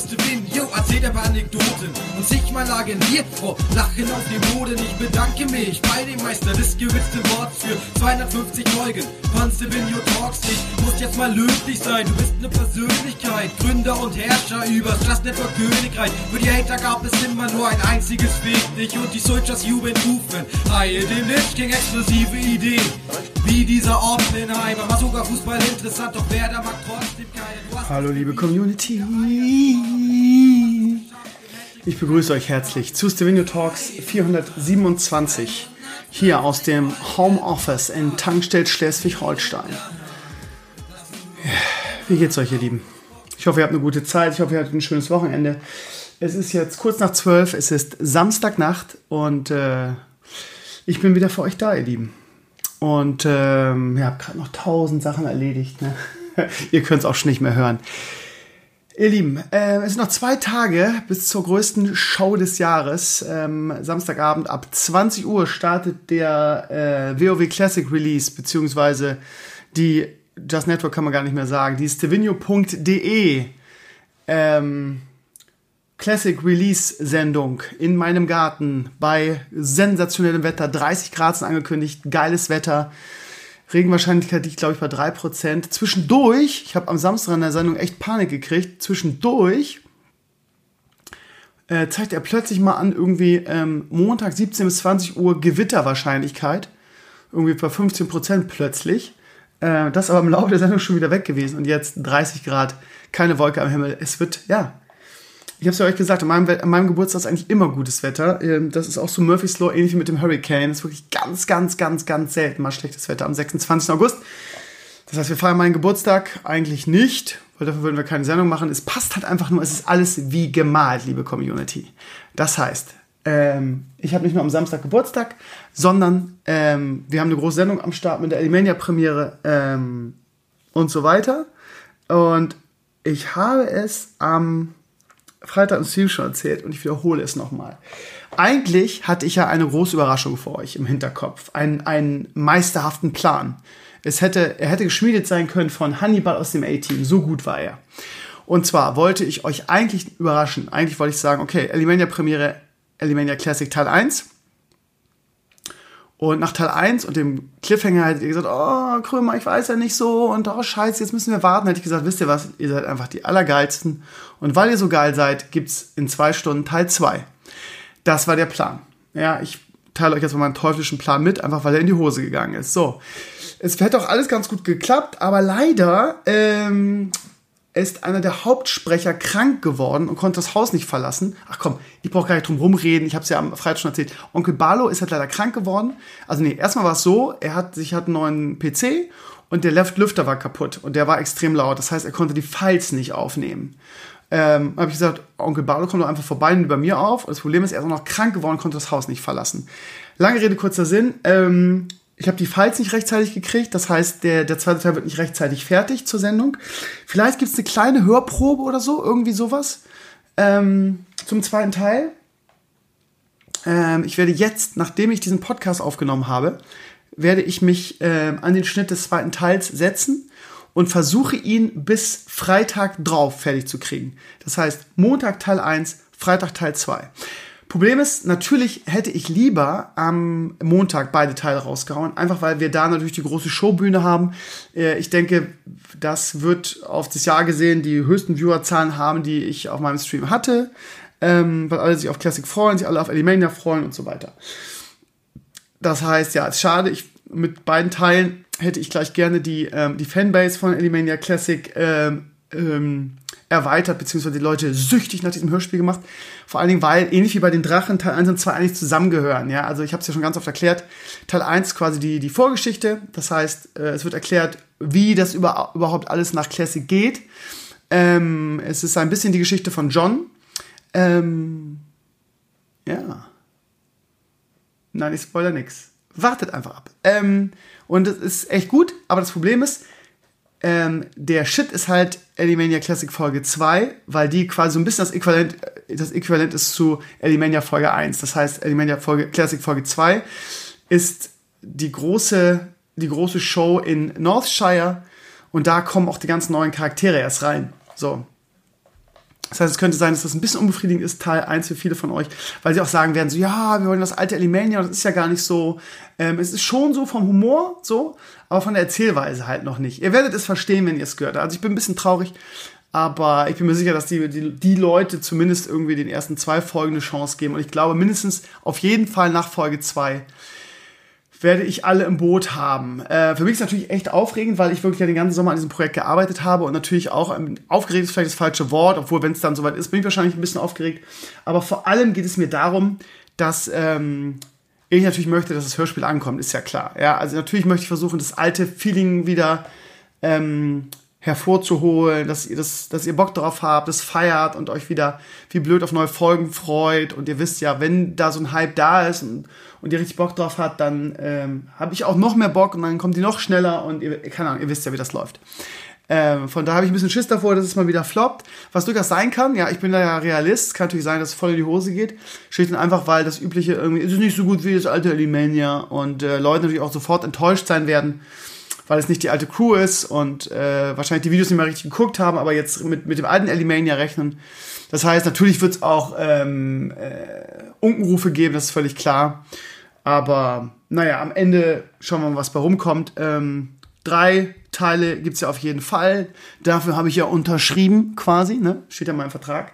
Steven, yo, erzählt paar Anekdoten und sich mal lagen wir vor Lachen auf dem Boden. Ich bedanke mich bei dem Meister des gewitzten Worts für 250 Folgen Stevenio Talks. Ich muss jetzt mal löblich sein, du bist eine Persönlichkeit, Gründer und Herrscher übers Just Network Königreich. Für die Hater gab es immer nur ein einziges Weg, dich und die Soldiers jubeln rufen. Reihe dem Lich King exklusive Ideen, wie dieser Oppenheimer. War sogar Fußball interessant, doch wer da mag trotzdem keine. Hallo liebe Community. Ich begrüße euch herzlich zu Stevenio Talks 427 hier aus dem Homeoffice in Tankstedt Schleswig-Holstein. Wie geht's euch, ihr Lieben? Ich hoffe, ihr habt eine gute Zeit. Ich hoffe, ihr hattet ein schönes Wochenende. Es ist jetzt kurz nach zwölf. Es ist Samstagnacht und äh, ich bin wieder für euch da, ihr Lieben. Und ähm, ihr habt gerade noch tausend Sachen erledigt. Ne? ihr könnt es auch schon nicht mehr hören. Ihr Lieben, äh, es sind noch zwei Tage bis zur größten Show des Jahres. Ähm, Samstagabend ab 20 Uhr startet der äh, WoW Classic Release, beziehungsweise die Just Network kann man gar nicht mehr sagen, die stevenio.de ähm, Classic Release Sendung in meinem Garten bei sensationellem Wetter, 30 Grad sind angekündigt, geiles Wetter. Regenwahrscheinlichkeit liegt, glaube ich, bei 3%. Zwischendurch, ich habe am Samstag in der Sendung echt Panik gekriegt, zwischendurch äh, zeigt er plötzlich mal an, irgendwie ähm, Montag 17 bis 20 Uhr Gewitterwahrscheinlichkeit. Irgendwie bei 15% plötzlich. Äh, das aber im Laufe der Sendung schon wieder weg gewesen und jetzt 30 Grad, keine Wolke am Himmel. Es wird, ja, ich habe es ja euch gesagt, an meinem, an meinem, Geburtstag ist eigentlich immer gutes Wetter. Ähm, das ist auch so Murphy's Law, ähnlich wie mit dem Hurricane. Das ist wirklich ganz, ganz, ganz, ganz selten mal schlechtes Wetter am 26. August. Das heißt, wir feiern meinen Geburtstag eigentlich nicht, weil dafür würden wir keine Sendung machen. Es passt halt einfach nur, es ist alles wie gemalt, liebe Community. Das heißt, ähm, ich habe nicht nur am Samstag Geburtstag, sondern ähm, wir haben eine große Sendung am Start mit der Elimania-Premiere ähm, und so weiter. Und ich habe es am Freitag im Stream schon erzählt und ich wiederhole es nochmal. Eigentlich hatte ich ja eine große Überraschung für euch im Hinterkopf, einen, einen meisterhaften Plan. Es hätte, er hätte geschmiedet sein können von Hannibal aus dem A-Team, so gut war er. Und zwar wollte ich euch eigentlich überraschen. Eigentlich wollte ich sagen, okay, Elimania Premiere, Elimania Classic Teil 1 und nach Teil 1 und dem Cliffhanger hättet ihr gesagt, oh, Krömer, ich weiß ja nicht so und oh, scheiße, jetzt müssen wir warten. Hätte ich gesagt, wisst ihr was, ihr seid einfach die Allergeilsten. Und weil ihr so geil seid, gibt's in zwei Stunden Teil 2. Das war der Plan. Ja, ich teile euch jetzt mal meinen teuflischen Plan mit, einfach weil er in die Hose gegangen ist. So. Es hätte auch alles ganz gut geklappt, aber leider ähm, ist einer der Hauptsprecher krank geworden und konnte das Haus nicht verlassen. Ach komm, ich brauche gar nicht drum rumreden. Ich habe es ja am Freitag schon erzählt. Onkel Barlo ist halt leider krank geworden. Also nee, erstmal war es so, er hat sich hat einen neuen PC und der Left Lüfter war kaputt und der war extrem laut. Das heißt, er konnte die Files nicht aufnehmen. Ähm, habe ich gesagt, Onkel Barlo kommt doch einfach vorbei und bei mir auf. Und das Problem ist, er ist auch noch krank geworden, konnte das Haus nicht verlassen. Lange Rede, kurzer Sinn. Ähm, ich habe die Files nicht rechtzeitig gekriegt, das heißt, der, der zweite Teil wird nicht rechtzeitig fertig zur Sendung. Vielleicht gibt es eine kleine Hörprobe oder so, irgendwie sowas ähm, zum zweiten Teil. Ähm, ich werde jetzt, nachdem ich diesen Podcast aufgenommen habe, werde ich mich äh, an den Schnitt des zweiten Teils setzen und versuche ihn bis Freitag drauf fertig zu kriegen. Das heißt, Montag Teil 1, Freitag Teil 2. Problem ist, natürlich hätte ich lieber am Montag beide Teile rausgehauen, einfach weil wir da natürlich die große Showbühne haben. Äh, ich denke, das wird auf das Jahr gesehen die höchsten Viewerzahlen haben, die ich auf meinem Stream hatte, ähm, weil alle sich auf Classic freuen, sich alle auf Elimania freuen und so weiter. Das heißt, ja, es ist schade, ich, mit beiden Teilen hätte ich gleich gerne die, ähm, die Fanbase von Elimania Classic ähm, ähm, erweitert, beziehungsweise die Leute süchtig nach diesem Hörspiel gemacht. Vor allen Dingen, weil, ähnlich wie bei den Drachen, Teil 1 und 2 eigentlich zusammengehören. Ja, also ich habe es ja schon ganz oft erklärt. Teil 1 quasi die, die Vorgeschichte. Das heißt, äh, es wird erklärt, wie das über, überhaupt alles nach Classic geht. Ähm, es ist ein bisschen die Geschichte von John. Ähm, ja. Nein, ich spoiler nix. Wartet einfach ab. Ähm, und es ist echt gut, aber das Problem ist, ähm, der Shit ist halt Elimania Classic Folge 2, weil die quasi so ein bisschen das Äquivalent, das Äquivalent ist zu Elimania Folge 1. Das heißt, Elimania Folge, Classic Folge 2 ist die große, die große Show in Northshire und da kommen auch die ganzen neuen Charaktere erst rein. So. Das heißt, es könnte sein, dass das ein bisschen unbefriedigend ist, Teil 1 für viele von euch, weil sie auch sagen werden, so, ja, wir wollen das alte Elimania, das ist ja gar nicht so. Ähm, es ist schon so vom Humor, so, aber von der Erzählweise halt noch nicht. Ihr werdet es verstehen, wenn ihr es gehört. Also ich bin ein bisschen traurig, aber ich bin mir sicher, dass die, die, die Leute zumindest irgendwie den ersten zwei Folgen eine Chance geben. Und ich glaube, mindestens auf jeden Fall nach Folge 2 werde ich alle im Boot haben. Äh, für mich ist es natürlich echt aufregend, weil ich wirklich ja den ganzen Sommer an diesem Projekt gearbeitet habe und natürlich auch ähm, aufgeregt ist vielleicht das falsche Wort, obwohl wenn es dann soweit ist, bin ich wahrscheinlich ein bisschen aufgeregt. Aber vor allem geht es mir darum, dass ähm, ich natürlich möchte, dass das Hörspiel ankommt, ist ja klar. Ja, also natürlich möchte ich versuchen, das alte Feeling wieder ähm, hervorzuholen, dass ihr das, dass ihr Bock drauf habt, das feiert und euch wieder wie blöd auf neue Folgen freut und ihr wisst ja, wenn da so ein Hype da ist und, und ihr richtig Bock drauf habt, dann ähm, habe ich auch noch mehr Bock und dann kommt die noch schneller und ihr, keine Ahnung, ihr wisst ja, wie das läuft. Ähm, von da habe ich ein bisschen Schiss davor, dass es mal wieder floppt. Was durchaus sein kann, ja, ich bin da ja Realist, kann natürlich sein, dass es voll in die Hose geht. Schlicht und einfach, weil das übliche irgendwie, ist es nicht so gut wie das alte Elimania und äh, Leute natürlich auch sofort enttäuscht sein werden weil es nicht die alte Crew ist und äh, wahrscheinlich die Videos nicht mehr richtig geguckt haben, aber jetzt mit, mit dem alten Elimania rechnen. Das heißt, natürlich wird es auch ähm, äh, Unkenrufe geben, das ist völlig klar. Aber naja, am Ende schauen wir mal, was bei rumkommt. Ähm, drei Teile gibt es ja auf jeden Fall. Dafür habe ich ja unterschrieben, quasi, ne? Steht ja in meinem Vertrag.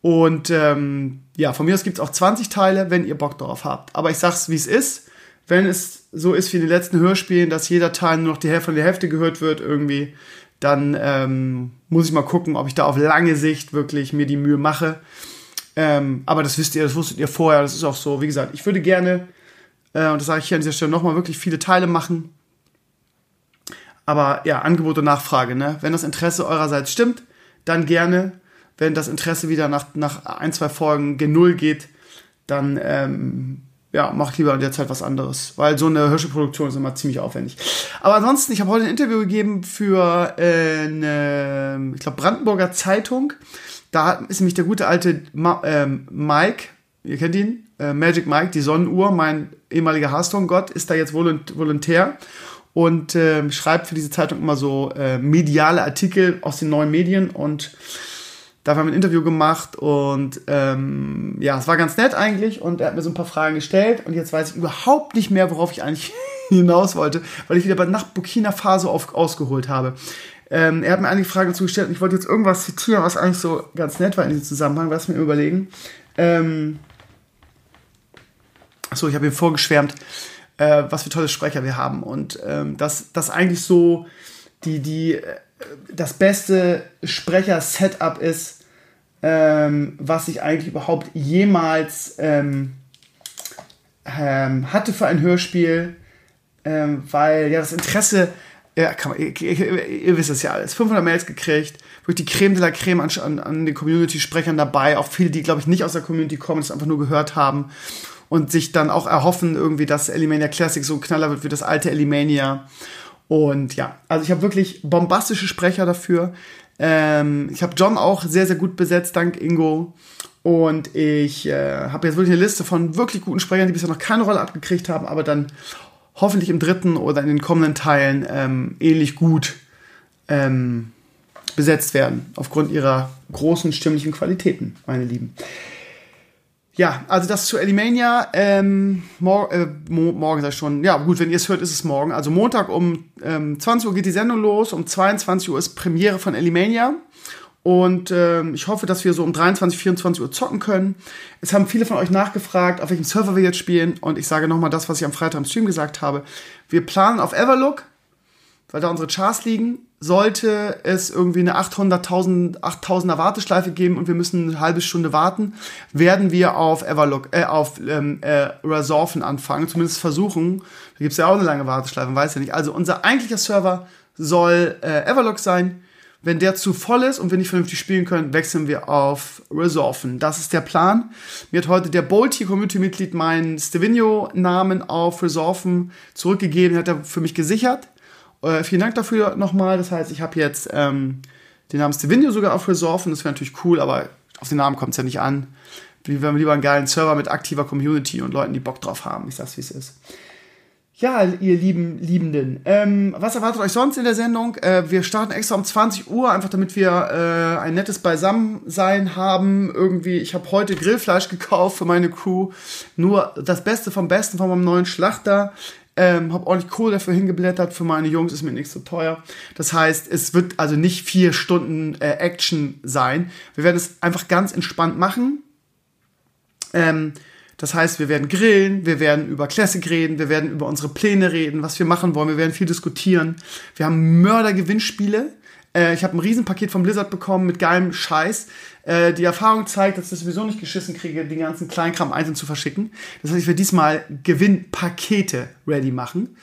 Und ähm, ja, von mir aus gibt es auch 20 Teile, wenn ihr Bock drauf habt. Aber ich sag's, wie es ist wenn es so ist wie in den letzten Hörspielen, dass jeder Teil nur noch die Hälfte von der Hälfte gehört wird irgendwie, dann ähm, muss ich mal gucken, ob ich da auf lange Sicht wirklich mir die Mühe mache. Ähm, aber das wisst ihr, das wusstet ihr vorher, das ist auch so. Wie gesagt, ich würde gerne, äh, und das sage ich hier an dieser Stelle nochmal, wirklich viele Teile machen. Aber ja, Angebot und Nachfrage, ne? Wenn das Interesse eurerseits stimmt, dann gerne. Wenn das Interesse wieder nach, nach ein, zwei Folgen gen Null geht, dann ähm, ja, mach lieber in der Zeit was anderes, weil so eine Hörspielproduktion ist immer ziemlich aufwendig. Aber ansonsten, ich habe heute ein Interview gegeben für äh, eine, ich glaube, Brandenburger Zeitung. Da ist nämlich der gute alte Ma ähm, Mike, ihr kennt ihn, äh, Magic Mike, die Sonnenuhr, mein ehemaliger Hearthstone-Gott, ist da jetzt Volont Volontär und äh, schreibt für diese Zeitung immer so äh, mediale Artikel aus den neuen Medien und Dafür haben wir ein Interview gemacht und ähm, ja, es war ganz nett eigentlich und er hat mir so ein paar Fragen gestellt und jetzt weiß ich überhaupt nicht mehr, worauf ich eigentlich hinaus wollte, weil ich wieder bei Nacht Burkina Faso auf, ausgeholt habe. Ähm, er hat mir einige Fragen dazu gestellt und ich wollte jetzt irgendwas zitieren, was eigentlich so ganz nett war in diesem Zusammenhang, was mir überlegen. Ähm, achso, ich habe ihm vorgeschwärmt, äh, was für tolle Sprecher wir haben und ähm, dass das eigentlich so die, die äh, das beste Sprecher-Setup ist, ähm, was ich eigentlich überhaupt jemals ähm, ähm, hatte für ein Hörspiel, ähm, weil ja das Interesse, ja, man, ihr, ihr, ihr, wisst es ja alles, 500 Mails gekriegt, wirklich die Creme de la Creme an, an, an den Community-Sprechern dabei, auch viele, die glaube ich nicht aus der Community kommen, das einfach nur gehört haben und sich dann auch erhoffen irgendwie, dass Elimania Classic so knaller wird wie das alte Elimania. Und ja, also ich habe wirklich bombastische Sprecher dafür. Ähm, ich habe John auch sehr, sehr gut besetzt, dank Ingo. Und ich äh, habe jetzt wirklich eine Liste von wirklich guten Sprechern, die bisher noch keine Rolle abgekriegt haben, aber dann hoffentlich im dritten oder in den kommenden Teilen ähm, ähnlich gut ähm, besetzt werden, aufgrund ihrer großen stimmlichen Qualitäten, meine Lieben. Ja, also das zu Elimania. Ähm, mor äh, mo morgen ich schon. Ja, gut, wenn ihr es hört, ist es morgen. Also Montag um ähm, 20 Uhr geht die Sendung los. Um 22 Uhr ist Premiere von Elimania. Und ähm, ich hoffe, dass wir so um 23, 24 Uhr zocken können. Es haben viele von euch nachgefragt, auf welchem Server wir jetzt spielen. Und ich sage nochmal das, was ich am Freitag im Stream gesagt habe. Wir planen auf Everlook, weil da unsere Charts liegen sollte es irgendwie eine 800.000 8000er Warteschleife geben und wir müssen eine halbe Stunde warten, werden wir auf Everlock, äh, auf ähm, äh, Resolven anfangen, zumindest versuchen. Da gibt es ja auch eine lange Warteschleife, weiß ja nicht. Also unser eigentlicher Server soll äh, Everlock sein. Wenn der zu voll ist und wir nicht vernünftig spielen können, wechseln wir auf Resolven. Das ist der Plan. Mir hat heute der Bolti Community-Mitglied meinen Stevino-Namen auf Resolven zurückgegeben, hat er für mich gesichert. Äh, vielen Dank dafür nochmal. Das heißt, ich habe jetzt ähm, den Namen Stevenio sogar auf Resolve und das wäre natürlich cool, aber auf den Namen kommt es ja nicht an. Wir haben lieber einen geilen Server mit aktiver Community und Leuten, die Bock drauf haben. Ich sag's, wie es ist. Ja, ihr lieben Liebenden, ähm, was erwartet euch sonst in der Sendung? Äh, wir starten extra um 20 Uhr, einfach damit wir äh, ein nettes Beisammensein haben. Irgendwie, ich habe heute Grillfleisch gekauft für meine Crew. Nur das Beste vom Besten von meinem neuen Schlachter. Ähm, hab ordentlich Kohle dafür hingeblättert. Für meine Jungs ist mir nicht so teuer. Das heißt, es wird also nicht vier Stunden äh, Action sein. Wir werden es einfach ganz entspannt machen. Ähm, das heißt, wir werden grillen, wir werden über Classic reden, wir werden über unsere Pläne reden, was wir machen wollen, wir werden viel diskutieren. Wir haben Mörder-Gewinnspiele. Äh, ich habe ein Riesenpaket vom Blizzard bekommen mit geilem Scheiß. Äh, die Erfahrung zeigt, dass ich das sowieso nicht geschissen kriege, den ganzen Kleinkram einzeln zu verschicken. Das heißt, ich werde diesmal Gewinnpakete ready machen.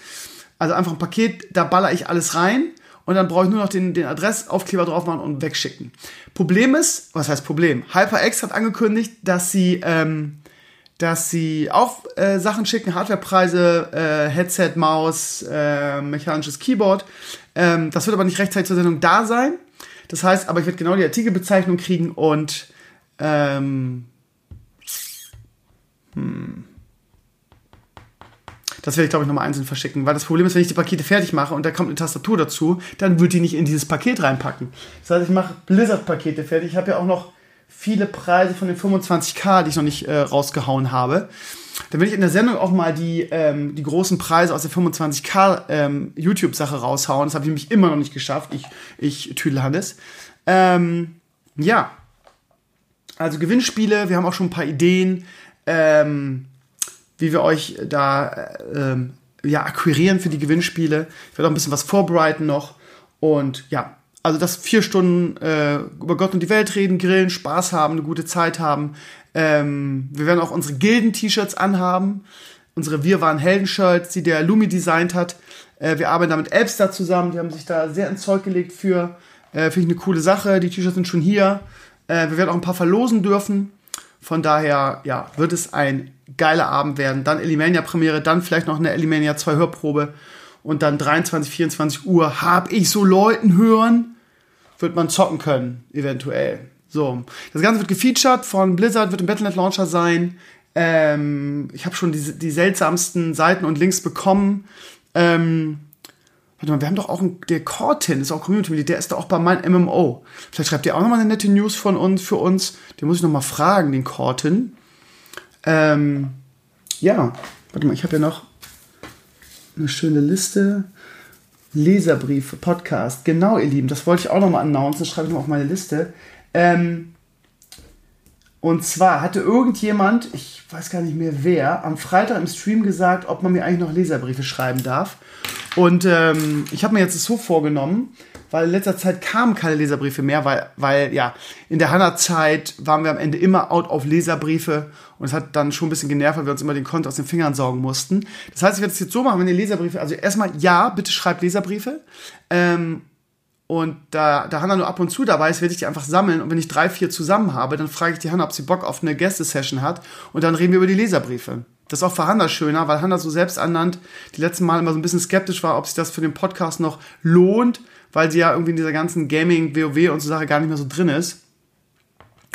Also einfach ein Paket, da baller ich alles rein und dann brauche ich nur noch den, den Adressaufkleber drauf machen und wegschicken. Problem ist, was heißt Problem? HyperX hat angekündigt, dass sie ähm, dass sie auch äh, Sachen schicken, Hardwarepreise, äh, Headset, Maus, äh, mechanisches Keyboard. Ähm, das wird aber nicht rechtzeitig zur Sendung da sein. Das heißt, aber ich werde genau die Artikelbezeichnung kriegen und ähm, hm, das werde ich, glaube ich, nochmal einzeln verschicken. Weil das Problem ist, wenn ich die Pakete fertig mache und da kommt eine Tastatur dazu, dann wird die nicht in dieses Paket reinpacken. Das heißt, ich mache Blizzard-Pakete fertig. Ich habe ja auch noch viele Preise von den 25k, die ich noch nicht äh, rausgehauen habe. Dann will ich in der Sendung auch mal die, ähm, die großen Preise aus der 25k ähm, YouTube-Sache raushauen. Das habe ich nämlich immer noch nicht geschafft. Ich, ich Tüdelhannes. Ähm, ja. Also Gewinnspiele, wir haben auch schon ein paar Ideen, ähm, wie wir euch da äh, ähm, ja, akquirieren für die Gewinnspiele. Ich werde auch ein bisschen was vorbereiten noch. Und ja, also dass vier Stunden äh, über Gott und die Welt reden, grillen, Spaß haben, eine gute Zeit haben. Ähm, wir werden auch unsere Gilden-T-Shirts anhaben, unsere Wir waren Helden-Shirts, die der Lumi designt hat. Äh, wir arbeiten da mit Elbstar zusammen, die haben sich da sehr ins Zeug gelegt für. Äh, Finde ich eine coole Sache. Die T-Shirts sind schon hier. Äh, wir werden auch ein paar verlosen dürfen. Von daher, ja, wird es ein geiler Abend werden. Dann Elimania-Premiere, dann vielleicht noch eine Elimania 2 Hörprobe und dann 23, 24 Uhr habe ich so Leuten hören, wird man zocken können, eventuell. So, das Ganze wird gefeatured von Blizzard, wird im Battle.net Launcher sein. Ähm, ich habe schon die, die seltsamsten Seiten und Links bekommen. Ähm, warte mal, wir haben doch auch einen, der Cortin, ist auch Community-Mitglied, der ist da auch bei meinem MMO. Vielleicht schreibt ihr auch nochmal eine nette News von uns, für uns. Den muss ich nochmal fragen, den Cortin. Ähm, ja, warte mal, ich habe ja noch eine schöne Liste. Leserbriefe, Podcast. Genau, ihr Lieben, das wollte ich auch nochmal announcen. Das schreibe ich mal auf meine Liste. Ähm, und zwar hatte irgendjemand, ich weiß gar nicht mehr wer, am Freitag im Stream gesagt, ob man mir eigentlich noch Leserbriefe schreiben darf. Und ähm, ich habe mir jetzt so vorgenommen, weil in letzter Zeit kamen keine Leserbriefe mehr, weil, weil ja, in der Hanna-Zeit waren wir am Ende immer out auf Leserbriefe und es hat dann schon ein bisschen genervt, weil wir uns immer den Konto aus den Fingern saugen mussten. Das heißt, ich werde es jetzt so machen, wenn ihr Leserbriefe, also erstmal ja, bitte schreibt Leserbriefe. Ähm, und da, da Hanna nur ab und zu dabei ist, werde ich die einfach sammeln. Und wenn ich drei, vier zusammen habe, dann frage ich die Hanna, ob sie Bock auf eine Gästesession hat. Und dann reden wir über die Leserbriefe. Das ist auch für Hanna schöner, weil Hanna so selbst annannt die letzten Mal immer so ein bisschen skeptisch war, ob sich das für den Podcast noch lohnt, weil sie ja irgendwie in dieser ganzen Gaming, WoW und so Sache gar nicht mehr so drin ist.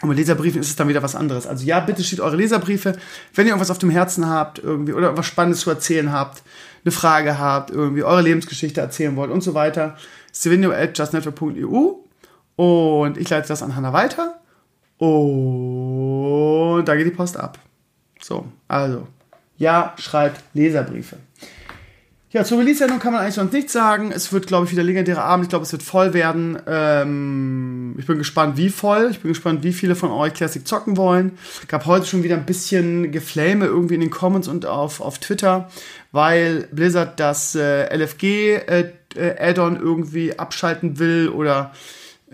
Und mit Leserbriefen ist es dann wieder was anderes. Also ja, bitte steht eure Leserbriefe. Wenn ihr irgendwas auf dem Herzen habt, irgendwie, oder irgendwas Spannendes zu erzählen habt, eine Frage habt, irgendwie eure Lebensgeschichte erzählen wollt und so weiter, stevenio at justnetwork.eu und ich leite das an Hanna weiter und da geht die Post ab. So, also, ja, schreibt Leserbriefe. Ja, zur Release-Sendung kann man eigentlich sonst nichts sagen. Es wird, glaube ich, wieder legendärer Abend. Ich glaube, es wird voll werden. Ähm, ich bin gespannt, wie voll. Ich bin gespannt, wie viele von euch Classic zocken wollen. Gab heute schon wieder ein bisschen Geflame irgendwie in den Comments und auf, auf Twitter, weil Blizzard das äh, LFG-Add-on äh, irgendwie abschalten will oder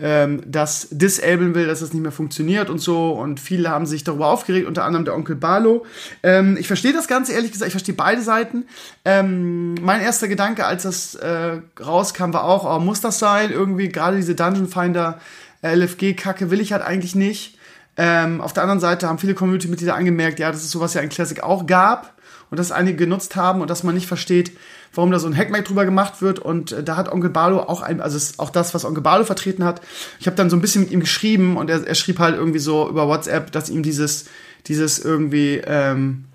ähm, das disablen will, dass das nicht mehr funktioniert und so. Und viele haben sich darüber aufgeregt, unter anderem der Onkel Barlo. Ähm, ich verstehe das Ganze, ehrlich gesagt, ich verstehe beide Seiten. Ähm, mein erster Gedanke, als das äh, rauskam, war auch, oh, muss das sein? Irgendwie gerade diese Dungeon Finder äh, LFG-Kacke will ich halt eigentlich nicht. Ähm, auf der anderen Seite haben viele Community-Mitglieder angemerkt, ja, dass es sowas ja in Classic auch gab und dass einige genutzt haben und dass man nicht versteht, warum da so ein Hackmack drüber gemacht wird. Und äh, da hat Onkel Barlo auch ein, also ist auch das, was Onkel Barlo vertreten hat. Ich habe dann so ein bisschen mit ihm geschrieben und er, er schrieb halt irgendwie so über WhatsApp, dass ihm dieses, dieses irgendwie, ähm,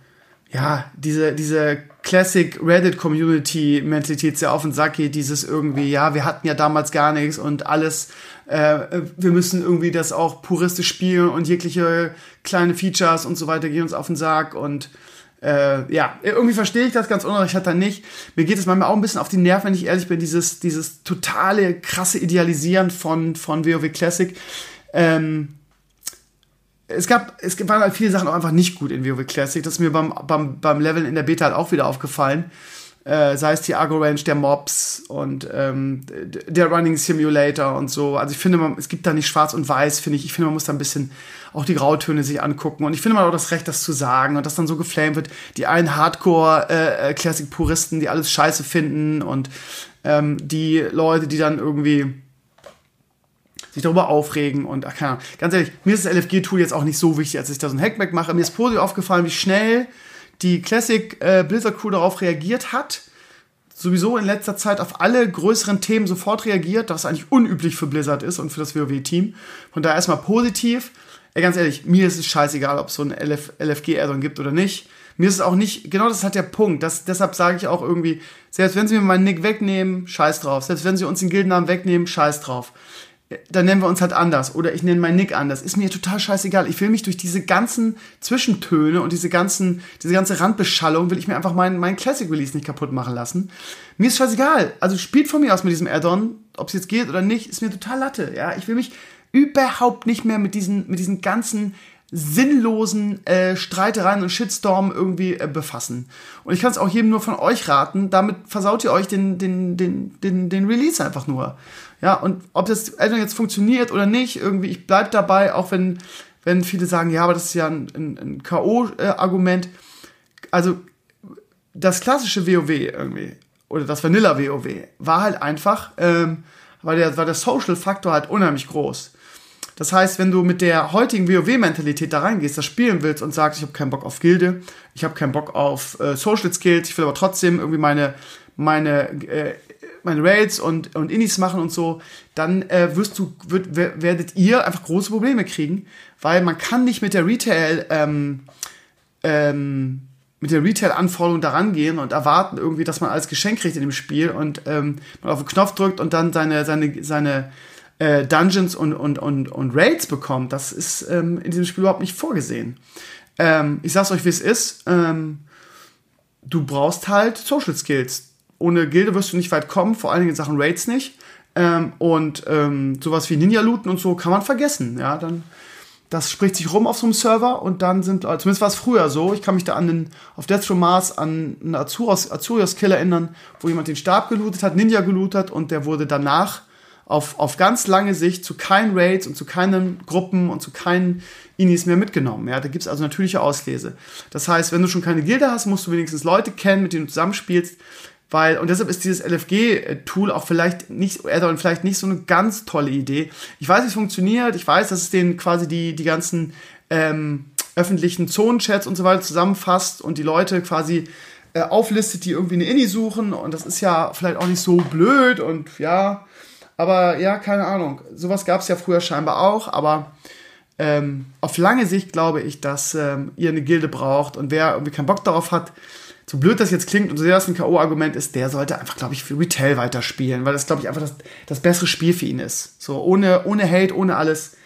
ja, diese, diese Classic Reddit Community Mentalität sehr auf den Sack geht, dieses irgendwie, ja, wir hatten ja damals gar nichts und alles, äh, wir müssen irgendwie das auch puristisch spielen und jegliche kleine Features und so weiter gehen uns auf den Sack und äh, ja, irgendwie verstehe ich das ganz unrecht hat er nicht. Mir geht es manchmal auch ein bisschen auf die Nerven, wenn ich ehrlich bin, dieses, dieses totale krasse Idealisieren von, von WoW Classic. Ähm, es gab, es waren halt viele Sachen auch einfach nicht gut in WoW Classic. Das ist mir beim, beim, beim Leveln in der Beta halt auch wieder aufgefallen. Äh, sei es die Argo Range der Mobs und ähm, der Running Simulator und so. Also ich finde, man, es gibt da nicht schwarz und weiß, finde ich. Ich finde, man muss da ein bisschen auch die Grautöne sich angucken. Und ich finde, man hat auch das Recht, das zu sagen und das dann so geflamed wird. Die einen Hardcore-Classic-Puristen, äh, die alles scheiße finden und ähm, die Leute, die dann irgendwie sich darüber aufregen und ach, keine Ahnung. Ganz ehrlich, mir ist das LFG-Tool jetzt auch nicht so wichtig, als ich da so ein Hackback mache. Mir ist positiv aufgefallen, wie schnell die Classic äh, Blizzard Crew darauf reagiert hat. Sowieso in letzter Zeit auf alle größeren Themen sofort reagiert, was eigentlich unüblich für Blizzard ist und für das WoW-Team. Von daher erstmal positiv. Ey, ganz ehrlich, mir ist es scheißegal, ob es so ein LF LFG-Addon gibt oder nicht. Mir ist es auch nicht, genau das hat der Punkt. Das, deshalb sage ich auch irgendwie, selbst wenn sie mir meinen Nick wegnehmen, scheiß drauf. Selbst wenn sie uns den Gildennamen wegnehmen, scheiß drauf dann nennen wir uns halt anders oder ich nenne meinen Nick anders. Ist mir total scheißegal. Ich will mich durch diese ganzen Zwischentöne und diese ganzen, diese ganze Randbeschallung will ich mir einfach meinen, meinen Classic Release nicht kaputt machen lassen. Mir ist scheißegal. Also spielt von mir aus mit diesem Add-on, ob es jetzt geht oder nicht, ist mir total Latte. Ja, ich will mich überhaupt nicht mehr mit diesen, mit diesen ganzen sinnlosen äh, Streitereien und Shitstorm irgendwie äh, befassen. Und ich kann es auch jedem nur von euch raten, damit versaut ihr euch den, den, den, den, den Release einfach nur. Ja, und ob das jetzt funktioniert oder nicht, irgendwie, ich bleib dabei, auch wenn, wenn viele sagen, ja, aber das ist ja ein, ein, ein K.O.-Argument. Also, das klassische WoW irgendwie, oder das Vanilla WoW, war halt einfach, ähm, war der, war der Social-Faktor halt unheimlich groß. Das heißt, wenn du mit der heutigen WoW-Mentalität da reingehst, das spielen willst und sagst, ich habe keinen Bock auf Gilde, ich habe keinen Bock auf äh, Social Skills, ich will aber trotzdem irgendwie meine, meine äh, meine Raids und, und Indies machen und so, dann äh, wirst du, wird, werdet ihr einfach große Probleme kriegen, weil man kann nicht mit der Retail, ähm, ähm, mit der Retail-Anforderung daran gehen und erwarten irgendwie, dass man alles Geschenk kriegt in dem Spiel und ähm, man auf den Knopf drückt und dann seine, seine, seine äh, Dungeons und, und, und, und Raids bekommt. Das ist ähm, in diesem Spiel überhaupt nicht vorgesehen. Ähm, ich sag's euch, wie es ist. Ähm, du brauchst halt Social Skills ohne Gilde wirst du nicht weit kommen, vor allen Dingen in Sachen Raids nicht. Ähm, und ähm, sowas wie Ninja-Looten und so kann man vergessen. Ja, dann, das spricht sich rum auf so einem Server und dann sind, äh, zumindest war es früher so, ich kann mich da an den, auf Death from Mars an einen Azurios, Azurios Killer erinnern, wo jemand den Stab gelootet hat, Ninja gelootet und der wurde danach auf, auf ganz lange Sicht zu keinen Raids und zu keinen Gruppen und zu keinen Inis mehr mitgenommen. Ja, da gibt's also natürliche Auslese. Das heißt, wenn du schon keine Gilde hast, musst du wenigstens Leute kennen, mit denen du zusammenspielst, weil, und deshalb ist dieses LFG-Tool auch vielleicht nicht, Add-on vielleicht nicht so eine ganz tolle Idee. Ich weiß, wie es funktioniert, ich weiß, dass es den quasi die, die ganzen ähm, öffentlichen Zonenchats und so weiter zusammenfasst und die Leute quasi äh, auflistet, die irgendwie eine Inni suchen und das ist ja vielleicht auch nicht so blöd und ja, aber ja, keine Ahnung. Sowas gab es ja früher scheinbar auch, aber ähm, auf lange Sicht glaube ich, dass ähm, ihr eine Gilde braucht und wer irgendwie keinen Bock darauf hat, so blöd das jetzt klingt und so sehr das ein K.O.-Argument ist, der sollte einfach, glaube ich, für Retail weiterspielen, weil das, glaube ich, einfach das, das bessere Spiel für ihn ist. So, ohne, ohne Hate, ohne alles.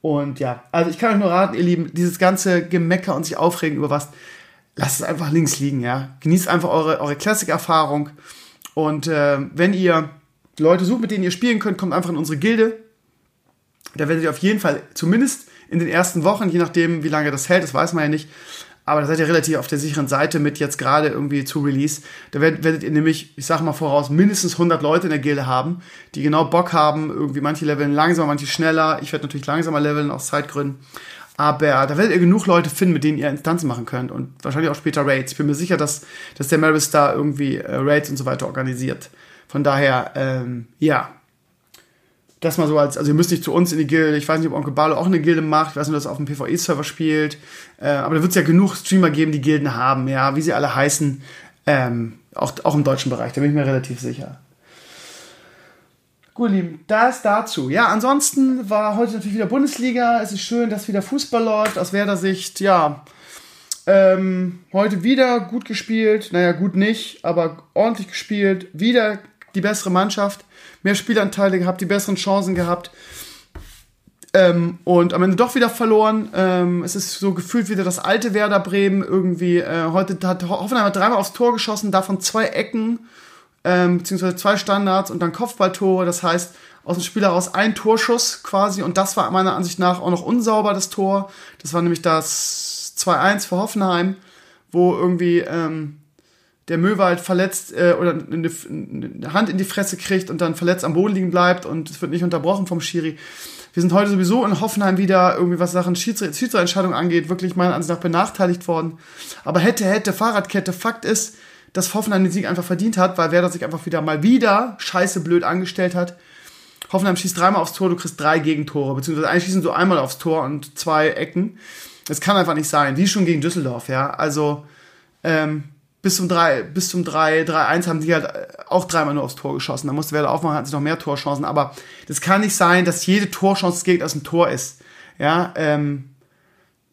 Und ja, also ich kann euch nur raten, ihr Lieben, dieses ganze Gemecker und sich aufregen über was, lasst es einfach links liegen, ja. Genießt einfach eure, eure Classic-Erfahrung. Und äh, wenn ihr Leute sucht, mit denen ihr spielen könnt, kommt einfach in unsere Gilde. Da werdet ihr auf jeden Fall, zumindest in den ersten Wochen, je nachdem, wie lange das hält, das weiß man ja nicht, aber da seid ihr relativ auf der sicheren Seite mit jetzt gerade irgendwie zu Release. Da werdet, ihr nämlich, ich sag mal voraus, mindestens 100 Leute in der Gilde haben, die genau Bock haben, irgendwie manche leveln langsamer, manche schneller. Ich werde natürlich langsamer leveln aus Zeitgründen. Aber da werdet ihr genug Leute finden, mit denen ihr Instanzen machen könnt und wahrscheinlich auch später Raids. Ich bin mir sicher, dass, dass der Maris da irgendwie äh, Raids und so weiter organisiert. Von daher, ähm, ja, das mal so als, also ihr müsst nicht zu uns in die Gilde, ich weiß nicht, ob Onkel Barlo auch eine Gilde macht, ich weiß nicht, ob das auf dem PvE-Server spielt, äh, aber da wird es ja genug Streamer geben, die Gilden haben, ja, wie sie alle heißen, ähm, auch, auch im deutschen Bereich, da bin ich mir relativ sicher. Gut, Lieben, das dazu. Ja, ansonsten war heute natürlich wieder Bundesliga. Es ist schön, dass wieder Fußball läuft. Aus Werder Sicht, ja, Ähm, heute wieder gut gespielt. Naja, gut nicht, aber ordentlich gespielt. Wieder die bessere Mannschaft. Mehr Spielanteile gehabt, die besseren Chancen gehabt. Ähm, und am Ende doch wieder verloren. Ähm, es ist so gefühlt wieder das alte Werder Bremen irgendwie. Äh, heute hat Hoffenheim dreimal aufs Tor geschossen, davon zwei Ecken, ähm, beziehungsweise zwei Standards und dann Kopfballtore. Das heißt, aus dem Spiel heraus ein Torschuss quasi und das war meiner Ansicht nach auch noch unsauber, das Tor. Das war nämlich das 2-1 für Hoffenheim, wo irgendwie ähm, der Möwald verletzt äh, oder eine, eine Hand in die Fresse kriegt und dann verletzt am Boden liegen bleibt und es wird nicht unterbrochen vom Schiri. Wir sind heute sowieso in Hoffenheim wieder irgendwie, was Sachen Schiedsrichterentscheidung angeht, wirklich meiner Ansicht nach benachteiligt worden. Aber hätte, hätte, Fahrradkette. Fakt ist, dass Hoffenheim den Sieg einfach verdient hat, weil Werder sich einfach wieder mal wieder scheiße blöd angestellt hat. Hoffenheim schießt dreimal aufs Tor, du kriegst drei Gegentore, beziehungsweise eigentlich schießen so einmal aufs Tor und zwei Ecken. Das kann einfach nicht sein, wie schon gegen Düsseldorf, ja. Also, ähm, bis zum 3, bis zum 3, 3-1 haben sie halt äh, auch dreimal nur aufs Tor geschossen. Da musste Werder aufmachen, hatten sie noch mehr Torchancen. Aber das kann nicht sein, dass jede Torchance des Gegners ein Tor ist. Ja, ähm,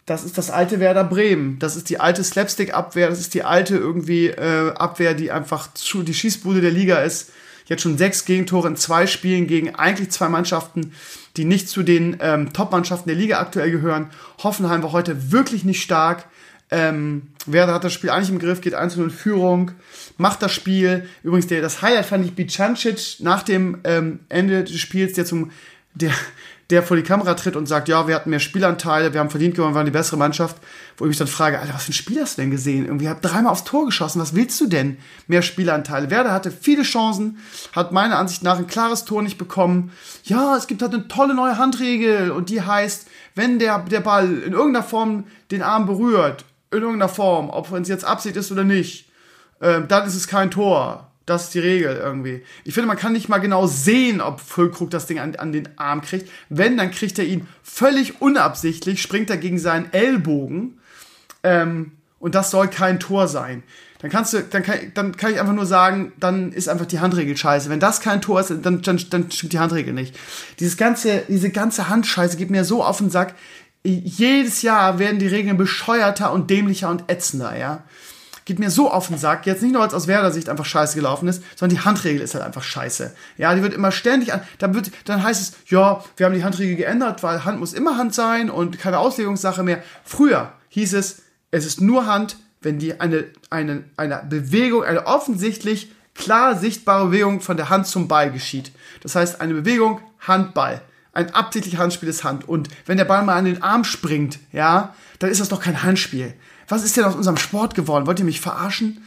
das ist das alte Werder Bremen. Das ist die alte Slapstick-Abwehr. Das ist die alte irgendwie äh, Abwehr, die einfach zu, die Schießbude der Liga ist. Jetzt schon sechs Gegentore in zwei Spielen gegen eigentlich zwei Mannschaften, die nicht zu den ähm, Top-Mannschaften der Liga aktuell gehören. Hoffenheim war heute wirklich nicht stark. Ähm, Werder hat das Spiel eigentlich im Griff, geht 1 in Führung, macht das Spiel. Übrigens, der, das Highlight fand ich Bicancic nach dem ähm, Ende des Spiels, der zum, der, der vor die Kamera tritt und sagt, ja, wir hatten mehr Spielanteile, wir haben verdient gewonnen, wir waren die bessere Mannschaft. Wo ich mich dann frage, Alter, was für ein Spiel hast du denn gesehen? Irgendwie hat dreimal aufs Tor geschossen, was willst du denn? Mehr Spielanteile. Werder hatte viele Chancen, hat meiner Ansicht nach ein klares Tor nicht bekommen. Ja, es gibt halt eine tolle neue Handregel und die heißt, wenn der, der Ball in irgendeiner Form den Arm berührt, in irgendeiner Form, ob es jetzt Absicht ist oder nicht, äh, dann ist es kein Tor. Das ist die Regel irgendwie. Ich finde, man kann nicht mal genau sehen, ob Füllkrug das Ding an, an den Arm kriegt. Wenn, dann kriegt er ihn völlig unabsichtlich, springt er gegen seinen Ellbogen. Ähm, und das soll kein Tor sein. Dann kannst du, dann kann, dann kann ich einfach nur sagen, dann ist einfach die Handregel scheiße. Wenn das kein Tor ist, dann, dann, dann stimmt die Handregel nicht. Dieses ganze, diese ganze Handscheiße geht mir so auf den Sack jedes Jahr werden die Regeln bescheuerter und dämlicher und ätzender, ja. Geht mir so auf den Sack, jetzt nicht nur, als aus Werder-Sicht einfach scheiße gelaufen ist, sondern die Handregel ist halt einfach scheiße. Ja, die wird immer ständig an, dann wird, dann heißt es, ja, wir haben die Handregel geändert, weil Hand muss immer Hand sein und keine Auslegungssache mehr. Früher hieß es, es ist nur Hand, wenn die eine, eine, eine Bewegung, eine offensichtlich klar sichtbare Bewegung von der Hand zum Ball geschieht. Das heißt, eine Bewegung, Handball ein absichtliches Handspiel ist Hand. Und wenn der Ball mal an den Arm springt, ja, dann ist das doch kein Handspiel. Was ist denn aus unserem Sport geworden? Wollt ihr mich verarschen?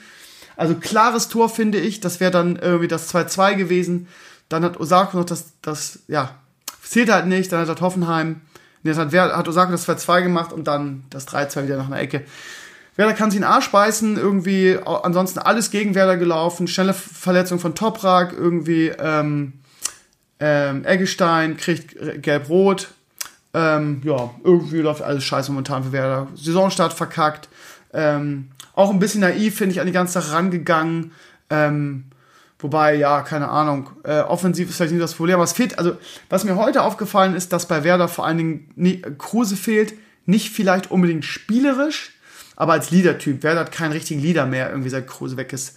Also klares Tor finde ich, das wäre dann irgendwie das 2-2 gewesen. Dann hat Osako noch das, das, ja, zählt halt nicht. Dann hat Hoffenheim, nee, hat, hat Osako das 2-2 gemacht und dann das 3-2 wieder nach einer Ecke. Werder kann sich in den Arsch beißen, irgendwie, ansonsten alles gegen Werder gelaufen, schnelle Verletzung von Toprak, irgendwie, ähm, ähm, Eggestein kriegt gelb-rot. Ähm, ja, irgendwie läuft alles scheiße momentan für Werder. Saisonstart verkackt. Ähm, auch ein bisschen naiv, finde ich, an die ganze Sache rangegangen. Ähm, wobei, ja, keine Ahnung. Äh, offensiv ist vielleicht nicht das Problem, aber es fehlt, also, was mir heute aufgefallen ist, dass bei Werder vor allen Dingen nie, Kruse fehlt. Nicht vielleicht unbedingt spielerisch, aber als Leader-Typ. Werder hat keinen richtigen Leader mehr, irgendwie seit Kruse weg ist.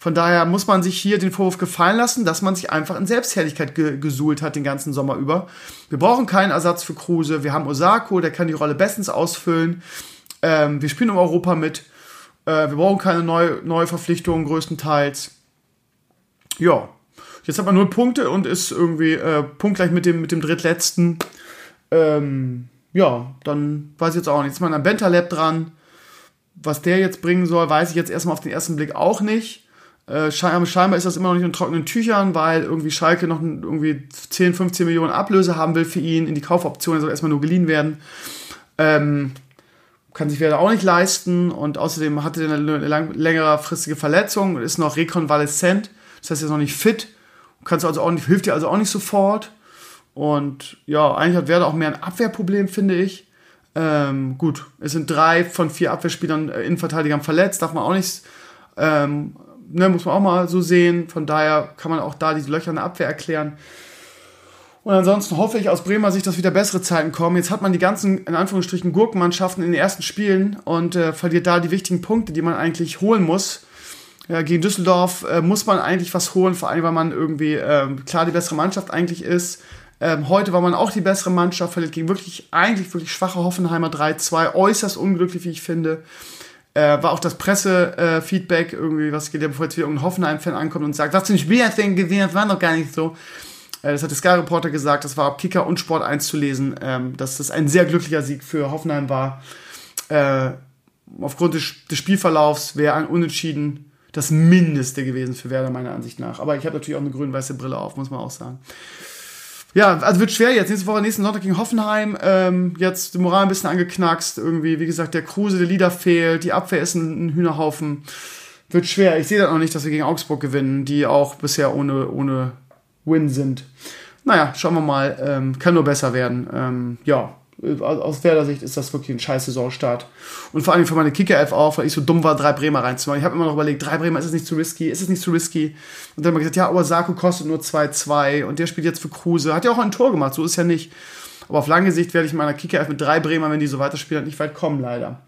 Von daher muss man sich hier den Vorwurf gefallen lassen, dass man sich einfach in Selbstherrlichkeit ge gesuhlt hat den ganzen Sommer über. Wir brauchen keinen Ersatz für Kruse. Wir haben Osako, der kann die Rolle bestens ausfüllen. Ähm, wir spielen um Europa mit. Äh, wir brauchen keine neue, neue Verpflichtungen größtenteils. Ja, jetzt hat man null Punkte und ist irgendwie äh, punktgleich mit dem, mit dem drittletzten. Ähm, ja, dann weiß ich jetzt auch nicht. Jetzt ist man am Bentalab dran. Was der jetzt bringen soll, weiß ich jetzt erstmal auf den ersten Blick auch nicht. Äh, scheinbar ist das immer noch nicht in trockenen Tüchern, weil irgendwie Schalke noch irgendwie 10, 15 Millionen Ablöse haben will für ihn in die Kaufoption, er soll erstmal nur geliehen werden. Ähm, kann sich Werder auch nicht leisten und außerdem hatte er eine lang, längerfristige Verletzung und ist noch rekonvaleszent, das heißt, er ist noch nicht fit, kannst also auch nicht, hilft dir also auch nicht sofort. Und ja, eigentlich hat Werder auch mehr ein Abwehrproblem, finde ich. Ähm, gut, es sind drei von vier Abwehrspielern, äh, Innenverteidigern verletzt, darf man auch nicht ähm, ne, muss man auch mal so sehen. Von daher kann man auch da diese Löcher in der Abwehr erklären. Und ansonsten hoffe ich aus Bremer Sicht, dass wieder bessere Zeiten kommen. Jetzt hat man die ganzen, in Anführungsstrichen, Gurkenmannschaften in den ersten Spielen und äh, verliert da die wichtigen Punkte, die man eigentlich holen muss. Ja, gegen Düsseldorf äh, muss man eigentlich was holen, vor allem weil man irgendwie äh, klar die bessere Mannschaft eigentlich ist. Ähm, heute war man auch die bessere Mannschaft, verliert gegen wirklich, eigentlich wirklich schwache Hoffenheimer 3-2, äußerst unglücklich, wie ich finde. Äh, war auch das Presse-Feedback irgendwie, was geht ja, bevor jetzt wieder irgendein Hoffenheim-Fan ankommt und sagt, was ein Spiel hast du denn gesehen, das war doch gar nicht so. Äh, das hat der Sky Reporter gesagt, das war auf Kicker und Sport 1 zu lesen, ähm, dass das ein sehr glücklicher Sieg für Hoffenheim war. Äh, aufgrund des, des Spielverlaufs wäre ein Unentschieden das Mindeste gewesen für Werder, meiner Ansicht nach. Aber ich habe natürlich auch eine grün-weiße Brille auf, muss man auch sagen. Ja, also wird schwer jetzt. Nächste Woche, nächsten Sonntag gegen Hoffenheim. Ähm, jetzt die Moral ein bisschen angeknackst. Irgendwie, wie gesagt, der Kruse, der Lieder fehlt. Die Abwehr ist ein, Hühnerhaufen. Wird schwer. Ich sehe das noch nicht, dass wir gegen Augsburg gewinnen, die auch bisher ohne, ohne Win sind. Naja, schauen wir mal. Ähm, kann nur besser werden. Ähm, ja, aus Werder Sicht ist das wirklich ein scheiß Saisonstart. Und vor allem für meine Kicker-Elf auch, weil ich so dumm war, drei Bremer reinzumachen. Ich habe immer noch überlegt, drei Bremer, ist es nicht zu risky? Ist es nicht zu risky? Und dann haben wir gesagt, ja, aber kostet nur 2-2 und der spielt jetzt für Kruse. Hat ja auch ein Tor gemacht, so ist ja nicht. Aber auf lange Sicht werde ich meiner Kicker-Elf mit drei Bremer, wenn die so weiterspielen, nicht weit kommen, leider.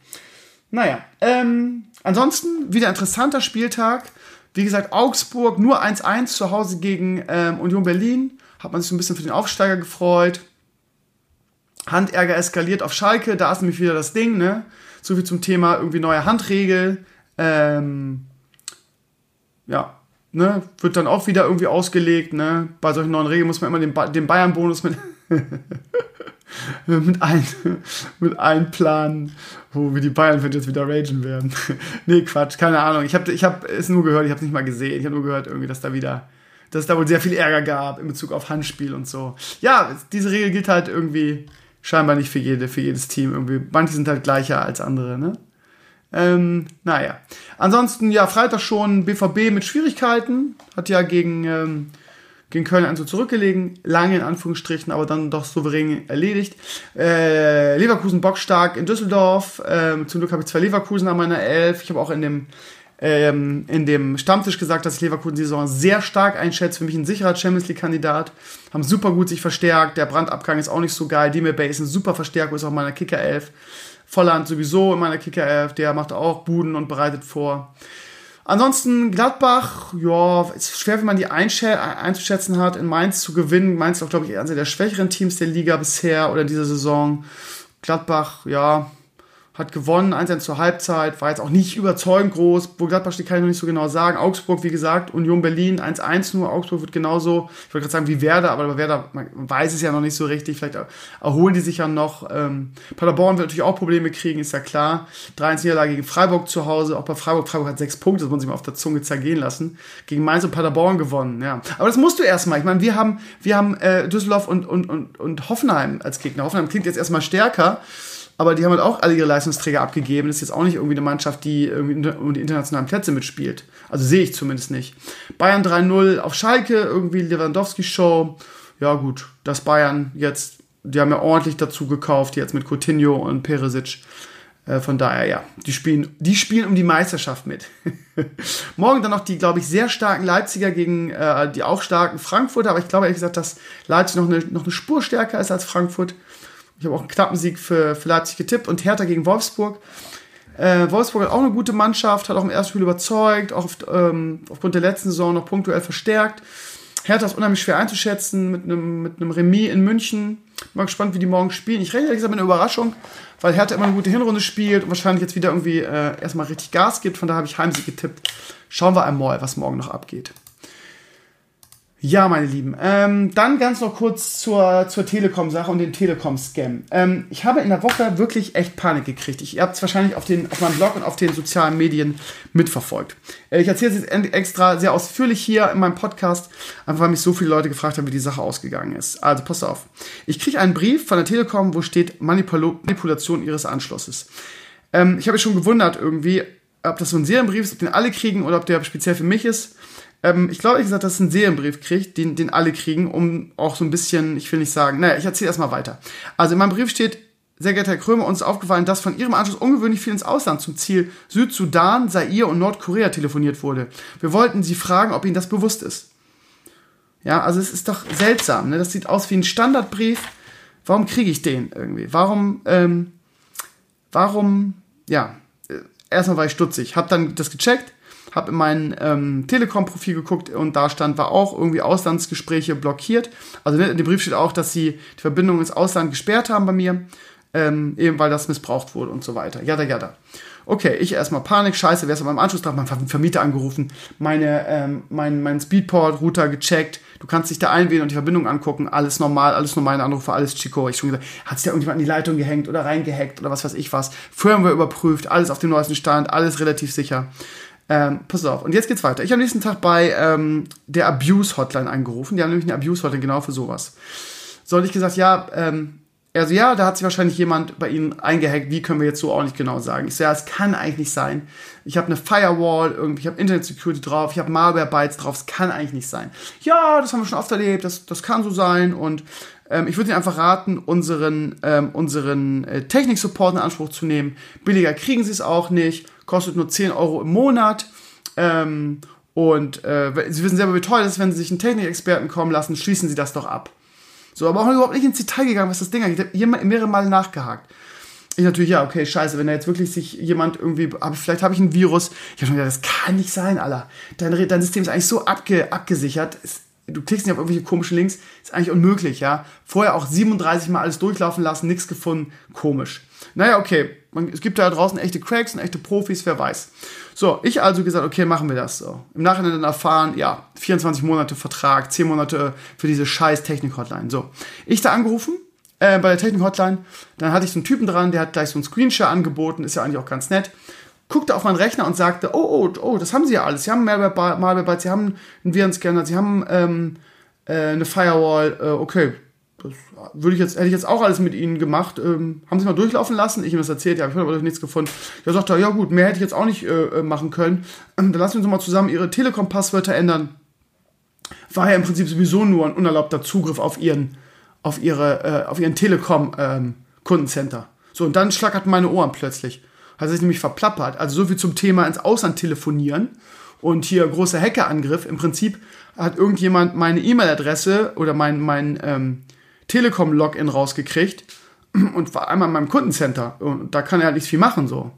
Naja, ähm, ansonsten wieder interessanter Spieltag. Wie gesagt, Augsburg nur 1-1 zu Hause gegen ähm, Union Berlin. Hat man sich so ein bisschen für den Aufsteiger gefreut. Handärger eskaliert auf Schalke, da ist nämlich wieder das Ding, ne? So viel zum Thema irgendwie neue Handregel. Ähm, ja, ne? Wird dann auch wieder irgendwie ausgelegt, ne? Bei solchen neuen Regeln muss man immer den, ba den Bayern-Bonus mit, mit, ein, mit einplanen, wo wir die Bayern jetzt wieder ragen werden. nee, Quatsch, keine Ahnung. Ich habe ich hab es nur gehört, ich habe es nicht mal gesehen. Ich habe nur gehört irgendwie, dass da wieder dass es da wohl sehr viel Ärger gab in Bezug auf Handspiel und so. Ja, diese Regel gilt halt irgendwie scheinbar nicht für, jede, für jedes Team irgendwie. Manche sind halt gleicher als andere, ne? Ähm, naja. Ansonsten, ja, Freitag schon BVB mit Schwierigkeiten. Hat ja gegen, ähm, gegen Köln ein so zurückgelegen. Lange in Anführungsstrichen, aber dann doch souverän erledigt. Äh, Leverkusen bockstark in Düsseldorf. Ähm, zum Glück habe ich zwei Leverkusen an meiner Elf. Ich habe auch in dem ähm, in dem Stammtisch gesagt, dass ich Leverkusen die Saison sehr stark einschätze. Für mich ein sicherer Champions League-Kandidat. Haben super gut sich verstärkt. Der Brandabgang ist auch nicht so geil. Demir Bay ist ein super Verstärker, ist auch in meiner Kicker-Elf. Volland sowieso in meiner Kicker-Elf. Der macht auch Buden und bereitet vor. Ansonsten Gladbach, ja, ist schwer, wie man die einzuschätzen hat, in Mainz zu gewinnen. Mainz ist auch, glaube ich, eines der schwächeren Teams der Liga bisher oder dieser Saison. Gladbach, ja, hat gewonnen, 1-1 zur Halbzeit, war jetzt auch nicht überzeugend groß. Wo Gladbach steht, kann ich noch nicht so genau sagen. Augsburg, wie gesagt, Union Berlin, 1-1 nur. Augsburg wird genauso, ich wollte gerade sagen, wie Werder, aber bei Werder, man weiß es ja noch nicht so richtig. Vielleicht erholen die sich ja noch. Ähm, Paderborn wird natürlich auch Probleme kriegen, ist ja klar. 3-1 Niederlage gegen Freiburg zu Hause, auch bei Freiburg. Freiburg hat sechs Punkte, das muss ich mal auf der Zunge zergehen lassen. Gegen Mainz und Paderborn gewonnen, ja. Aber das musst du erstmal. Ich meine, wir haben, wir haben äh, Düsseldorf und, und, und, und Hoffenheim als Gegner. Hoffenheim klingt jetzt erstmal stärker aber die haben halt auch alle ihre Leistungsträger abgegeben. Das ist jetzt auch nicht irgendwie eine Mannschaft, die irgendwie um die internationalen Plätze mitspielt. Also sehe ich zumindest nicht. Bayern 3-0 auf Schalke, irgendwie Lewandowski-Show. Ja, gut, das Bayern jetzt, die haben ja ordentlich dazu gekauft, jetzt mit Coutinho und Peresic. Äh, von daher, ja, die spielen, die spielen um die Meisterschaft mit. Morgen dann noch die, glaube ich, sehr starken Leipziger gegen äh, die auch starken Frankfurter. Aber ich glaube ehrlich gesagt, dass Leipzig noch eine, noch eine Spur stärker ist als Frankfurt. Ich habe auch einen knappen Sieg für, für Leipzig getippt und Hertha gegen Wolfsburg. Äh, Wolfsburg hat auch eine gute Mannschaft, hat auch im ersten Spiel überzeugt, auch auf, ähm, aufgrund der letzten Saison noch punktuell verstärkt. Hertha ist unheimlich schwer einzuschätzen mit einem, mit einem Remis in München. Mal gespannt, wie die morgen spielen. Ich rechne ehrlich gesagt mit einer Überraschung, weil Hertha immer eine gute Hinrunde spielt und wahrscheinlich jetzt wieder irgendwie äh, erstmal richtig Gas gibt. Von daher habe ich Heimsieg getippt. Schauen wir einmal, was morgen noch abgeht. Ja, meine Lieben. Ähm, dann ganz noch kurz zur, zur Telekom-Sache und den Telekom-Scam. Ähm, ich habe in der Woche wirklich echt Panik gekriegt. Ich, habt es wahrscheinlich auf, den, auf meinem Blog und auf den sozialen Medien mitverfolgt. Äh, ich erzähle es jetzt extra sehr ausführlich hier in meinem Podcast, einfach weil mich so viele Leute gefragt haben, wie die Sache ausgegangen ist. Also pass auf. Ich kriege einen Brief von der Telekom, wo steht Manipul Manipulation ihres Anschlusses. Ähm, ich habe mich schon gewundert irgendwie, ob das so ein Serienbrief ist, ob den alle kriegen oder ob der speziell für mich ist. Ähm, ich glaube, ich gesagt, dass es einen Serienbrief kriegt, den, den alle kriegen, um auch so ein bisschen, ich will nicht sagen, naja, ich erzähle erstmal weiter. Also in meinem Brief steht, sehr geehrter Herr Krömer, uns ist aufgefallen, dass von Ihrem Anschluss ungewöhnlich viel ins Ausland zum Ziel Südsudan, Zaire und Nordkorea telefoniert wurde. Wir wollten Sie fragen, ob Ihnen das bewusst ist. Ja, also es ist doch seltsam. Ne? Das sieht aus wie ein Standardbrief. Warum kriege ich den irgendwie? Warum, ähm, warum, ja, äh, erstmal war ich stutzig. Hab dann das gecheckt, hab in mein ähm, Telekom-Profil geguckt und da stand, war auch irgendwie Auslandsgespräche blockiert. Also in dem Brief steht auch, dass sie die Verbindung ins Ausland gesperrt haben bei mir, ähm, eben weil das missbraucht wurde und so weiter. Jada, jada. Okay, ich erstmal Panik, scheiße, wer ist aber im Anschluss drauf? Mein Vermieter angerufen, meine, ähm, mein, mein Speedport-Router gecheckt, du kannst dich da einwählen und die Verbindung angucken, alles normal, alles normale Anrufe, alles Chico. Ich schon gesagt, hat sich da irgendjemand in die Leitung gehängt oder reingehackt oder was weiß ich was. Firmware überprüft, alles auf dem neuesten Stand, alles relativ sicher. Ähm, pass auf, und jetzt geht's weiter. Ich habe am nächsten Tag bei ähm, der Abuse-Hotline angerufen. Die haben nämlich eine Abuse-Hotline genau für sowas. So, und ich gesagt, ja, ähm, also ja, da hat sich wahrscheinlich jemand bei Ihnen eingehackt. Wie können wir jetzt so auch nicht genau sagen? Ich so, ja, es kann eigentlich nicht sein. Ich habe eine Firewall, irgendwie, ich habe Internet Security drauf, ich habe Malware Bytes drauf. Es kann eigentlich nicht sein. Ja, das haben wir schon oft erlebt. Das, das kann so sein. Und ähm, ich würde Ihnen einfach raten, unseren, ähm, unseren äh, Technik-Support in Anspruch zu nehmen. Billiger kriegen Sie es auch nicht. Kostet nur 10 Euro im Monat. Ähm, und äh, Sie wissen selber, wie teuer das ist, wenn Sie sich einen Technikexperten kommen lassen. Schließen Sie das doch ab. So, aber auch überhaupt nicht ins Detail gegangen, was das Ding angeht. Ich habe mehrere Male nachgehakt. Ich natürlich, ja, okay, scheiße, wenn da jetzt wirklich sich jemand irgendwie, hab, vielleicht habe ich ein Virus. Ich habe schon gedacht, das kann nicht sein, Alter. Dein, dein System ist eigentlich so abge, abgesichert. Es, du klickst nicht auf irgendwelche komischen Links. Ist eigentlich unmöglich, ja. Vorher auch 37 Mal alles durchlaufen lassen, nichts gefunden. Komisch. Naja, okay. Man, es gibt da draußen echte Cracks und echte Profis, wer weiß. So, ich also gesagt, okay, machen wir das so. Im Nachhinein dann erfahren, ja, 24 Monate Vertrag, 10 Monate für diese scheiß Technik-Hotline. So, ich da angerufen äh, bei der Technik-Hotline, dann hatte ich so einen Typen dran, der hat gleich so einen Screenshot angeboten, ist ja eigentlich auch ganz nett. Guckte auf meinen Rechner und sagte, oh, oh, oh, das haben sie ja alles. Sie haben Malware, Malware Sie haben einen Virenscanner, sie haben ähm, äh, eine Firewall, äh, okay, das würde ich jetzt, hätte ich jetzt auch alles mit ihnen gemacht. Ähm, haben sie mal durchlaufen lassen? Ich ihm das erzählt, ja, ich habe aber nichts gefunden. Da sagt er, ja gut, mehr hätte ich jetzt auch nicht äh, äh machen können. Ähm, dann lassen wir uns mal zusammen ihre Telekom-Passwörter ändern. War ja im Prinzip sowieso nur ein unerlaubter Zugriff auf ihren, auf ihre, äh, auf ihren Telekom-Kundencenter. Ähm, so, und dann schlackert meine Ohren plötzlich. Hat sich nämlich verplappert. Also so viel zum Thema ins Ausland telefonieren. Und hier großer Hackerangriff. Im Prinzip hat irgendjemand meine E-Mail-Adresse oder mein, mein, ähm, Telekom-Login rausgekriegt und war einmal in meinem Kundencenter. Und da kann er halt nicht viel machen, so.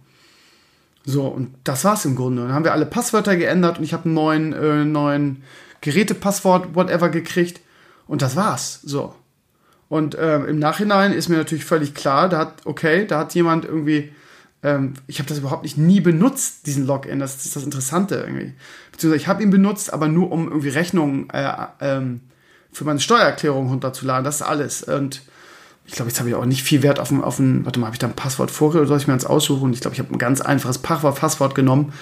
So, und das war's im Grunde. Dann haben wir alle Passwörter geändert und ich habe einen neuen, äh, neuen Gerätepasswort, whatever, gekriegt. Und das war's. So. Und äh, im Nachhinein ist mir natürlich völlig klar, da hat, okay, da hat jemand irgendwie, ähm, ich habe das überhaupt nicht nie benutzt, diesen Login. Das ist das Interessante irgendwie. Beziehungsweise ich habe ihn benutzt, aber nur um irgendwie Rechnungen äh, ähm, für meine Steuererklärung runterzuladen. Das ist alles. Und ich glaube, jetzt habe ich auch nicht viel Wert auf ein, auf ein warte mal, habe ich da ein Passwort vorher oder soll ich mir eins aussuchen? Ich glaube, ich habe ein ganz einfaches Passwort, Passwort genommen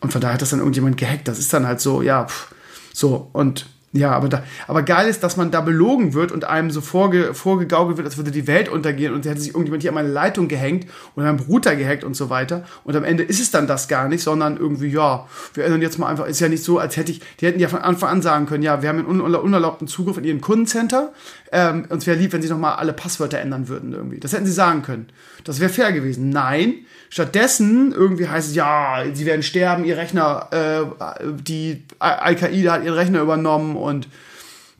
und von daher hat das dann irgendjemand gehackt. Das ist dann halt so, ja, pff, so und ja, aber, da, aber geil ist, dass man da belogen wird und einem so vorge, vorgegaukelt wird, als würde die Welt untergehen und hätte sich irgendjemand hier an meine Leitung gehängt und an meinen Router gehackt und so weiter. Und am Ende ist es dann das gar nicht, sondern irgendwie, ja, wir ändern jetzt mal einfach, ist ja nicht so, als hätte ich, die hätten ja von Anfang an sagen können, ja, wir haben einen unerlaubten Zugriff in ihren Kundencenter, ähm, uns wäre lieb, wenn sie nochmal alle Passwörter ändern würden irgendwie. Das hätten sie sagen können. Das wäre fair gewesen. Nein, stattdessen irgendwie heißt es, ja, sie werden sterben, ihr Rechner, äh, die Al-Qaida hat ihren Rechner übernommen und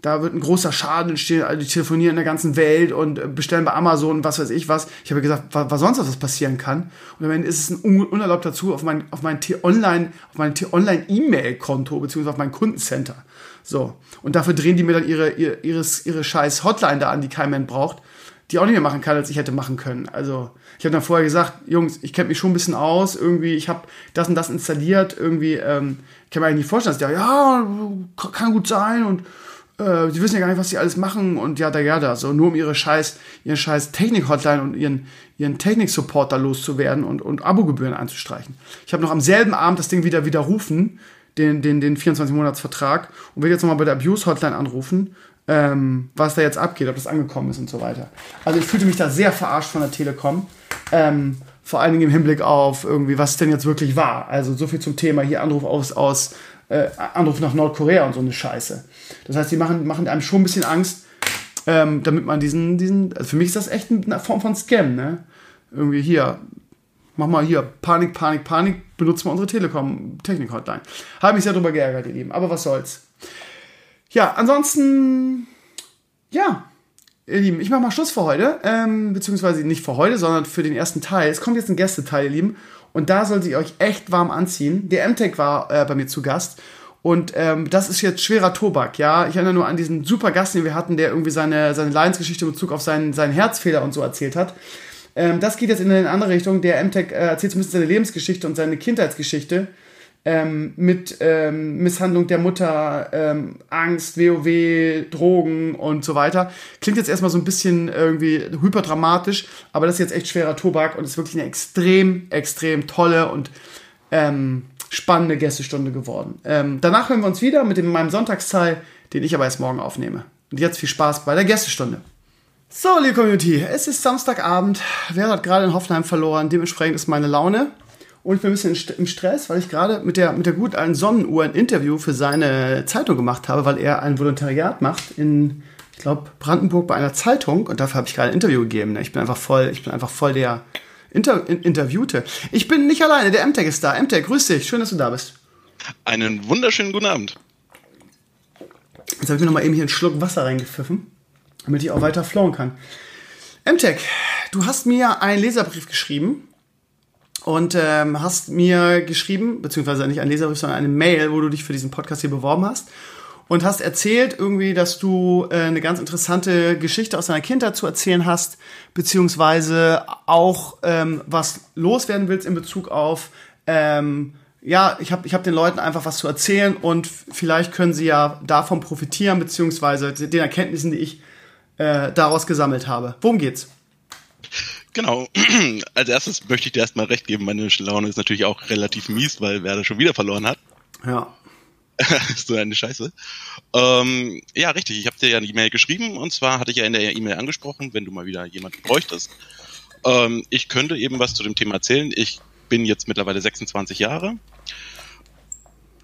da wird ein großer Schaden entstehen, die telefonieren in der ganzen Welt und bestellen bei Amazon und was weiß ich was. Ich habe gesagt, was, was sonst was passieren kann. Und am Ende ist es ein unerlaubter Zugriff auf mein, auf mein T-Online-E-Mail-Konto, beziehungsweise auf mein Kundencenter. So. Und dafür drehen die mir dann ihre, ihre, ihre, ihre scheiß Hotline da an, die kein Mensch braucht, die auch nicht mehr machen kann, als ich hätte machen können. Also, ich habe dann vorher gesagt, Jungs, ich kenne mich schon ein bisschen aus, irgendwie, ich habe das und das installiert, irgendwie, ähm, ich kann mir eigentlich nicht vorstellen, dass der, ja, kann gut sein und äh, die wissen ja gar nicht, was sie alles machen und ja, da, ja, da, so nur um ihre scheiß, ihren scheiß Technik-Hotline und ihren, ihren Technik-Support da loszuwerden und, und Abogebühren einzustreichen. Ich habe noch am selben Abend das Ding wieder widerrufen, den, den, den 24-Monats-Vertrag und will jetzt nochmal bei der Abuse-Hotline anrufen, ähm, was da jetzt abgeht, ob das angekommen ist und so weiter. Also ich fühlte mich da sehr verarscht von der Telekom. Ähm, vor allen Dingen im Hinblick auf irgendwie, was denn jetzt wirklich war. Also so viel zum Thema hier Anruf aus, aus äh, Anruf nach Nordkorea und so eine Scheiße. Das heißt, die machen, machen einem schon ein bisschen Angst, ähm, damit man diesen, diesen, also für mich ist das echt eine Form von Scam, ne? Irgendwie hier, mach mal hier, Panik, Panik, Panik, benutzt mal unsere Telekom-Technik-Hotline. Habe mich sehr darüber geärgert, ihr Lieben, aber was soll's. Ja, ansonsten, ja, ihr Lieben, ich mache mal Schluss für heute. Ähm, beziehungsweise nicht für heute, sondern für den ersten Teil. Es kommt jetzt ein Gästeteil, ihr Lieben. Und da sollt ihr euch echt warm anziehen. Der MTech war äh, bei mir zu Gast. Und ähm, das ist jetzt schwerer Tobak, ja. Ich erinnere nur an diesen super Gast, den wir hatten, der irgendwie seine, seine Leidensgeschichte in Bezug auf seinen, seinen Herzfehler und so erzählt hat. Ähm, das geht jetzt in eine andere Richtung. Der MTech äh, erzählt zumindest seine Lebensgeschichte und seine Kindheitsgeschichte ähm, mit ähm, Misshandlung der Mutter, ähm, Angst, WoW, Drogen und so weiter. Klingt jetzt erstmal so ein bisschen irgendwie hyperdramatisch, aber das ist jetzt echt schwerer Tobak und ist wirklich eine extrem, extrem tolle und ähm, spannende Gästestunde geworden. Ähm, danach hören wir uns wieder mit dem, meinem Sonntagsteil, den ich aber erst morgen aufnehme. Und jetzt viel Spaß bei der Gästestunde. So, liebe Community, es ist Samstagabend. Wer hat gerade in Hoffenheim verloren? Dementsprechend ist meine Laune. Und ich bin ein bisschen im Stress, weil ich gerade mit der, mit der gut alten Sonnenuhr ein Interview für seine Zeitung gemacht habe, weil er ein Volontariat macht in, ich glaube, Brandenburg bei einer Zeitung. Und dafür habe ich gerade ein Interview gegeben. Ne? Ich bin einfach voll, ich bin einfach voll der Inter Interviewte. Ich bin nicht alleine, der MTech ist da. MTech, grüß dich, schön, dass du da bist. Einen wunderschönen guten Abend. Jetzt habe ich mir noch mal eben hier einen Schluck Wasser reingepfiffen, damit ich auch weiter flowen kann. MTech, du hast mir einen Leserbrief geschrieben und ähm, hast mir geschrieben, beziehungsweise nicht ein Leserbrief, sondern eine Mail, wo du dich für diesen Podcast hier beworben hast und hast erzählt irgendwie, dass du äh, eine ganz interessante Geschichte aus deiner Kindheit zu erzählen hast, beziehungsweise auch ähm, was loswerden willst in Bezug auf ähm, ja, ich habe ich hab den Leuten einfach was zu erzählen und vielleicht können sie ja davon profitieren, beziehungsweise den Erkenntnissen, die ich äh, daraus gesammelt habe. Worum geht's? Genau. Als erstes möchte ich dir erstmal recht geben. Meine Laune ist natürlich auch relativ mies, weil Werder schon wieder verloren hat. Ja. so eine Scheiße. Ähm, ja, richtig. Ich habe dir ja eine E-Mail geschrieben und zwar hatte ich ja in der E-Mail angesprochen, wenn du mal wieder jemanden bräuchtest. Ähm, ich könnte eben was zu dem Thema erzählen. Ich bin jetzt mittlerweile 26 Jahre.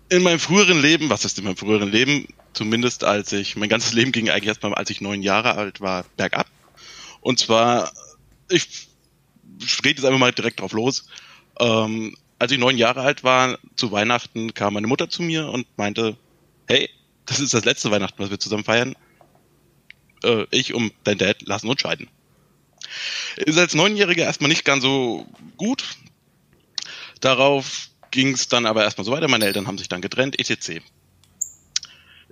In meinem früheren Leben, was ist in meinem früheren Leben, zumindest als ich, mein ganzes Leben ging eigentlich erstmal, als ich neun Jahre alt war, bergab. Und zwar ich rede jetzt einfach mal direkt drauf los. Ähm, als ich neun Jahre alt war, zu Weihnachten kam meine Mutter zu mir und meinte, hey, das ist das letzte Weihnachten, was wir zusammen feiern. Äh, ich und dein Dad lassen uns scheiden. Ist als Neunjähriger erstmal nicht ganz so gut. Darauf ging es dann aber erstmal so weiter. Meine Eltern haben sich dann getrennt, etc.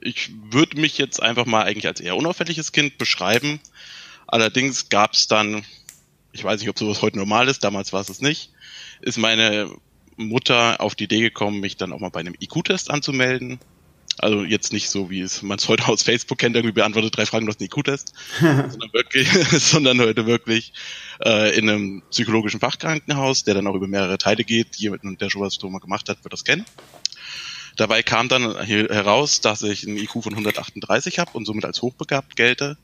Ich würde mich jetzt einfach mal eigentlich als eher unauffälliges Kind beschreiben. Allerdings gab es dann ich weiß nicht, ob sowas heute normal ist, damals war es es nicht, ist meine Mutter auf die Idee gekommen, mich dann auch mal bei einem IQ-Test anzumelden. Also jetzt nicht so, wie es man es heute aus Facebook kennt, irgendwie beantwortet drei Fragen, du hast einen IQ-Test, sondern wirklich, sondern heute wirklich äh, in einem psychologischen Fachkrankenhaus, der dann auch über mehrere Teile geht. Jemand, der schon was mal gemacht hat, wird das kennen. Dabei kam dann heraus, dass ich einen IQ von 138 habe und somit als hochbegabt gelte.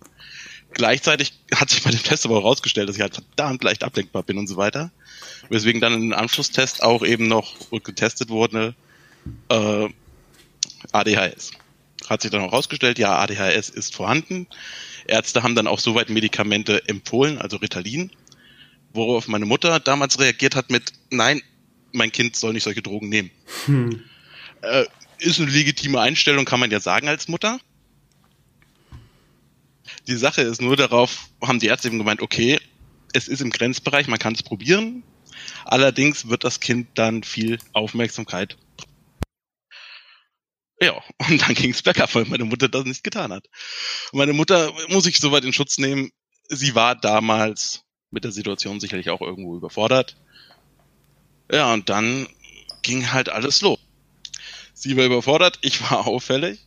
Gleichzeitig hat sich bei dem Test aber auch herausgestellt, dass ich halt verdammt leicht ablenkbar bin und so weiter. Weswegen dann im Anschlusstest auch eben noch getestet wurde, äh, ADHS. Hat sich dann auch herausgestellt, ja, ADHS ist vorhanden. Ärzte haben dann auch soweit Medikamente empfohlen, also Ritalin, worauf meine Mutter damals reagiert hat mit, nein, mein Kind soll nicht solche Drogen nehmen. Hm. Äh, ist eine legitime Einstellung, kann man ja sagen als Mutter. Die Sache ist nur darauf, haben die Ärzte eben gemeint, okay, es ist im Grenzbereich, man kann es probieren. Allerdings wird das Kind dann viel Aufmerksamkeit. Ja, und dann ging es bergab, weil meine Mutter das nicht getan hat. meine Mutter muss ich soweit in Schutz nehmen. Sie war damals mit der Situation sicherlich auch irgendwo überfordert. Ja, und dann ging halt alles los. Sie war überfordert, ich war auffällig.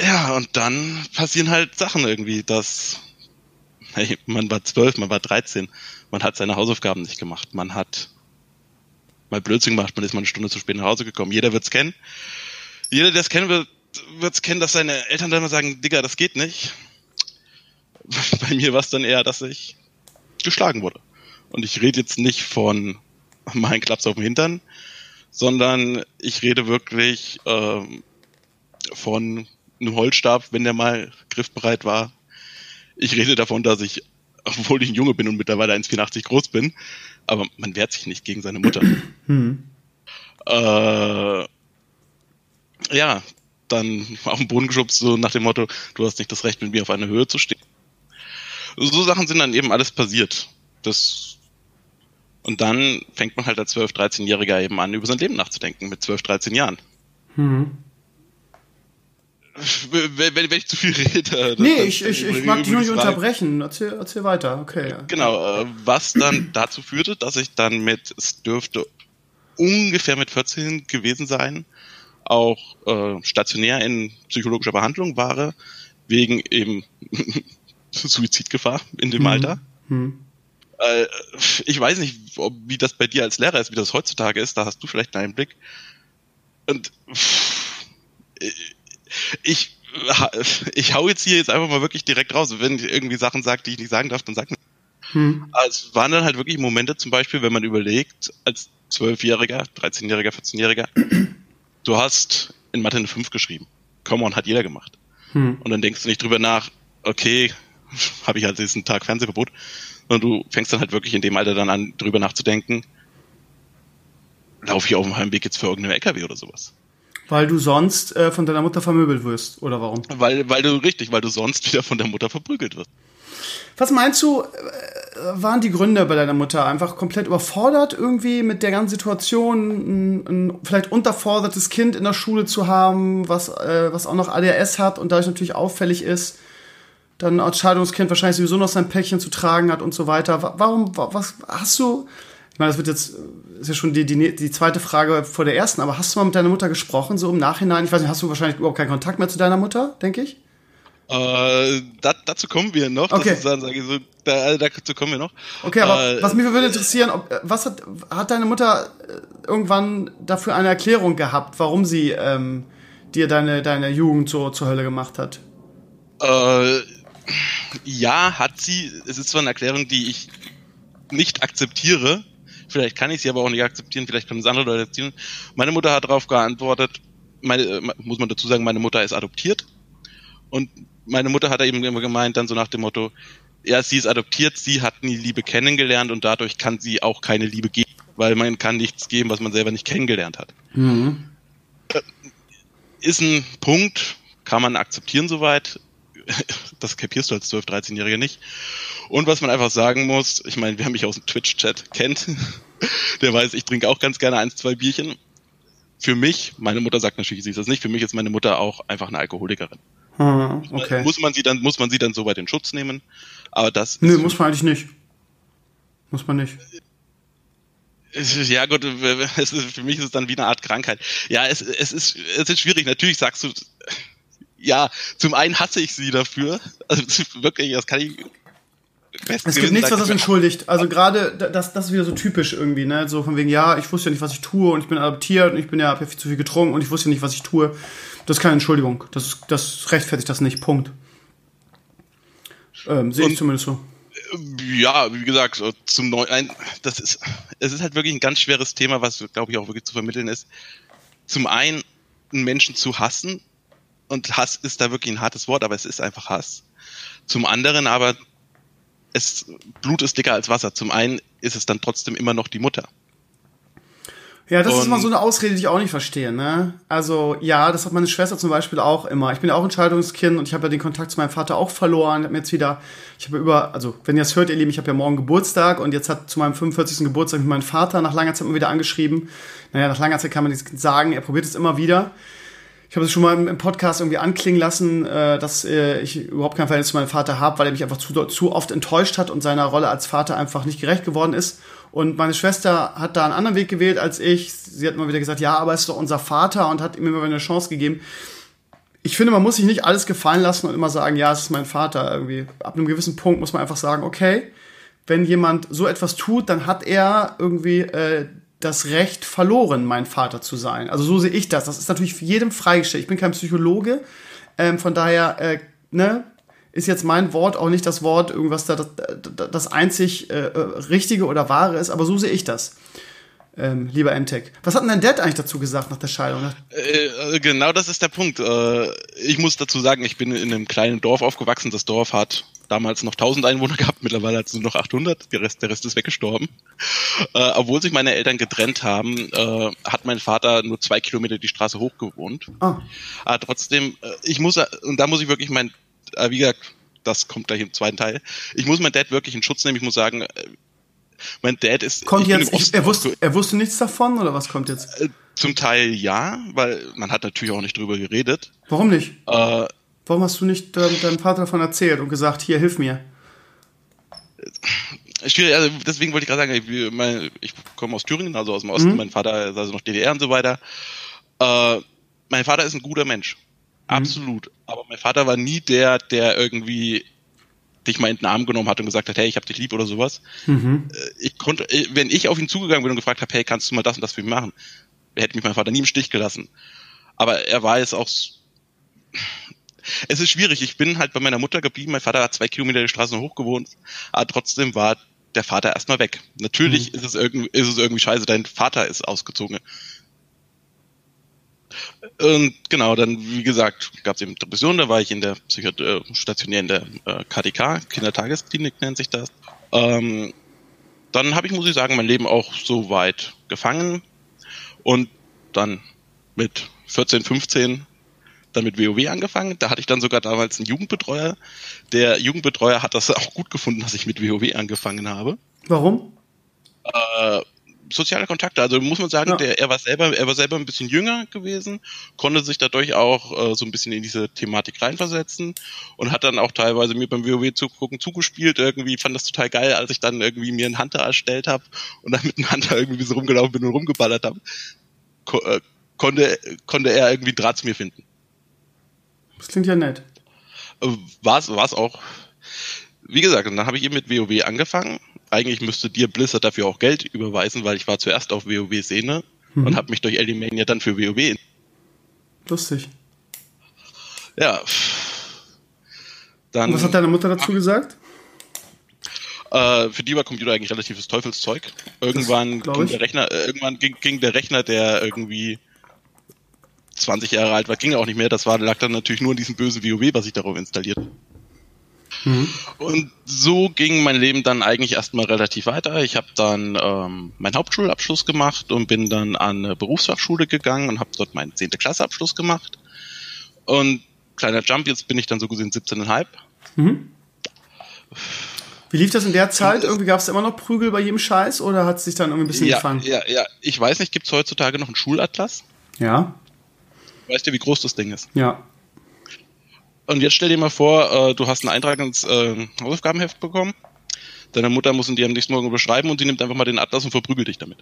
Ja, und dann passieren halt Sachen irgendwie, dass hey, man war zwölf, man war dreizehn, man hat seine Hausaufgaben nicht gemacht, man hat mal Blödsinn gemacht, man ist mal eine Stunde zu spät nach Hause gekommen. Jeder wird's kennen. Jeder, der es kennen wird, wird's kennen, dass seine Eltern dann mal sagen, Digga, das geht nicht. Bei mir war es dann eher, dass ich geschlagen wurde. Und ich rede jetzt nicht von meinen Klaps auf dem Hintern, sondern ich rede wirklich ähm, von einen Holzstab, wenn der mal griffbereit war. Ich rede davon, dass ich, obwohl ich ein Junge bin und mittlerweile 1,84 groß bin, aber man wehrt sich nicht gegen seine Mutter. Hm. Äh, ja, dann auf den Boden geschubst, so nach dem Motto, du hast nicht das Recht, mit mir auf einer Höhe zu stehen. So Sachen sind dann eben alles passiert. Das und dann fängt man halt als 12-, 13-Jähriger eben an, über sein Leben nachzudenken, mit 12, 13 Jahren. Hm. Wenn, wenn, ich zu viel rede. Nee, ich, ich, ich mag dich nur nicht unterbrechen. Erzähl, erzähl weiter, okay. Genau, äh, was dann dazu führte, dass ich dann mit, es dürfte ungefähr mit 14 gewesen sein, auch äh, stationär in psychologischer Behandlung war, wegen eben Suizidgefahr in dem mhm. Alter. Äh, ich weiß nicht, ob, wie das bei dir als Lehrer ist, wie das heutzutage ist, da hast du vielleicht einen Blick. Und ich, ich hau jetzt hier jetzt einfach mal wirklich direkt raus. Wenn ich irgendwie Sachen sagt, die ich nicht sagen darf, dann sag mir. Hm. Also es waren dann halt wirklich Momente, zum Beispiel, wenn man überlegt, als Zwölfjähriger, 13-Jähriger, 14-Jähriger, du hast in Mathe eine 5 geschrieben. Come on, hat jeder gemacht. Hm. Und dann denkst du nicht drüber nach, okay, habe ich halt diesen Tag Fernsehverbot, und du fängst dann halt wirklich in dem Alter dann an, drüber nachzudenken, laufe ich auf dem Heimweg jetzt für irgendeinen LKW oder sowas. Weil du sonst äh, von deiner Mutter vermöbelt wirst, oder warum? Weil, weil du, richtig, weil du sonst wieder von der Mutter verprügelt wirst. Was meinst du, äh, waren die Gründe bei deiner Mutter einfach komplett überfordert irgendwie mit der ganzen Situation, ein, ein vielleicht unterfordertes Kind in der Schule zu haben, was, äh, was auch noch ADHS hat und dadurch natürlich auffällig ist? dann als Scheidungskind wahrscheinlich sowieso noch sein Päckchen zu tragen hat und so weiter. Warum, was hast du, meine, das wird jetzt, ist ja schon die, die, die zweite Frage vor der ersten, aber hast du mal mit deiner Mutter gesprochen, so im Nachhinein? Ich weiß nicht, hast du wahrscheinlich überhaupt keinen Kontakt mehr zu deiner Mutter, denke ich? Äh, dat, dazu kommen wir noch. Okay. Dann, ich so, da, dazu kommen wir noch. Okay, aber äh, was mich würde interessieren, ob, was hat, hat deine Mutter äh, irgendwann dafür eine Erklärung gehabt, warum sie ähm, dir deine, deine Jugend so zur Hölle gemacht hat? Äh, ja, hat sie. Es ist zwar eine Erklärung, die ich nicht akzeptiere. Vielleicht kann ich sie aber auch nicht akzeptieren. Vielleicht können es andere Leute akzeptieren. Meine Mutter hat darauf geantwortet. Meine, äh, muss man dazu sagen, meine Mutter ist adoptiert. Und meine Mutter hat eben immer gemeint, dann so nach dem Motto, ja, sie ist adoptiert, sie hat nie Liebe kennengelernt und dadurch kann sie auch keine Liebe geben, weil man kann nichts geben, was man selber nicht kennengelernt hat. Mhm. Äh, ist ein Punkt, kann man akzeptieren soweit das kapierst du als 12-, 13-Jähriger nicht. Und was man einfach sagen muss, ich meine, wer mich aus dem Twitch-Chat kennt, der weiß, ich trinke auch ganz gerne eins, zwei Bierchen. Für mich, meine Mutter sagt natürlich, sie ist das nicht, für mich ist meine Mutter auch einfach eine Alkoholikerin. Hm, okay. Muss man sie dann, muss man sie dann so weit in Schutz nehmen? Aber das. Nö, muss man eigentlich nicht. Muss man nicht. Ja gut, es ist, für mich ist es dann wie eine Art Krankheit. Ja, es, es, ist, es ist schwierig. Natürlich sagst du, ja, zum einen hasse ich sie dafür. Also wirklich, das kann ich. Es gibt nichts, was das entschuldigt. Also gerade das, das ist wieder so typisch irgendwie, ne? So von wegen, ja, ich wusste ja nicht, was ich tue und ich bin adoptiert und ich bin ja, hab ja viel zu viel getrunken und ich wusste ja nicht, was ich tue. Das ist keine Entschuldigung. Das, das rechtfertigt das nicht. Punkt. Ähm, Sehe ich zumindest so. Ja, wie gesagt, zum neuen, das ist, es ist halt wirklich ein ganz schweres Thema, was, glaube ich, auch wirklich zu vermitteln ist. Zum einen, einen Menschen zu hassen, und Hass ist da wirklich ein hartes Wort, aber es ist einfach Hass. Zum anderen aber, es, Blut ist dicker als Wasser. Zum einen ist es dann trotzdem immer noch die Mutter. Ja, das und ist mal so eine Ausrede, die ich auch nicht verstehe. Ne? Also ja, das hat meine Schwester zum Beispiel auch immer. Ich bin ja auch ein Scheidungskind und ich habe ja den Kontakt zu meinem Vater auch verloren. Ich habe mir jetzt wieder, ich habe über, also wenn ihr es hört, ihr Lieben, ich habe ja morgen Geburtstag und jetzt hat zu meinem 45. Geburtstag meinem Vater nach langer Zeit mal wieder angeschrieben. Naja, nach langer Zeit kann man nichts sagen. Er probiert es immer wieder ich habe es schon mal im Podcast irgendwie anklingen lassen, äh, dass äh, ich überhaupt kein Verhältnis zu meinem Vater habe, weil er mich einfach zu, zu oft enttäuscht hat und seiner Rolle als Vater einfach nicht gerecht geworden ist. Und meine Schwester hat da einen anderen Weg gewählt als ich. Sie hat immer wieder gesagt, ja, aber es ist doch unser Vater und hat ihm immer wieder eine Chance gegeben. Ich finde, man muss sich nicht alles gefallen lassen und immer sagen, ja, es ist mein Vater. Irgendwie ab einem gewissen Punkt muss man einfach sagen, okay, wenn jemand so etwas tut, dann hat er irgendwie äh, das Recht verloren, mein Vater zu sein. Also so sehe ich das. Das ist natürlich für jedem freigestellt. Ich bin kein Psychologe, ähm, von daher äh, ne, ist jetzt mein Wort auch nicht das Wort, irgendwas da das, das einzig äh, äh, Richtige oder Wahre ist, aber so sehe ich das. ähm, lieber Emtech. Was hat denn dein Dad eigentlich dazu gesagt nach der Scheidung? Äh, genau das ist der Punkt. Äh, ich muss dazu sagen, ich bin in einem kleinen Dorf aufgewachsen. Das Dorf hat damals noch 1000 Einwohner gehabt, mittlerweile hat es nur noch 800. Der Rest, der Rest ist weggestorben. Äh, obwohl sich meine Eltern getrennt haben, äh, hat mein Vater nur zwei Kilometer die Straße hoch gewohnt. Ah. Aber trotzdem, äh, ich muss, und da muss ich wirklich mein, äh, wie gesagt, das kommt gleich im zweiten Teil. Ich muss mein Dad wirklich in Schutz nehmen. Ich muss sagen, mein Dad ist. Kommt jetzt, ich, er, wusste, er wusste nichts davon oder was kommt jetzt? Äh, zum Teil ja, weil man hat natürlich auch nicht drüber geredet. Warum nicht? Äh, Warum hast du nicht äh, deinem Vater davon erzählt und gesagt, hier, hilf mir? Also deswegen wollte ich gerade sagen, ich, ich komme aus Thüringen, also aus dem Osten. Mhm. Mein Vater ist also noch DDR und so weiter. Äh, mein Vater ist ein guter Mensch. Mhm. Absolut. Aber mein Vater war nie der, der irgendwie dich mal in den Arm genommen hat und gesagt hat, hey, ich hab dich lieb oder sowas. Mhm. Äh, ich konnte, äh, wenn ich auf ihn zugegangen bin und gefragt habe, hey, kannst du mal das und das für mich machen, hätte mich mein Vater nie im Stich gelassen. Aber er war es auch. Es ist schwierig. Ich bin halt bei meiner Mutter geblieben. Mein Vater hat zwei Kilometer die Straße hoch gewohnt, aber trotzdem war der Vater erstmal weg. Natürlich mhm. ist es irgendwie, ist es irgendwie scheiße. Dein Vater ist ausgezogen. Und genau, dann, wie gesagt, gab es eben Depressionen, da war ich in der Psychiat äh, stationär in der äh, KDK, Kindertagesklinik nennt sich das. Ähm, dann habe ich, muss ich sagen, mein Leben auch so weit gefangen und dann mit 14, 15 dann mit WoW angefangen. Da hatte ich dann sogar damals einen Jugendbetreuer. Der Jugendbetreuer hat das auch gut gefunden, dass ich mit WoW angefangen habe. Warum? Äh, soziale Kontakte. Also muss man sagen, ja. der, er war selber, er war selber ein bisschen jünger gewesen, konnte sich dadurch auch äh, so ein bisschen in diese Thematik reinversetzen und hat dann auch teilweise mir beim WoW zugucken zugespielt. Irgendwie fand das total geil, als ich dann irgendwie mir einen Hunter erstellt habe und dann mit einem Hunter irgendwie so rumgelaufen bin und rumgeballert habe. Ko äh, konnte, konnte er irgendwie Draht zu mir finden. Das klingt ja nett. Äh, war es auch. Wie gesagt, dann habe ich eben mit WoW angefangen eigentlich müsste dir Blizzard dafür auch Geld überweisen, weil ich war zuerst auf WoW-Szene mhm. und habe mich durch Elimania dann für WoW. Lustig. Ja. Dann, und was hat deine Mutter dazu gesagt? Äh, für die war Computer eigentlich relatives Teufelszeug. Irgendwann ging der Rechner, äh, irgendwann ging, ging, der Rechner, der irgendwie 20 Jahre alt war, ging auch nicht mehr. Das war, lag dann natürlich nur in diesem bösen WoW, was ich darauf installiert Mhm. Und so ging mein Leben dann eigentlich erstmal relativ weiter. Ich habe dann ähm, meinen Hauptschulabschluss gemacht und bin dann an eine Berufsfachschule gegangen und habe dort meinen 10. Klasseabschluss gemacht. Und kleiner Jump, jetzt bin ich dann so gesehen 17,5. Mhm. Wie lief das in der Zeit? Irgendwie gab es immer noch Prügel bei jedem Scheiß oder hat es sich dann irgendwie ein bisschen ja, gefangen? Ja, ja, ich weiß nicht, gibt es heutzutage noch einen Schulatlas? Ja. Weißt du, wie groß das Ding ist? Ja. Und jetzt stell dir mal vor, äh, du hast einen Eintrag ins äh, Hausaufgabenheft bekommen. Deine Mutter muss ihn dir am nächsten Morgen beschreiben und sie nimmt einfach mal den Atlas und verprügelt dich damit.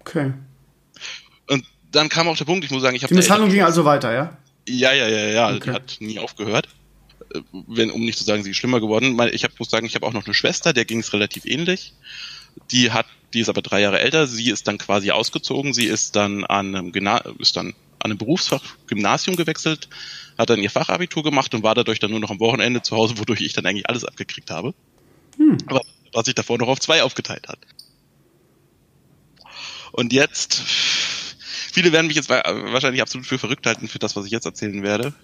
Okay. Und dann kam auch der Punkt, ich muss sagen, ich habe. Die Misshandlung ging also weiter, ja? Ja, ja, ja, ja. Okay. Die hat nie aufgehört. Äh, wenn, um nicht zu sagen, sie ist schlimmer geworden. Ich hab, muss sagen, ich habe auch noch eine Schwester, der ging es relativ ähnlich. Die hat, die ist aber drei Jahre älter. Sie ist dann quasi ausgezogen. Sie ist dann an einem, Gymna ist dann an einem Berufsfach Gymnasium gewechselt, hat dann ihr Fachabitur gemacht und war dadurch dann nur noch am Wochenende zu Hause, wodurch ich dann eigentlich alles abgekriegt habe. Hm. Aber was sich davor noch auf zwei aufgeteilt hat. Und jetzt, viele werden mich jetzt wahrscheinlich absolut für verrückt halten für das, was ich jetzt erzählen werde.